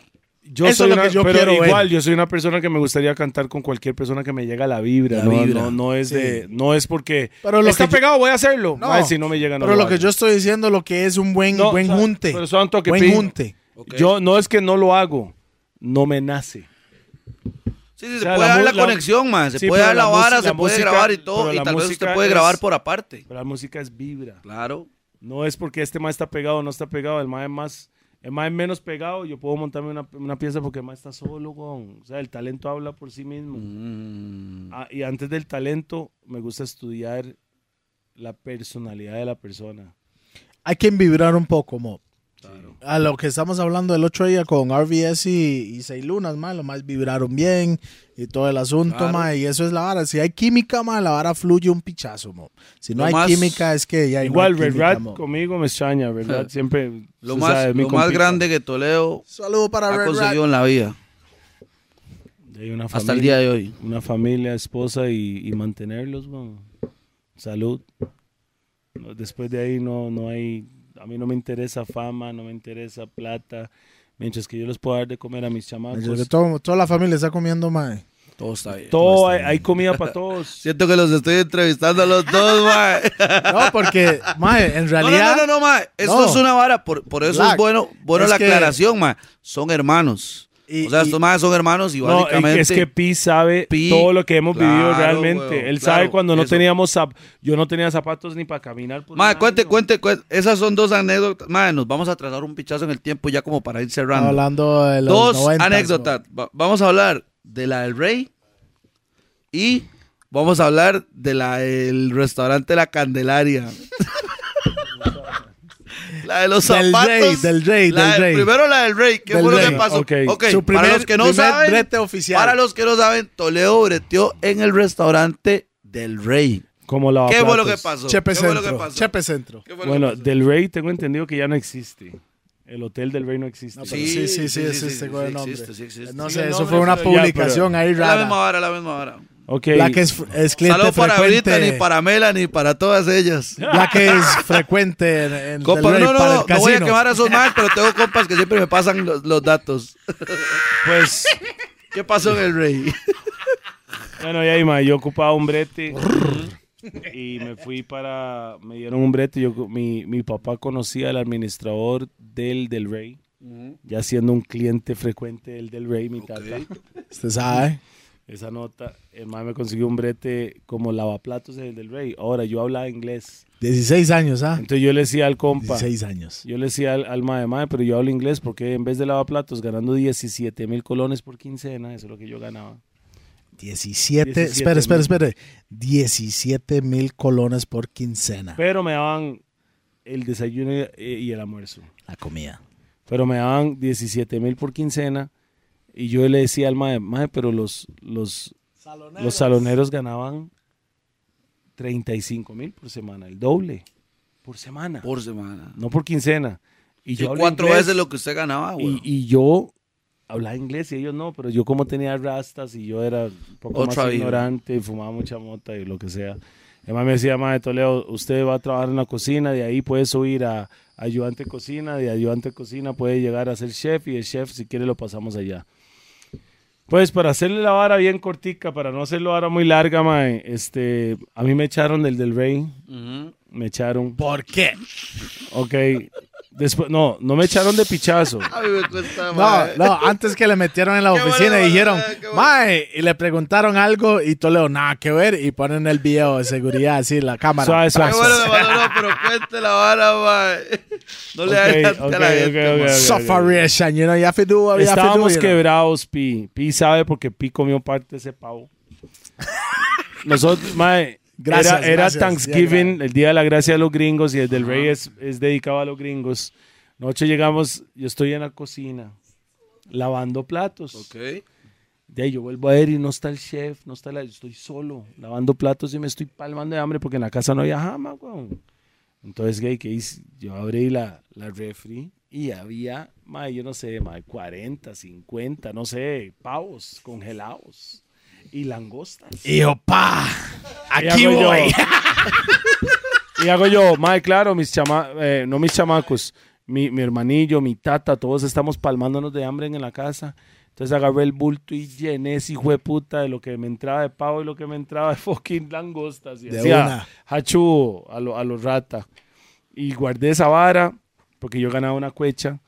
yo Eso soy es lo una, que yo pero ver. igual yo soy una persona que me gustaría cantar con cualquier persona que me llega la vibra. La no, vibra. no, no es Sí. de, no es porque Pero lo está que yo- pegado, voy a hacerlo. No, Mae, si no me llega, no Pero lo que yo estoy diciendo, lo que es un buen, No, buen o sea, junte. pero son toque buen junte. Yo no es que no lo hago, no me nace. Sí, sí, O se puede la dar la, conexión, man. Se Sí, puede dar la, la vara, se la puede música- grabar y todo. Y la tal vez música usted puede es- grabar por aparte. Pero la música es vibra. Claro. No es porque este más está pegado o no está pegado. El más es más, el más es menos pegado. Yo puedo montarme una, una pieza porque el más está solo, weón. O sea, el talento habla por sí mismo. Mm, Ah, y antes del talento, me gusta estudiar la personalidad de la persona. Hay que vibrar un poco, mo. A lo que estamos hablando el otro día con RVS y, y Seis Lunas, más lo más vibraron bien. y todo el asunto, Claro. ma, y eso es la vara. Si hay química, ma, la vara fluye un pichazo, mo. Si no Lo hay más- química, es que ya hay no Igual, hay Red química, Rat mo. conmigo me extraña, Red Rat (laughs) siempre. Lo más, sabe, lo más grande que Toledo Saludo para ha Red Rat. conseguido en la vida. Hay una Hasta el día de hoy. Una familia, esposa y, y mantenerlos, weón. Salud. Después de ahí no, no hay. A mí no me interesa fama, no me interesa plata. Mientras que yo les puedo dar de comer a mis chamacos. Yo todo- toda la familia está comiendo, ma. Todo está bien. Todo, hay, hay comida para (laughs) todos. Siento que los estoy entrevistando a los dos, mae. (laughs) No, porque, ma, en No, realidad... no, no, no, mae. Esto No. es una vara. Por, por eso Black, es bueno, bueno es la que- aclaración, mae. Son hermanos. Y- o sea, y- estos maes son hermanos y No, básicamente... es que Pi sabe Pi, todo lo que hemos vivido realmente. weón, Él claro, sabe cuando no eso. teníamos zap- yo no tenía zapatos ni para caminar. Por un cuente, cuente, cuente. Esas son dos anécdotas. Mae, nos vamos a trazar un pichazo en el tiempo ya como para ir cerrando. Hablando de los Dos 90s, anécdotas. Va- vamos a hablar de la del Rey y vamos a hablar de la del restaurante La Candelaria. (laughs) la de los Del zapatos. Rey, del Rey, La del Rey. Primero la del Rey. ¿Qué Del fue lo Rey, que pasó? Su para primer- los que no primer saben, brete oficial. para los que no saben, Toledo breteó en el restaurante del Rey. Como la ¿Qué fue lo que pasó? Chepe ¿Qué fue lo que Centro. pasó? Chepe Centro. ¿Qué fue lo Bueno, que pasó? del Rey tengo entendido que ya no existe. El hotel del Rey no existe. No, pero sí, sí, sí, existe con el nombre. existe, sí existe. No Sí, sé, eso fue una ya, publicación ahí Es la misma rara. hora, la misma hora. Ok. La que es, es cliente Saludos para frecuente. Brittany, para Melanie, para todas ellas. La que es frecuente en, en Compa, no, no, para no, el no voy a quemar a esos más, pero tengo compas que siempre me pasan los, los datos. Pues, ¿Qué pasó en el Rey? bueno, ya, ma, yo ocupaba un brete y me fui para, me dieron un brete. Yo, mi, mi papá conocía al administrador del Del Rey, ya siendo un cliente frecuente del Del Rey, mi tata. Usted sabe. Esa nota, el man me consiguió un brete como lavaplatos del Del Rey. Ahora, yo hablaba inglés. 16 años, ¿ah? Entonces yo le decía al compa, 16 años. yo le decía al, al mae, mae, pero yo hablo inglés porque en vez de lavaplatos ganando 17 mil colones por quincena, eso es lo que yo ganaba. 17, 17 espere, espere, espere. 17 mil colones por quincena. Pero me daban el desayuno y, y el almuerzo. La comida. Pero me daban 17 mil por quincena y yo le decía al mae, mae, pero los, los, los saloneros ganaban 35 mil por semana, el doble por semana, Por semana. no por quincena. Y yo cuatro inglés. veces lo que usted ganaba, güey. Y, y yo hablaba inglés y ellos no, pero yo como tenía rastas y yo era un poco Otra más vida. ignorante y fumaba mucha mota y lo que sea. Además me decía, de Toledo, usted va a trabajar en la cocina, de ahí puede subir a ayudante de cocina, de ayudante de cocina puede llegar a ser chef y el chef si quiere lo pasamos allá. Pues para hacerle la vara bien cortica, para no hacerlo vara muy larga, mae, este, a mí me echaron del del rey, Ujú. me echaron, ¿Por qué? ok, después, no, no me echaron de pichazo. (laughs) A mí me cuesta, No, no, antes que le metieron en la (laughs) oficina bueno, y dijeron, mae, qué bueno. mae, y le preguntaron algo y Toledo, nada que ver, y ponen el video de seguridad así, la cámara. Suave, suave, Qué bueno me valoró, pero cuente la vara, mae. (laughs) No le Ok, adelante ok, a la ok, gente. Sufferation, you know, to do do, Estábamos you know. quebrados, Pi. Pi sabe porque Pi comió parte de ese pavo. Nosotros, mae, Gracias, era, era gracias, Thanksgiving, el día de la gracia de los gringos, y el del rey es, es dedicado a los gringos. Nosotros llegamos, yo estoy en la cocina, lavando platos. Ok. De ahí yo vuelvo a ver y no está el chef, no está la, yo estoy solo, lavando platos y me estoy palmando de hambre porque en la casa no había jama, weón. Entonces, gay, ¿qué hice? Yo abrí la, la refri y había, mae, yo no sé, mae, 40, 50, no sé, pavos congelados y langostas. Y yo, pa, Y aquí yo- voy. (laughs) Y hago yo, mae, claro, mis chama eh, no mis chamacos, mi, mi hermanillo, mi tata, todos estamos palmándonos de hambre en la casa. Entonces agarré el bulto y llené ese hijo de puta de lo que me entraba de pavo y lo que me entraba de (laughs) fucking langostas. Y De hacía una. a los a los rata. Y guardé esa vara porque yo ganaba una cuecha.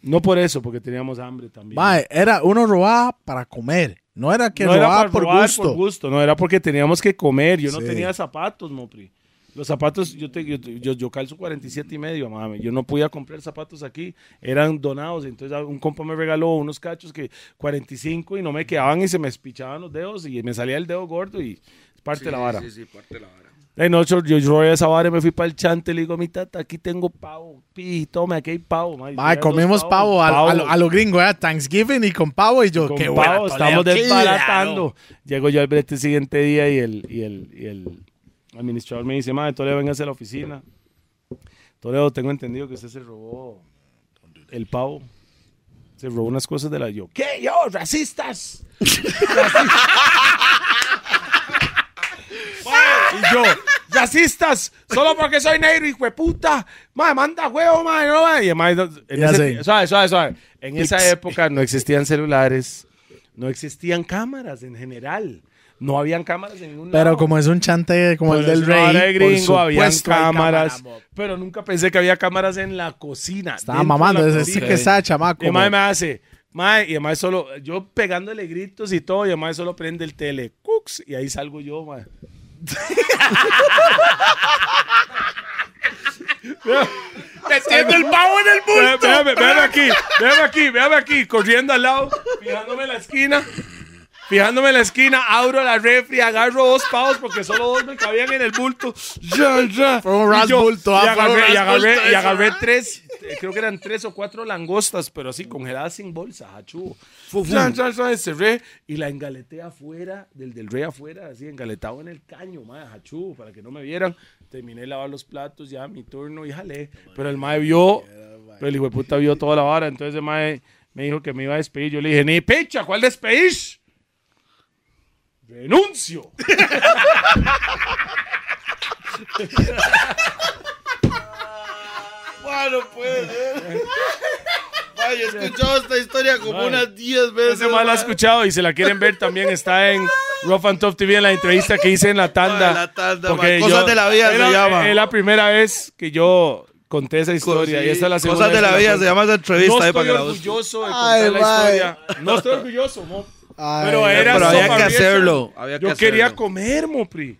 No por eso, porque teníamos hambre también. Mae, era, uno robaba para comer. No era que no era para por robar gusto. por gusto, no era porque teníamos que comer. Yo no tenía zapatos, Mopri. Los zapatos, yo, te- yo, yo, yo calzo 47 y medio, mami. Yo no podía comprar zapatos aquí, eran donados. Entonces un compa me regaló unos cachos que 45 y no me quedaban y se me espichaban los dedos y me salía el dedo gordo y es parte de la vara. Sí, sí, parte de la vara. Yo, yo a esa vara y me fui para el chante. Le digo a mi tata, aquí tengo pavo. Pi, tome, aquí hay pavo. Mae, Trae comimos pavo, a, pavos. a lo, a gringo, ¿eh? Thanksgiving y con pavo. Y yo, Con qué pavo, bueno. estamos desbaratando. Llego yo al el siguiente día y el, y el, y el administrador me dice, madre, Toledo, véngase a la oficina. Toledo, tengo entendido que usted se robó el pavo. Se robó unas cosas de la yo. ¿Qué? Yo, racistas. (laughs) (laughs) y yo, racistas, solo porque soy negro, hijo de puta. Madre, manda huevo, madre. No, madre. Y no- en Ya ese- sé. suave, suave, suave. En esa época no existían celulares, no existían cámaras en general. No habían cámaras en ningún lado. Pero como es un chante como el del es una rey, de gringo, habían supuesto hay cámaras. cámara, pero nunca pensé que había cámaras en la cocina. Estaba dentro de mamando, la ese sí cocina. que está chamaco. Y mae me hace, mae, y mae solo, yo pegándole gritos y todo, y mae solo prende el tele, cooks, y ahí salgo yo, mae. Metiendo el pavo en el Ve- Véame, véame aquí, véame aquí, véame aquí, corriendo al lado, fijándome la esquina. Fijándome en la esquina, abro la refri, agarro dos pavos porque solo dos me cabían en el bulto. Ya, ya. Fue un ras Y yo- bulto, y ah, agarré, y agarré, y tres, creo que eran tres o cuatro langostas, pero así congeladas sin bolsa, hachu. Ya, ya, ya, cerré y la engaleté afuera, del del rey afuera, así engaletado en el caño, madre, hachu, para que no me vieran. Terminé de lavar los platos, ya mi turno y jalé. Pero el mae vio, pero el hijo de puta vio toda la vara, entonces el mae me dijo que me iba a despedir. Yo le dije, ni pecha, ¿cuál despedís? Renuncio. Bueno, puede ser. Ay, he escuchado esta historia como Ay. unas 10 veces. Ese mal la ha escuchado y si la quieren ver también está en Rough and Tough TV en la entrevista que hice en la tanda. Ay, la tanda, Porque. Cosas de la vida se era- llama. Es la primera vez que yo conté esa historia y esta es la segunda Cosas de la vida se llama esa entrevista No para estoy que la busquen. orgulloso de Ay, contar la mae. historia. No estoy orgulloso, mo. Ay, pero era pero había que hacerlo, había que Yo quería comer, Mopri.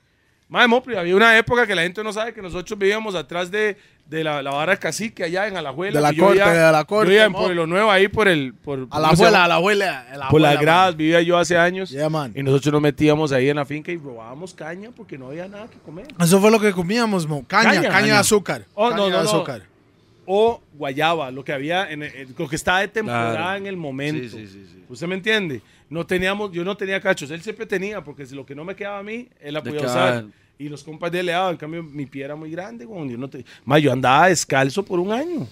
Mae, Mopri, había una época que la gente no sabe que nosotros vivíamos atrás de, de la, la vara cacique allá en Alajuela. De la corte, vivía- de la corte, Yo vivía en. Pueblo Nuevo, ahí por el... Por, A la ¿cómo se abuela, a la abuela. Por las gradas vivía yo hace años. Yeah, man. Y nosotros nos metíamos ahí en la finca y robábamos caña porque no había nada que comer. Eso fue lo que comíamos, mo. Caña, Caña. de azúcar. Oh, caña no, no, de no. azúcar. O guayaba, lo que había, en el- lo que estaba de temporada Claro. en el momento. Sí, sí, sí. ¿Usted me entiende? No teníamos, yo no tenía cachos. Él siempre tenía, porque si lo que no me quedaba a mí, él la podía usar. él. Y los compas de él le daban. En cambio, mi pie era muy grande. Yo, no te... Ma, yo andaba descalzo por un año.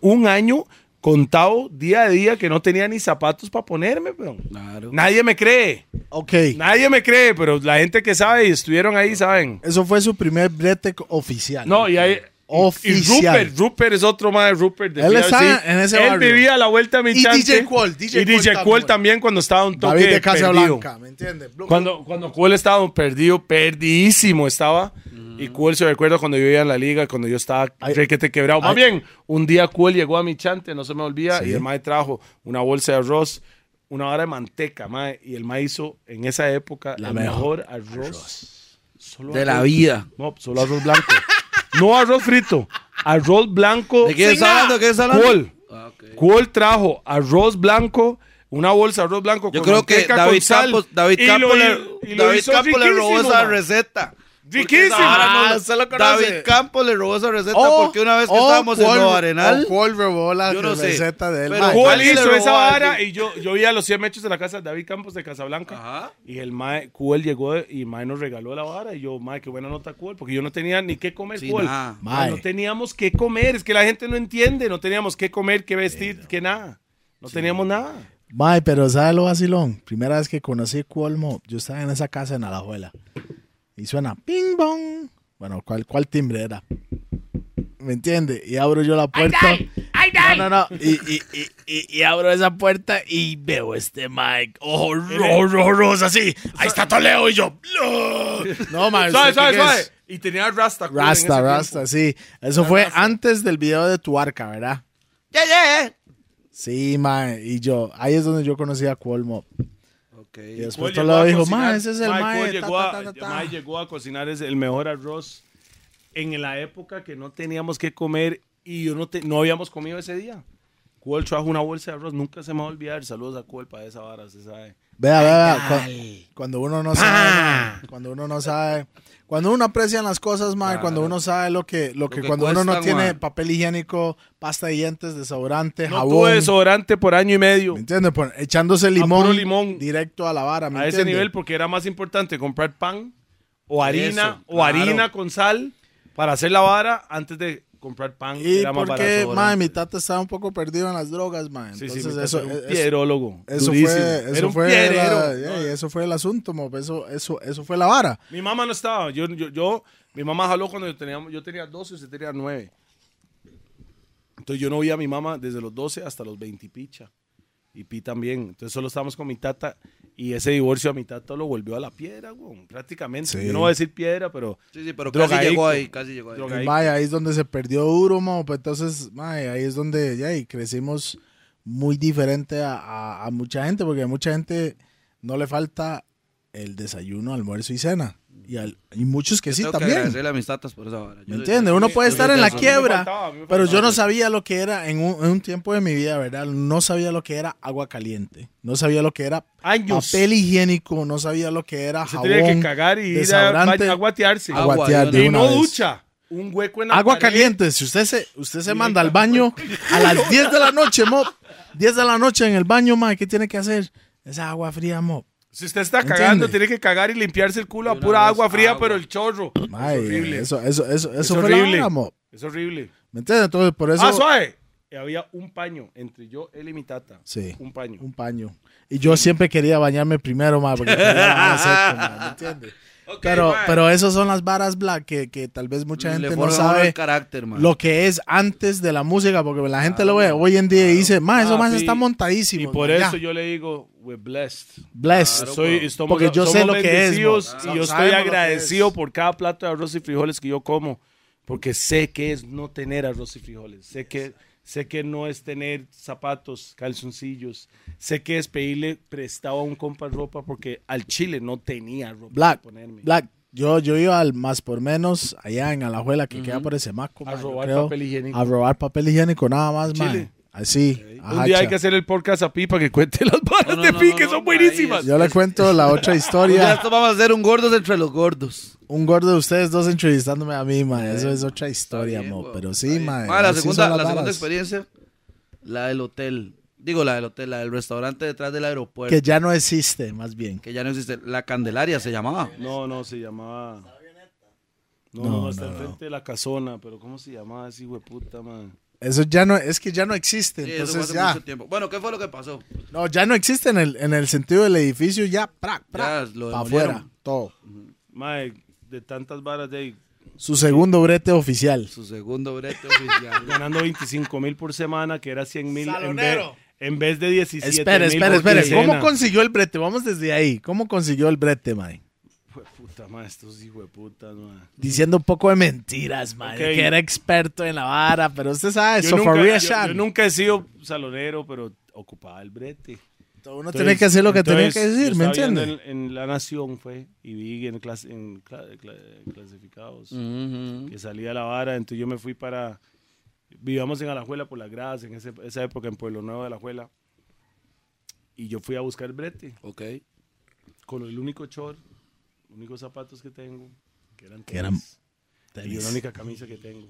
Un año contado día a día que no tenía ni zapatos para ponerme. weón. Claro. Nadie me cree. Ok. Nadie me cree, pero la gente que sabe y estuvieron ahí saben. Eso fue su primer brete oficial. No, y hay. Oficial. Y Rupert, Rupert es otro más Rupert de Él PRC. está en ese Él barrio. vivía a la vuelta de mi Y chante. DJ Qual, DJ y DJ también. Qual también cuando estaba un toque David de Casa. Blanca, ¿me entiendes? Cuando, cuando Qual estaba perdido, perdidísimo estaba. Y Qual se recuerda cuando yo iba en la liga, cuando yo estaba requete quebrado. Más bien, un día Qual llegó a mi chante, no se me olvida, Sí. y el mae trajo una bolsa de arroz, una hora de manteca, mae, y el mae hizo en esa época La el mejor mejor arroz. Solo De la vida. No, solo arroz blanco. (laughs) no arroz frito. Arroz blanco. ¿De qué está hablando? nada. ¿De qué está hablando? Ah, ok. Cuol trajo arroz blanco, una bolsa de arroz blanco Yo con creo que David con sal, Campos, David Campos, le, David Campos le robó esa receta. Riquísimo. vara no Ah, lo-. David Campos le robó esa receta Oh, porque una vez que oh, estábamos en Cual- Nuevo Arenal, oh, Cual robó la no sé, receta de él. pero le hizo esa vara y yo, yo vi a los 100 metros de la casa de David Campos de Casablanca. Ajá. Y el mae, Cuel llegó y mae nos regaló la vara. Y yo, mae, qué buena nota Cuel, porque yo no tenía ni qué comer Sí, Cuel. nada. Mae. No teníamos qué comer, es que la gente no entiende, no teníamos qué comer, qué vestir, qué nada. No teníamos nada. Mae, pero ¿sabe lo vacilón? Primera vez que conocí Cuolmo, yo estaba en esa casa en Alajuela. Y suena ping bong. Bueno, ¿cuál, cuál timbre era? ¿Me entiende? Y abro yo la puerta. No, no, no. Y, y, y, abro esa puerta y veo este Mike. Rojo, rojo, así. Ahí está Toledo y yo. No, (laughs) no mae. Suave, ¿usted suave, qué suave. es? Y tenía Rasta. Rasta. Rasta, sí. Eso fue antes del video de tu arca, ¿verdad? Yeah, yeah. Sí, mae. Y yo, ahí es donde yo conocí a Cuolmo. Y después Toledo a dijo, mae, ese es el Mae, llegó, ta, a, ta, ta, ta". mae llegó a cocinar el mejor arroz en la época que no teníamos que comer y yo no, te- no habíamos comido ese día. Cuel trajo una bolsa de arroz, nunca se me va a olvidar. Saludos a Cuel para esa vara, se sabe. Vea, vea, vea, cua- cuando uno no sabe, cuando uno no sabe, cuando uno aprecia las cosas, mae, Claro. cuando uno sabe lo que, lo que, que cuando uno no tiene papel higiénico, pasta de dientes, desodorante, No jabón, tuve desodorante por año y medio. ¿me entiendes? Echándose puro limón, limón. directo a la vara, ¿me A ese nivel, porque era más importante comprar pan o harina Eso, o claro. harina con sal para hacer la vara antes de comprar pan. Y era más porque, barato. mae, mi tata estaba un poco perdido en las drogas, mae. Sí, Entonces sí, eso, era un eso- pierólogo. eso durísimo. fue, eso fue, pierero. la- yeah, eso fue el asunto, mo, eso, eso, eso fue la vara. Mi mamá no estaba. Yo, yo, yo- mi mamá jaló cuando yo tenía, yo tenía 12 y usted tenía 9. Entonces yo no vi a mi mamá desde los 12 hasta los 20 y picha. Y Pi también. Entonces solo estábamos con mi tata. Y ese divorcio a mi tata lo volvió a la piedra, güey, prácticamente. Sí. Yo no voy a decir piedra, pero Sí, sí, pero casi llegó ahí, casi llegó ahí. Mae, ahí es donde se perdió duro, mo, pues entonces, mae, ahí es donde ya y crecimos muy diferente a, a- a mucha gente, porque a mucha gente no le falta el desayuno, almuerzo y cena. Y, al- y muchos que sí Tengo que también. agradecerle a mis tatas por esa. Yo- ¿Me entiendes? Uno puede estar en la quiebra, pero yo no sabía lo que era en un, en un tiempo de mi vida, ¿verdad? No sabía lo que era agua caliente. No sabía lo que era Años. papel higiénico. No sabía lo que era se jabón. tenía que cagar y ir a, desodorante, baño- a guatearse. Agua, aguatear de y una no vez. ducha. Un hueco en la Agua pared. caliente. Si usted se, usted se manda al baño a las 10 de la noche, mo. 10 de la noche en el baño, ma, ¿qué tiene que hacer? Esa agua fría, mo. Si usted está ¿Entiende? cagando, tiene que cagar y limpiarse el culo a pura agua fría, agua. pero el chorro. Es horrible. Eso, eso, eso, eso Es fue la horrible. Es horrible. ¿Me entiendes? Entonces, por eso. Ah, suave. Había un paño entre yo, él y mi tata. Sí. Un paño. Un paño. Y yo siempre quería bañarme primero, ma, porque (laughs) quería ma, ¿me entiendes? Ok, Pero, pero esos son las varas black que, que tal vez mucha Le gente no sabe el carácter, man. lo que es antes de la música, porque la gente lo ve hoy en día y dice, ma, eso Ah, más está Y montadísimo. por ma, ya. eso yo le digo, we're blessed. Blessed. Claro, Soy, estamos- Porque yo sé lo que es. Y yo estoy agradecido es. por cada plato de arroz y frijoles que yo como. Porque sé que es no tener arroz y frijoles. Sé que, sé que no es tener zapatos, calzoncillos. Sé que es pedirle prestado a un compa ropa porque al chile no tenía ropa Black, para ponerme. Black. Yo, yo iba al más por menos allá en Alajuela, que queda por ese maco. A robar creo, papel higiénico. A robar papel higiénico, nada más, ma. Chile. Así. Un día hay que hacer el podcast a Pi para que cuente (laughs) las balas No, no, de no, Pi no, que no, son ma, buenísimas. Yo le cuento la otra Ya (laughs) historia. esto vamos a hacer un gordos entre los gordos. Un gordo de ustedes dos entrevistándome a mí, ma. Eso es otra historia, bien, mo. Pero sí, bien. ma. Ma, la segunda, la segunda experiencia, la del hotel. Digo, la del hotel, la del restaurante detrás del aeropuerto. Que Que, ya no existe, más bien. ya no existe. La Candelaria se llamaba. No, no, se llamaba. No, No, no, no, está no, enfrente de la casona, pero ¿cómo se llamaba ese hijo de puta, man? Eso ya no, es que ya no existe. Sí, eso fue entonces hace ya. mucho tiempo. Bueno, ¿qué fue lo que pasó? No, ya no existe en el, en el sentido del edificio, ya, pra, pra, Ya, lo pa' afuera, todo. Mae, de tantas varas de ahí, Su segundo brete oficial. Su segundo brete oficial. (laughs) ganando 25 mil por semana, que era 100 mil en vez, en vez de 17 Espera, mil espera, espera. quincena. ¿Cómo consiguió el brete? Vamos desde ahí. ¿Cómo consiguió el brete, mae? Fue puta, mae, estos hijos de puta, mae. Diciendo un poco de mentiras, mae. Ok. Que era experto en la vara, pero usted sabe, Yo Sofaría nunca, yo- yo nunca he sido salonero, pero ocupaba el brete. Uno Entonces- tenía que hacer lo que tenía que decir, ¿me estaba viendo entiende? En, en La Nación fue, y vi en, clas- en cla- cla- clasificados. Ujú. que salía la vara, entonces yo me fui para, vivíamos en Alajuela por las gradas, en ese- esa época en Pueblo Nuevo de Alajuela, y yo fui a buscar brete, Ok. con el único short, los únicos zapatos que tengo, que eran Que eran tenis, y la única camisa que tengo.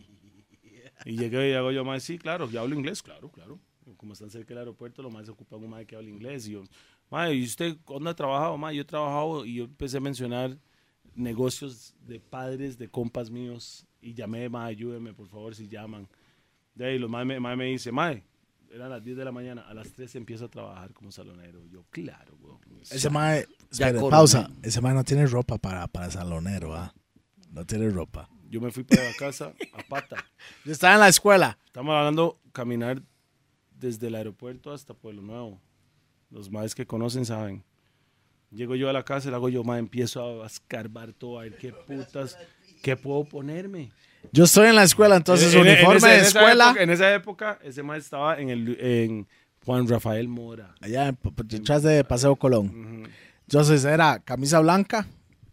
Y llegué y hago yo más, sí, claro, yo hablo inglés, claro, claro. Como están cerca del aeropuerto, lo más se ocupa un más que habla inglés. Y yo, "Mae, ¿y usted dónde ha trabajado? Mae, yo he trabajado y yo empecé a mencionar negocios de padres, de compas míos. Y llamé, mae, ayúdeme, por favor, si llaman. De ahí, los mae me, mae me dice, mae, eran las 10 de la mañana, a las 3 empiezo a trabajar como salonero. Yo, claro, weón. Ese mae, espere, pausa. Ese mae no tiene ropa para, para salonero, ¿ah? No tiene ropa. Yo me fui para la casa a pata. (laughs) Yo estaba en la escuela. Estamos hablando caminar desde el aeropuerto hasta Pueblo Nuevo. Los más que conocen saben. Llego yo a la casa y le hago yo, ma, empiezo a escarbar todo, a ver qué putas, qué puedo ponerme. Yo estoy en la escuela, entonces En- en- en uniforme esa- de en esa escuela. época- en esa época, ese más estaba en, el, en Juan Rafael Mora. allá detrás de Paseo Colón. Ujú. Entonces era camisa blanca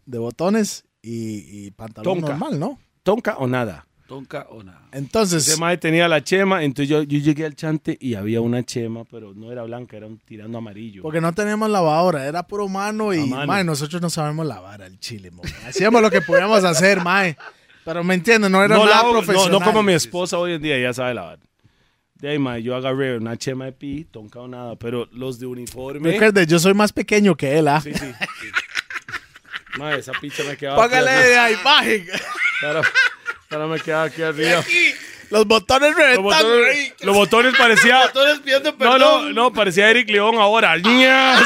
de botones y, y pantalón Tonka. normal, ¿no? ¿Tonka o nada? Tonka o nada. Entonces, Ese mae tenía la chema, entonces yo, yo llegué al chante y había una chema, pero no era blanca, era un tirando amarillo. porque no teníamos lavadora, era puro mano y, mano. mae, nosotros no sabemos lavar al chile, mo. Hacíamos lo que podíamos hacer, mae. Pero me entiendes, no era no, nada lavo- no, profesional. no como mi esposa hoy en día, ya sabe lavar. De ahí, mae, yo agarré una chema de pi, tonka o nada, pero los de uniforme. Recuerde, yo soy más pequeño que él, ¿ah? Sí, sí. sí. (laughs) Mae, esa picha me quedaba. Póngale la imagen. Ahora, ahora me quedaba aquí arriba. Los botones Los reventando. botones, los botones parecía. Todos pidiendo No, perdón. no, no, parecía Eric León ahora. ¡Ñas!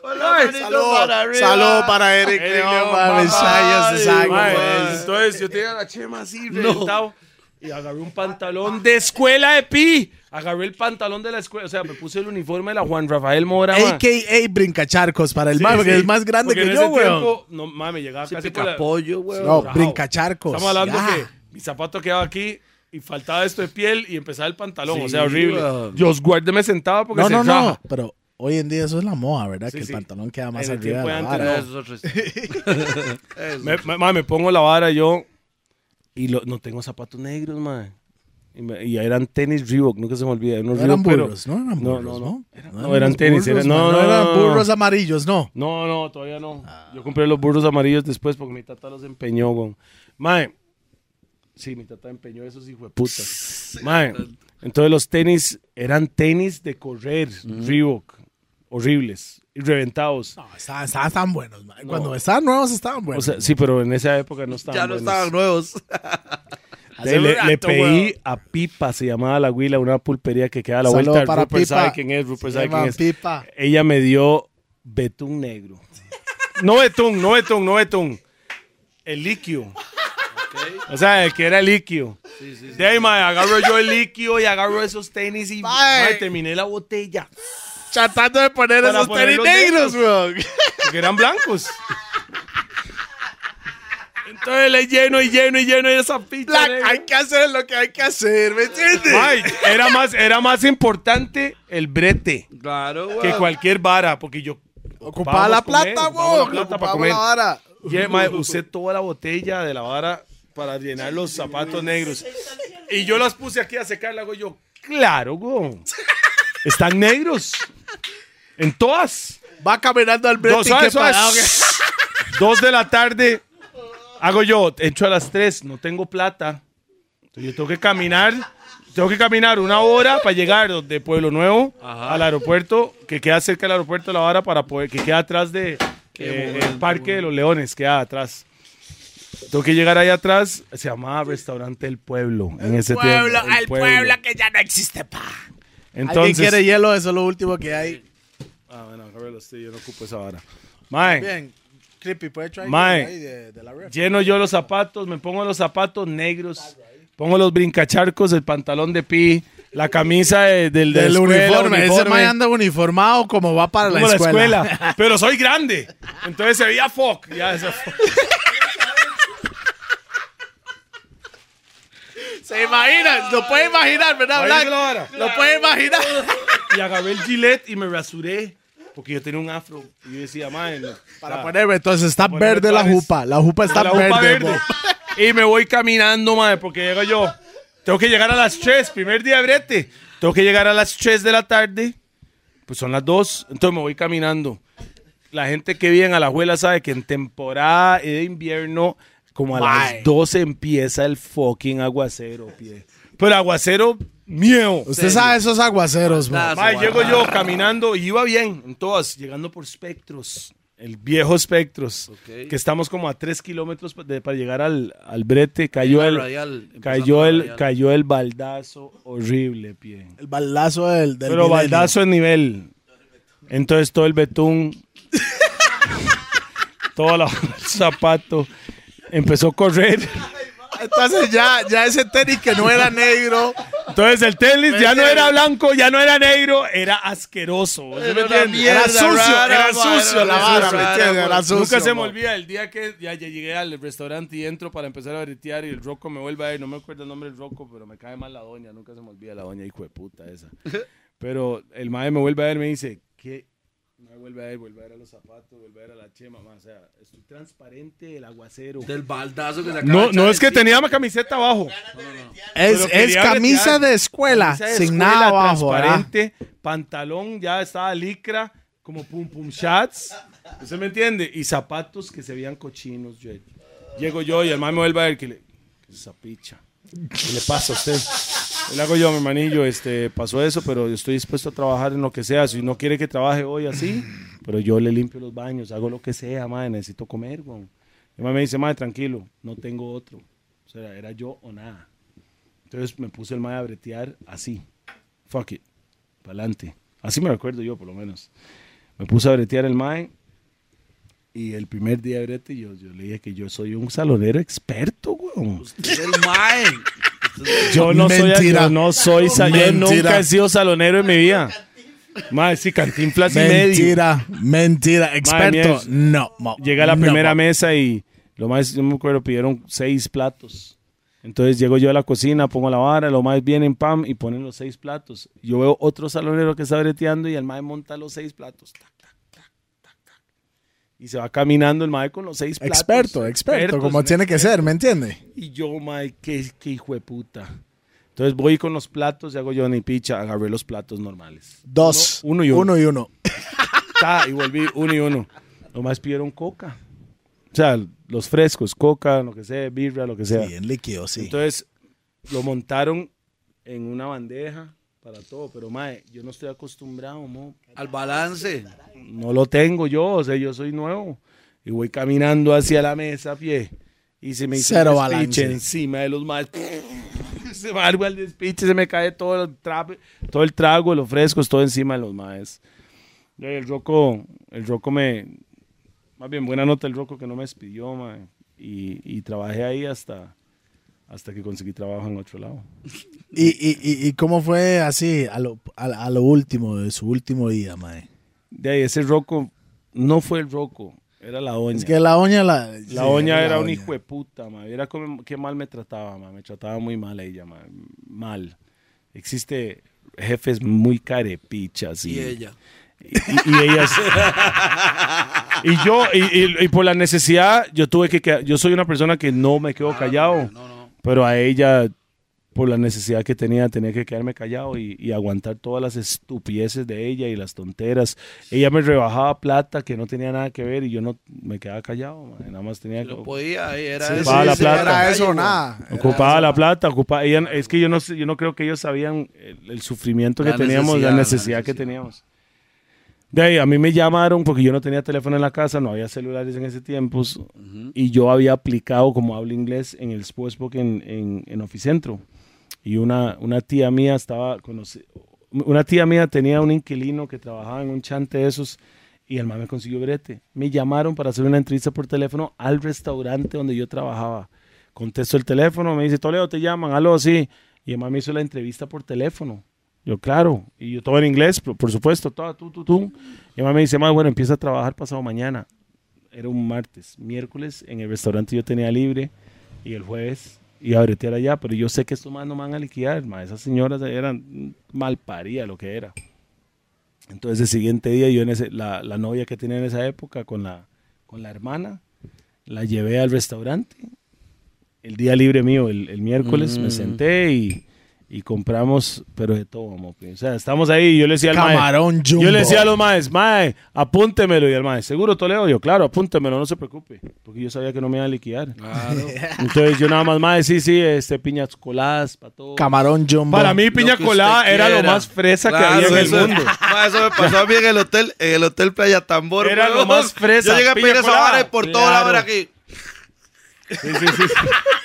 Con la manito Salud, para salud para Eric Eric León, León, para ese saco, Mae, pues. Entonces yo tenía la chema así, reventado. Y agarré un pantalón de escuela de pi. Agarré el pantalón de la escuela. O sea, me puse el uniforme de la Juan Rafael Mora. ma. AKA brincacharcos para el Sí, mae, porque sí. es más grande Porque que en yo, ese weón. tiempo, No, mames, llegaba Ese casi por la- pollo, weón. No, brincacharcos. Estamos hablando ya. que mi zapato quedaba aquí y faltaba esto de piel y empezaba el pantalón. o Sí, sea, horrible. weón. Dios guárdeme sentado porque No, se no, no. Pero hoy en día eso es la moda, ¿verdad? Sí, que sí. el pantalón queda más En arriba de la vara. Eso. (laughs) (laughs) Me, me- me pongo la vara yo y lo- no tengo zapatos negros, man. Y, me- y eran tenis Reebok, nunca se me olvida. Unos No eran Reebok, pero- burros, no eran burros, no, ¿no? no. Eran No, eran tenis, no, no eran burros amarillos, no. No, no, todavía no. Yo compré los burros amarillos después porque mi tata los empeñó, con. Mae. Sí, mi tata empeñó esos hijos de puta. Mae. Entonces los tenis eran tenis de correr, Reebok. Horribles. Reventados. No, estaban, estaban tan buenos, man. Cuando estaban nuevos estaban O buenos. sea, sí, pero en esa época no estaban Ya no buenos. estaban nuevos. (laughs) Le, pedí weón. a Pipa, se llamaba la Huila, una pulpería que queda a la Saludo vuelta. para Rupert Pipa. sabe quién es, Rupert Se sabe quién es. Pipa. Ella me dio betún negro. (laughs) No betún, no betún, no betún. El líquido. O sea, el que era el líquido. De ahí, mae, agarro yo el líquido y agarro esos tenis y terminé la botella. Tratando de poner Para esos tenis negros, weón. Porque eran blancos. Entonces le lleno y lleno y lleno y esa negra. hay que hacer lo que hay que hacer, ¿me entiendes? Mae, era más, era más importante el brete Claro, weón. que cualquier vara, porque yo Ocupaba la plata, weón. la plata para comer. la vara. Yeah, mae, usé toda la botella de la vara para llenar los zapatos negros. Y yo las puse aquí a secar, le hago yo, claro, güey. Están negros. En todas. Va caminando al Dos, parado que- Dos de la tarde. Hago yo, entro a las tres, no tengo plata. Entonces yo tengo que caminar. Tengo que caminar una hora para llegar de Pueblo Nuevo Ajá. al aeropuerto, que queda cerca del aeropuerto de La Vara, para poder, que queda atrás de eh, el Parque de los Leones, queda atrás. Tengo que llegar ahí atrás, se llamaba Restaurante El Pueblo en ese Pueblo, tiempo. el pueblo que ya no existe, pa. ¿Alguien Entonces, quiere hielo? Eso es lo último que hay. Ah, bueno, agárralo usted, yo no ocupo esa vara. Mae, Bien. Creepy, ¿puede traer Mae. ahí de, de la ref? lleno yo los zapatos, me pongo los zapatos negros, pongo los brincacharcos, el pantalón de pi, la camisa de- del, de Del la escuela, uniforme. Ese uniforme, man anda uniformado como va para como la escuela. Pero soy grande, entonces se veía fuck. Ya, ese fuck. (laughs) Se imagina, lo puede imaginar, ¿verdad, Black? la vara. Lo puede imaginar. Y agarré el gilet y me rasuré, porque yo tenía un afro. Y yo decía, mae, no, Para ponerme, entonces está verde la jupa. La jupa está la jupa verde. Y me voy caminando, madre, porque llego yo. Tengo que llegar a las 3, primer día de brete. Tengo que llegar a las 3 de la tarde. Pues son las 2, entonces me voy caminando. La gente que vive en Alajuela sabe que en temporada de invierno, como a las 12 empieza el fucking aguacero, pie. Pero aguacero mío. Usted sabe esos aguaceros, Mae, su llego yo caminando y iba bien en todas, llegando por Spectros, el viejo Spectros, Ok. que estamos como a tres kilómetros pa- de- para llegar al, al brete, cayó el, radial, cayó el, radial. cayó el baldazo horrible, pie. El baldazo del, del Pero milenio. baldazo en nivel. Entonces todo el betún, (laughs) todo la- el zapato, empezó a correr. Entonces ya, ya ese tenis que no era negro. Entonces el tenis ya no era blanco, ya no era negro, era asqueroso. ¿sí me Era una entiendes? mierda Era sucio, rara, era sucio era la vara, ¿me sucio. Nunca se me olvida el día que ya, ya llegué al restaurante y entro para empezar a bretear y el roco me vuelve a ver. No me acuerdo el nombre del roco, pero me cae mal la doña. Nunca se me olvida la doña, hijo de puta esa. (laughs) Pero el mae me vuelve a ver y me dice, ¿qué mae, vuelve a ver, vuelve a ver a los zapatos, vuelve a ver a la chema, mae, o sea, estoy transparente, el aguacero. Del baldazo que se acaba No, de no echar es que encima. tenía una camiseta abajo. Es, Pero es quería camisa bretear. de escuela, Camisa de sin escuela, nada abajo. ¿verdad? transparente, pantalón ya estaba licra, como pum pum shots. ¿Usted me entiende? Y zapatos que se veían cochinos. Yo, llego yo y el man me vuelve a ver que le. ¿Qué es esa picha? ¿Qué le pasa a usted? Le hago yo, mi hermanillo, este, pasó eso, pero yo estoy dispuesto a trabajar en lo que sea. Si no quiere que trabaje hoy así, pero yo le limpio los baños, hago lo que sea, madre, necesito comer, güey. Man me dice, madre, tranquilo, no tengo otro. O sea, era yo o nada. Entonces me puse el mae a bretear así. Fuck it. Para adelante. Así me recuerdo yo, por lo menos. Me puse a bretear el mae. Y el primer día de brete, yo, yo le dije que yo soy un salonero experto, weón. Usted es el mae. Yo no soy, Mentira. yo no soy, sa- yo Mentira. nunca he sido salonero en mi vida. Mae, sí, cantinflas y medio. Mentira, mentira. Experto, no. mo- Llega a la no, primera mo- mesa y lo más, yo me acuerdo, pidieron seis platos. Entonces llego yo a la cocina, pongo la vara, lo más vienen pam y ponen los seis platos. Yo veo otro salonero que está breteando y el mae monta los seis platos. Tac, Y se va caminando el mae con los seis platos. Experto, experto, como tiene que ser, ¿me entiende? y yo, mae, qué, qué hijo de puta. Entonces voy con los platos y hago yo ni picha, agarré los platos normales. Dos. Uno, uno y uno. Uno y uno. (laughs) Ta, y volví uno y uno. Nomás pidieron coca. O sea, los frescos, coca, lo que sea, birra, lo que sea. Sí, en líquido, sí. Entonces lo montaron en una bandeja para todo, pero mae, yo no estoy acostumbrado, mo. Al balance. no lo tengo yo, o sea, yo soy nuevo. Y voy caminando hacia la mesa a pie. Y se me hizo Cero un encima de los más. (laughs) se me arma el despiche, se me cae todo el, trape, todo el trago, los frescos, todo encima de los maes. Y El roco, el roco me. Más bien, buena nota el roco que no me despidió, mae. Y, y trabajé ahí hasta, hasta que conseguí trabajo en otro lado. (laughs) ¿Y, y, y, y cómo fue así a lo, a, a lo último, de su último día, mae? De ahí, ese roco no fue el roco, era la doña. Es que la oña la... La sí, doña era la un hijo de puta, ma. Era como, qué mal me trataba, ma. Me trataba muy mal ella, ma. Mal. Existe jefes muy carepichas. Y, Y ella. Y, y- y ellas. y yo, y, y- y por la necesidad, yo tuve que quedar- Yo soy una persona que no me quedo callado. No, no. Pero a ella, por la necesidad que tenía, tenía que quedarme callado y, y aguantar todas las estupideces de ella y las tonteras. Ella me rebajaba plata que no tenía nada que ver y yo no me quedaba callado. Nada más tenía que. lo podía, era Sí, eso. Ocupaba la plata. Era eso nada. Era Ocupaba eso. la plata, ocupaba, ella- es que yo no yo no creo que ellos sabían el, el sufrimiento La que teníamos, la necesidad, la necesidad que teníamos. De ahí, a mí me llamaron porque yo no tenía teléfono en la casa, no había celulares en ese tiempo, y yo había aplicado como hablo inglés en el Sportsbook en, en, en Oficentro. Y una, una tía mía estaba, conoce- una tía mía tenía un inquilino que trabajaba en un chante de esos, y el man me consiguió brete. Me llamaron para hacer una entrevista por teléfono al restaurante donde yo trabajaba. Contesto el teléfono, me dice, Toledo, te llaman, aló, sí. Y el man me hizo la entrevista por teléfono. Yo, claro. Y yo todo en inglés, por, por supuesto, todo, tú, tú, tú. Y man me dice, "Ma, bueno, empieza a trabajar pasado mañana. Era un martes. Miércoles en el restaurante yo tenía libre y el jueves iba a bretear allá, pero yo sé que estos más no me van a liquidar, ma. Esas señoras eran mal paría lo que era. Entonces el siguiente día yo en ese, la, la novia que tenía en esa época con la, con la hermana, la llevé al restaurante. El día libre mío, el, el miércoles, me Mm. senté y, y compramos, pero de todo, mopi. O sea, estamos ahí y yo le decía al mae, Camarón jumbo. yo le decía a los maes, mae, apúntemelo. Y el mae, ¿seguro Toledo? Yo, claro, apúntemelo, no se preocupe. Porque yo sabía que no me iban a liquidar. Claro. (laughs) Entonces yo nada más, mae, sí, sí, este, piñas coladas, para todo. Camarón jumbo. Para mí, piña colada era lo más fresa Claro, que había en el eso- mundo. (laughs) Eso me pasó a mí en el hotel, en el hotel Playa Tambor. Era lo más fresa, Yo llegué a piña pedir esa colada. vara y por toda la Claro. hora aquí. Sí, sí, sí. (laughs)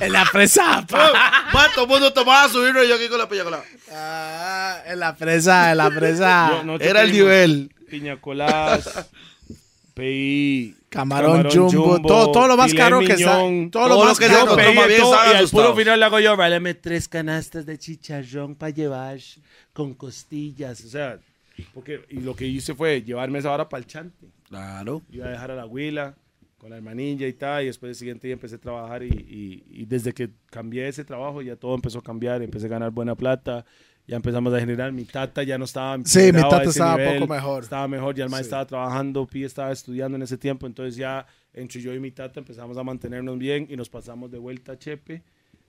En la fresa. pa. Ma, todo el mundo tomaba su vino y yo aquí con la piña colada. Ah, en la fresa, en la fresa. (laughs) Yo- nosotros Era el nivel. Piña coladas, pedí Camarón jumbo, todo- todo lo más caro que está- todo lo Todo más lo que caro. se Yo pedí más bien todo estaban y al puro final le hago yo, váleme tres canastas de chicharrón para llevar con costillas. O sea, porque, y lo que hice fue llevarme esa hora para el chante. Claro. Iba a dejar a la huila con la hermanilla y tal, y después el siguiente día empecé a trabajar y, y- y desde que cambié ese trabajo ya todo empezó a cambiar, empecé a ganar buena plata Ya empezamos a generar. Mi tata ya no estaba. Sí, mi tata estaba nivel, poco mejor. Estaba mejor, ya el Sí. estaba trabajando, Pi estaba estudiando en ese tiempo. Entonces ya entre yo y mi tata empezamos a mantenernos bien y nos pasamos de vuelta a Chepe,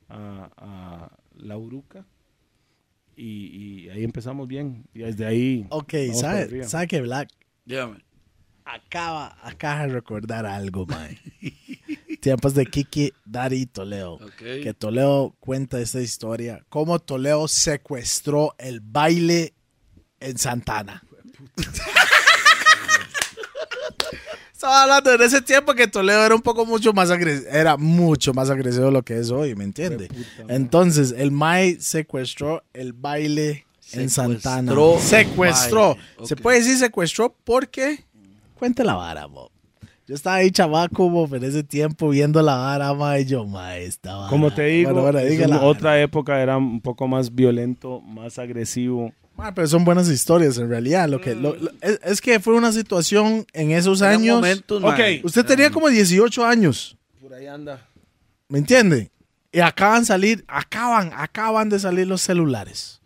a, a La Uruca. Y, y ahí empezamos bien. Y desde ahí. Ok, vamos para ¿sabe, arriba. ¿sabe que Black Dígame. Acaba, acaba de recordar algo, mae? (laughs) Tiempos de Kiki, Dari y Toledo. Ok. Que Toledo cuenta esta historia. Cómo Toledo secuestró el baile en Santana. (laughs) Estaba hablando en ese tiempo que Toledo era un poco mucho más agresivo, era mucho más agresivo de lo que es hoy, ¿me entiende? Entonces, el Mai secuestró el baile en Santana. Secuestró Secuestró. Se puede decir secuestró porque cuente la vara, mo. Yo estaba ahí chavaco, mo, en ese tiempo viendo la vara, ma, y yo, ma, estaba. Como te digo, bueno, vara. otra época era un poco más violento, más agresivo. Ma, pero son buenas historias en realidad. Lo que, lo- lo- es, es que fue una situación en esos Eran años. momentos, Ok. mae. Usted tenía como 18 años, Por ahí anda. ¿me entiende? Y acaban de salir, acaban, acaban de salir los celulares.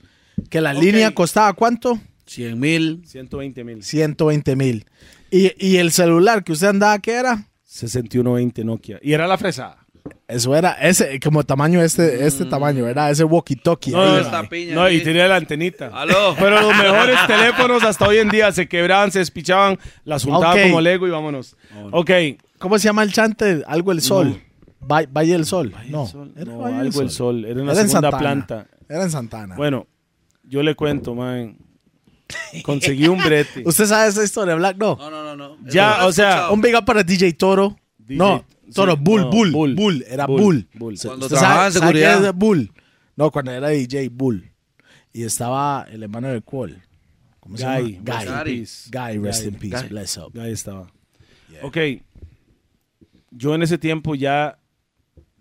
Que la línea costaba cuánto? 100 mil. 120 mil. 120 mil. Y, y el celular que usted andaba, ¿qué era? 6120 Nokia. Y era la fresada. Eso era ese, como tamaño este, este tamaño, era ese walkie-talkie. No, ahí, no, esta piña no, y tenía la antenita. Aló. Pero los mejores teléfonos hasta hoy en día se quebraban, se despichaban, las juntaban como Lego y vámonos. Ok. ¿Cómo se llama el chante? Algo el sol. Va- Valle del Sol. no, Sol, era no, Valle algo el sol. Era en la Era segunda planta. Era en Santana. Bueno, yo le cuento, man. (laughs) Conseguí un brete. ¿Usted sabe esa historia, Black? No. No, no, no, no. Ya, o sea. Un big up para DJ Toro. DJ, no, Toro, sí, Bull, no, Bull, Bull. Bull, Era Bull, Bull. Bull. Se- Cuando usted trabajaba en seguridad. es Bull. No, cuando era DJ, Bull. Y estaba el hermano de Cole. ¿Cómo se Guy. llama? rest in Guy. peace. Guy, rest Guy. in peace. Guy. Bless up. Ahí estaba. Ok. Yo en ese tiempo ya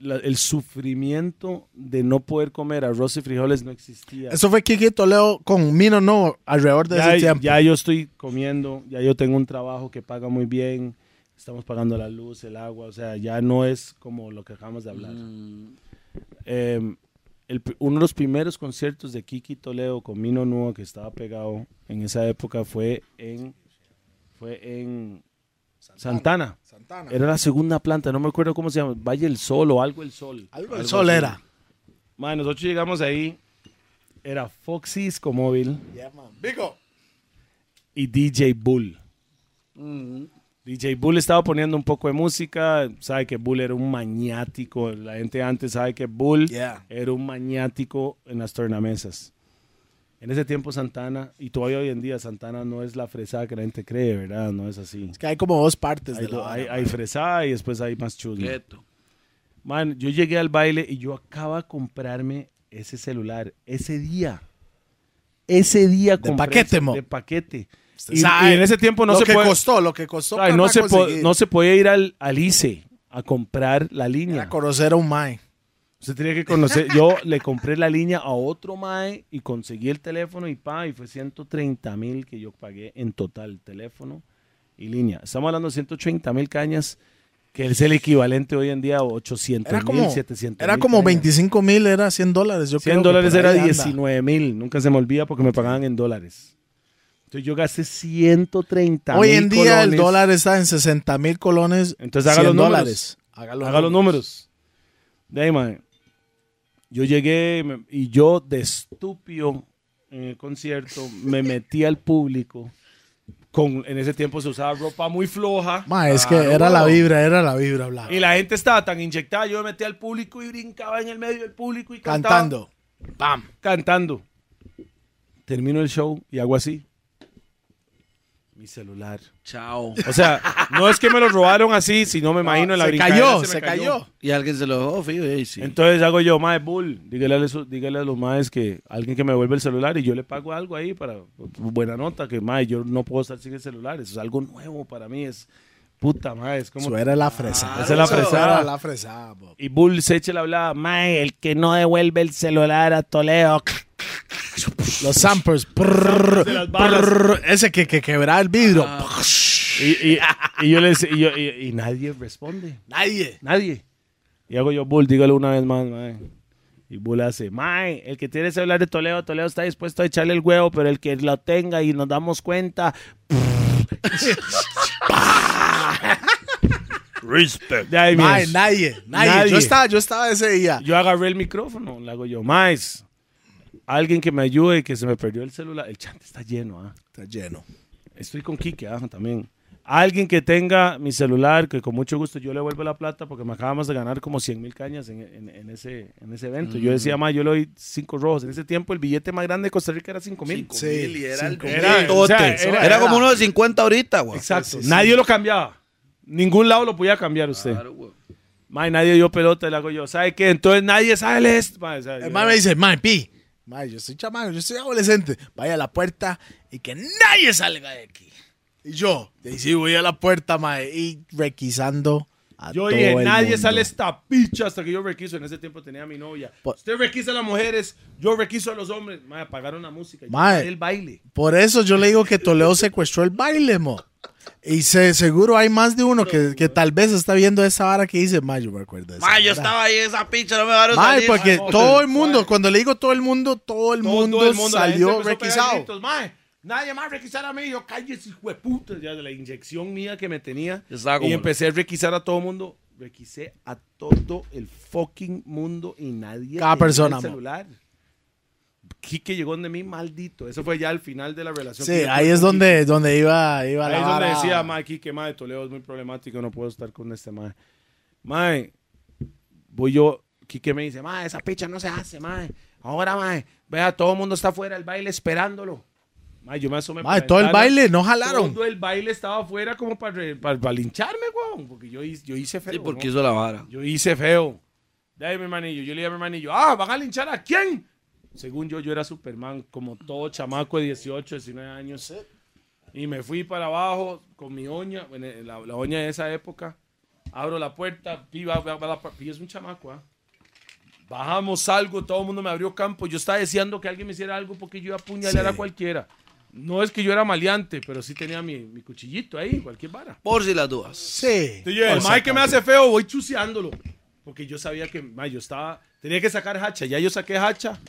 la- el sufrimiento de no poder comer arroz y frijoles no existía. Eso fue Kiki Toledo con Mino No alrededor de ya, ese tiempo. ya yo estoy comiendo, ya yo tengo un trabajo que paga muy bien, estamos pagando la luz, el agua, o sea, ya no es como lo que acabamos de hablar. Mm, Eh, el pr- uno de los primeros conciertos de Kiki Toledo con Mino Nuevo que estaba pegado en esa época fue en fue en Santana. Santana. Era la segunda planta, no me acuerdo cómo se llama, Valle el Sol o algo el Sol. Algo del Sol así. era. Man, nosotros llegamos ahí, era Foxy Disco Móvil Bigo. y DJ Bull. mm. DJ Bull estaba poniendo un poco de música, sabe que Bull era un maniático, la gente antes sabe que Bull Yeah. era un maniático en las tornamesas. En ese tiempo Santana, y todavía hoy en día Santana no es la fresada que la gente cree, ¿verdad? No es así. Es que hay como dos partes Hay, de la hay, hay fresada y después hay más chusma. Quieto. Man, yo llegué al baile y yo acabo de comprarme ese celular ese día. Ese día De compré paquete, ese- mo. De paquete. Y, en ese tiempo no lo se que puede... costó, lo que costó. No, se po- no se podía ir al, al ICE a comprar la línea. Era conocer a un Mae. Usted tenía que conocer. Yo le compré la línea a otro mae y conseguí el teléfono y pa, y fue 130 mil que yo pagué en total, teléfono y línea. Estamos hablando de 130 mil cañas, que es el equivalente hoy en día a 800 Era mil, como, 700 era mil como cañas. 25 mil, era 100 dólares. Yo 100 creo dólares era ahí anda. 19 mil. Nunca se me olvida porque me pagaban en dólares. Entonces yo gasté 130 Hoy mil en día el colones. dólar está en 60 mil colones. Entonces haga 100 los números. dólares. Haga los, Haga los números. De ahí, mae. Yo llegué y yo de estúpido en el concierto me metí al público. Con, en ese tiempo se usaba ropa muy floja. Ma, es que era la vibra, era la vibra, bla. Y la gente estaba tan inyectada. Yo me metí al público y brincaba en el medio del público y cantaba. Cantando. Bam. Cantando. Termino el show y hago así. Mi celular. Chao. O sea, no es que me lo robaron así, sino me imagino en la se brincadera cayó, me se cayó. Y alguien se lo dejó, fijo, y sí. Entonces hago yo, mae, bull, dígale a, esos- dígale a los maes que alguien que me devuelve el celular y yo le pago algo ahí para buena nota, que mae, yo no puedo estar sin el celular, eso es algo nuevo para mí, es puta mae, es como... Eso era la fresa. Esa es la fresada. Era la fresada, Bob. Y Bull se echa la hablada, mae, el que no devuelve el celular a Toledo. Los prrr, ese que, que quebraba el vidrio. Y, y- y yo le y, yo- y- y nadie responde, Nadie. nadie. Y hago yo, Bull, dígalo una vez más, mae. Y Bula hace, mae, el que tiene el celular de Toledo, Toledo está dispuesto a echarle el huevo, pero el que lo tenga y nos damos cuenta. (laughs) Respect. De ahí, Mae, nadie, nadie, Nadie. Yo estaba, yo estaba ese día. Yo agarré el micrófono, le hago yo, más. Alguien que me ayude, que se me perdió el celular. El chat está lleno, ¿ah? Está lleno. Estoy con Kike ah, también. Alguien que tenga mi celular, que con mucho gusto yo le vuelvo la plata porque me acabamos de ganar como 100 mil cañas en, en- en ese, en ese evento. Yo decía, ma, yo le doy cinco rojos. En ese tiempo el billete más grande de Costa Rica era 5 mil. Sí, y era el Era- billetote. o sea, era- era, como uno de 50 ahorita, güey. Exacto. Sí, sí, sí. Nadie lo cambiaba. Ningún lado lo podía cambiar usted. Claro, güey. Ma, y nadie dio pelota, le hago yo. ¿Sabe qué? Entonces nadie sale esto. Ma, o sea, El yo- mae me dice, mae, pi. Mae, yo soy chamaco, yo soy adolescente. Vaya a la puerta y que nadie salga de aquí. Y yo, y sí, voy a la puerta, mae, y requisando a Yo todo dije, el nadie mundo. sale esta picha hasta que yo requiso. En ese tiempo tenía a mi novia. Po- Usted requisa a las mujeres, yo requiso a los hombres. Mae, apagaron la música. Yo Mae. paré el baile. Por eso yo le digo que Toledo secuestró el baile, mo. Y se, seguro hay más de uno que, que tal vez está viendo esa vara que dice, mae, yo me acuerdo de esa Ma, yo vara". estaba ahí esa pincha, no me van a salir. porque Mae, todo el mundo, cuando le digo todo el mundo, todo el, Todo- mundo, todo el mundo, salió requisado. gritos, "Mae, nadie más requisar a mí. Yo, cállese, hijo de puta. Ya de la inyección mía que me tenía. Estaba Y empecé a requisar a todo el mundo. Requisé a todo el fucking mundo y nadie Cada tenía persona, el mo. Quique llegó donde mí, maldito. Eso fue ya al final de la relación. Sí, ahí es donde, donde iba, iba Ahí la es donde vara. decía, mae, Quique, mae, Toledo es muy problemático, no puedo estar con este mae. Mae, voy yo, Quique me dice, mae, esa picha no se hace, mae. Ahora, mae, vea, todo el mundo está afuera del baile esperándolo. Mae, yo me asomé Mae, todo el baile, no jalaron. Todo el baile estaba afuera como para, re- para, para lincharme, weón, porque yo, hice- yo hice feo. Sí, porque ¿no? hizo la vara. Yo hice feo. De ahí, mi hermanillo, yo le dije a mi hermanillo, ah, ¿van a linchar a quién? Según yo, yo era Superman, como todo chamaco de 18, 19 años. Y me fui para abajo con mi oña, bueno, la, la oña de esa época. Abro la puerta, pi, va, va- va la- pi es un chamaco, ¿ah? Bajamos, salgo, todo el mundo me abrió campo. Yo estaba deseando que alguien me hiciera algo porque yo iba a apuñalar Sí. a cualquiera. No es que yo era maleante, pero sí tenía mi, mi cuchillito ahí, cualquier vara. Por si las dudas. Sí. Entonces yo, el mae que me hace feo, voy chuceándolo. Porque yo sabía que mae, yo estaba. Tenía que sacar hacha. Ya yo saqué hacha.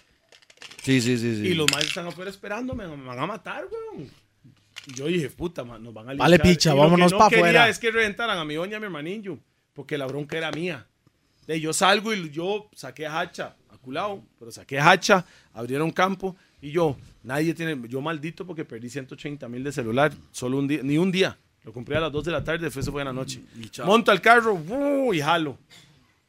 Sí, sí, sí. sí. Y los maes están afuera esperándome. Me van a matar, weón. Y yo dije, puta, man, nos van a Vale, linchar. picha, Y lo que vámonos no quería afuera. es que reventaran a mi doña y a mi hermanillo. Porque la bronca era mía. De yo salgo y yo saqué hacha. Aculado, pero saqué hacha. Abrieron campo. Y yo, nadie tiene. Yo maldito porque perdí 180 mil de celular. Solo un día. Ni un día. Lo compré a las 2 de la tarde. Después se fue en la noche. Monto al carro y jalo.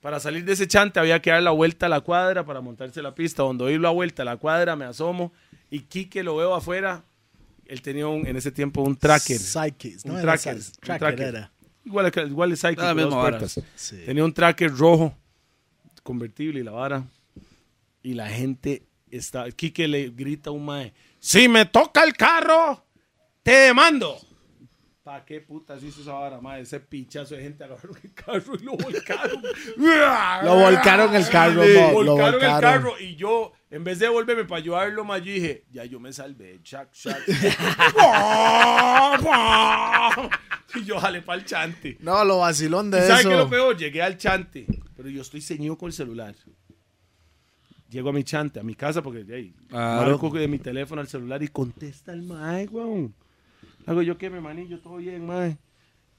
Para salir de ese chante había que dar la vuelta a la cuadra para montarse la pista. Donde doy la vuelta a la cuadra, me asomo y Quique lo veo afuera. Él tenía un- en ese tiempo un tracker. Psychics, Un ¿no? tracker, Era, un tracker tracker. era. Igual, igual es Psychic, Ah, puertas. Sí. Tenía un tracker rojo, convertible y la vara. Y la gente está. Quique le grita a un mae: Si me toca el carro, te demando. ¿Para qué putas hizo esa vara, mae? Ese pichazo de gente agarró el carro y lo volcaron. (laughs) Lo volcaron el carro, Sí, mo, lo volcaron el carro y yo, en vez de volverme para ayudarlo, yo dije, ya yo me salvé. Chac, chac. (laughs) (laughs) y yo jalé para el chante. No, lo vacilón de ¿Y ¿Sabes eso. qué lo peor? Llegué al chante, pero yo estoy ceñido con el celular. Llego a mi chante, a mi casa, porque hey, Claro. marco de mi teléfono al celular y contesta el mae, weón. Hago yo, ¿qué, mi manillo? Todo bien, mae.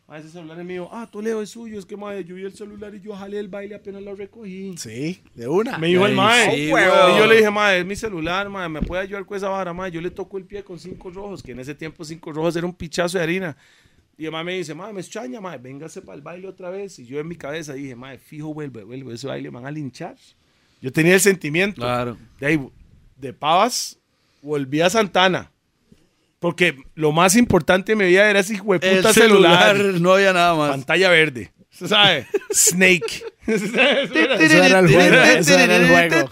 Mae, ese celular es mío. Ah, Toledo es suyo. Es que, mae, yo vi el celular y yo jalé el baile apenas lo recogí. Sí, de una. Me dijo el mae. sí, y yo le dije, mae, es mi celular, mae, me puede ayudar con esa vara, mae. Yo le toco el pie con cinco rojos, que en ese tiempo cinco rojos era un pichazo de harina. Y el mae me dice, mae, me extraña, mae, véngase para el baile otra vez. Y yo en mi cabeza dije, mae, fijo, vuelve, vuelve, ese baile me van a linchar. Yo tenía el sentimiento. Claro. De ahí, de Pavas, volví a Santana. Porque lo más importante mi vida era ese hijo de El puta celular, celular. no había nada más. Pantalla verde. ¿Se sabe? (laughs) Snake. (laughs) Eso era el juego, eso era el juego.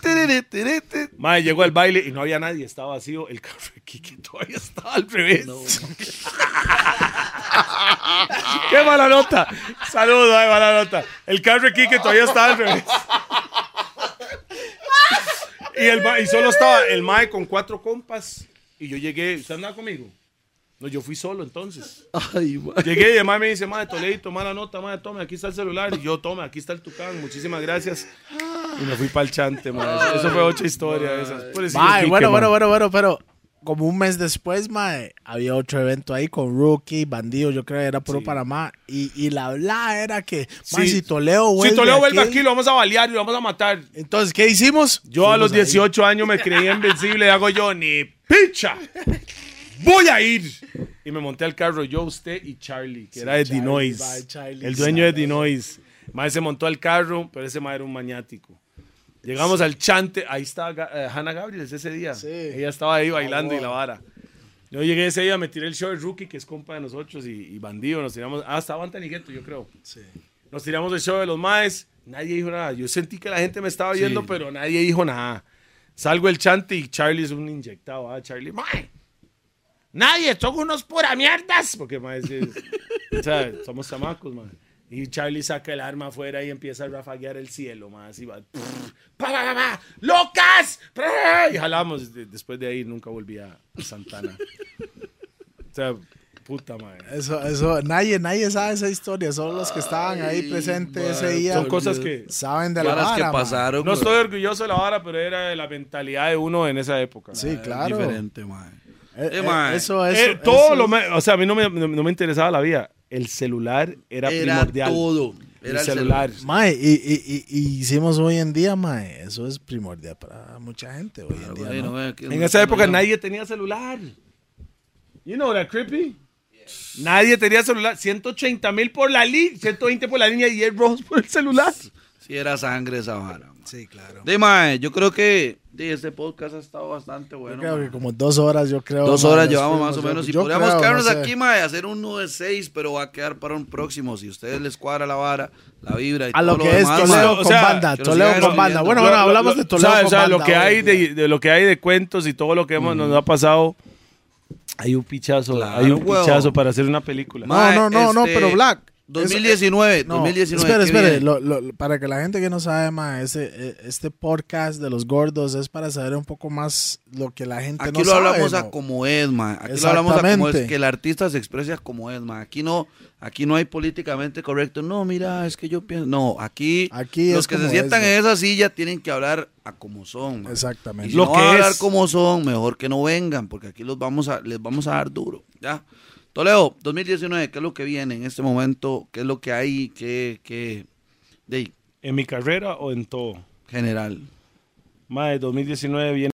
Mae, llegó al baile y no había nadie, estaba vacío. El carro de Kike todavía estaba al revés. (laughs) ¡Qué mala nota! Saludos, ay, mala nota. El carro de Kike todavía estaba al revés. Y, el y solo estaba el Mae con cuatro compas. Y yo llegué, ¿usted andaba conmigo? No, yo fui solo entonces. Ay. Llegué y mae me dice, mae, Toledo, mala nota, mae, tome, aquí está el celular. Y yo, tome, aquí está el tucán, muchísimas gracias. Y me fui para el chante, mae. Eso fue otra historia esas. Quique, bueno, bueno, bueno, bueno, pero como un mes después, mae, había otro evento ahí con Rookie, Bandido, yo creo que era puro Sí. Panamá. Y, y la habla era que, mae, Sí. si Toledo vuelve Si Toledo vuelve aquí, aquí, lo vamos a balear y lo vamos a matar. Entonces, ¿qué hicimos? Yo a los Fuimos ahí. 18 años me creía invencible y hago yo, ni picha. Voy a ir. Y me monté al carro yo, usted y Charlie, que era de Charlie, Dinois. bye, Charlie. El dueño de Dinois. Mae se montó al carro, pero ese mae era un maniático. Llegamos al chante, ahí estaba eh, Hannah Gabriel ese día. Sí. Ella estaba ahí bailando y la vara. Yo llegué ese día, me tiré el show de Rookie, que es compa de nosotros, y, y Bandido, nos tiramos. Ah, estaba Antanigueto, yo creo. Sí. Nos tiramos el show de los maes, nadie dijo nada. Yo sentí que la gente me estaba viendo, Sí. pero nadie dijo nada. Salgo el chante y Charlie es un inyectado. Ah, Charlie, mae. Nadie, son unos pura mierdas. Porque, mae, o sea, somos chamacos, mae. Y Charlie saca el arma afuera y empieza a rafaguear el cielo, mae. Así va. Pa, pa, pa, pa, ¡Locas! Y jalamos. De- Después de ahí nunca volví a Santana. O sea, puta, mae. Eso, eso, nadie, nadie sabe esa historia, solo los que estaban ahí Ay, presentes ese día. Son cosas que... Saben de la que vara, mae. pasaron. No estoy orgulloso de la vara, pero era de la mentalidad de uno en esa época. Sí, Es claro. diferente, mae. Eh, Eh, eh, eso, Eh, eso, todo eso- lo me- o sea, a mí no me, no, no me interesaba la vida. El celular era, Era primordial. todo. El, Era el celular. Mae, y, y, y, y hicimos hoy en día, mae, eso es primordial para mucha gente hoy en día. Ve, que- En esa época nadie tenía celular. You know that creepy? Nadie tenía celular. 180 mil por la línea, 120 por la línea y 10 rojos por el celular. Sí, era sangre esa vara. Sí, claro. De mae, yo creo que de este podcast ha estado bastante bueno. yo creo que como dos horas, yo creo. Dos horas llevamos más o Yo- menos. Y podríamos creo, quedarnos no sé. aquí, mae, hacer uno de seis, pero va a quedar para un próximo. Si a ustedes les cuadra la vara, la vibra y A todo lo que es demás, Toledo o con sea, banda, Toledo con banda. Bueno, Lo- bueno, lo- hablamos lo- de Toledo o sea, con o sea, banda. lo que hay de, de lo que hay de cuentos y todo lo que hemos, nos ha pasado. Hay un pichazo, Claro, hay un huevo. pichazo para hacer una película. No, no, no, no, este, pero Black. 2019, No, 2019. Espere, ¿qué espere. lo- lo- para que la gente que no sabe, este, eh, este podcast de los gordos es para saber un poco más lo que la gente Aquí no lo sabe. hablamos a como es, ma. Aquí lo hablamos a como es, Exactamente. que el artista se expresa como es, ma. Aquí no, aquí no hay políticamente correcto. No, mira, es que yo pienso. No, aquí, Aquí los es que se sientan es, en esa silla tienen que hablar a como son. ma. Exactamente. Y si Lo no que van a hablar es. como son, mejor que no vengan, porque aquí los vamos a, les vamos a dar duro. ¿ya? Toledo, 2019, ¿qué es lo que viene en este momento? ¿Qué es lo que hay? ¿Qué, qué? De ¿En mi carrera o en todo? general. Mae, 2019 viene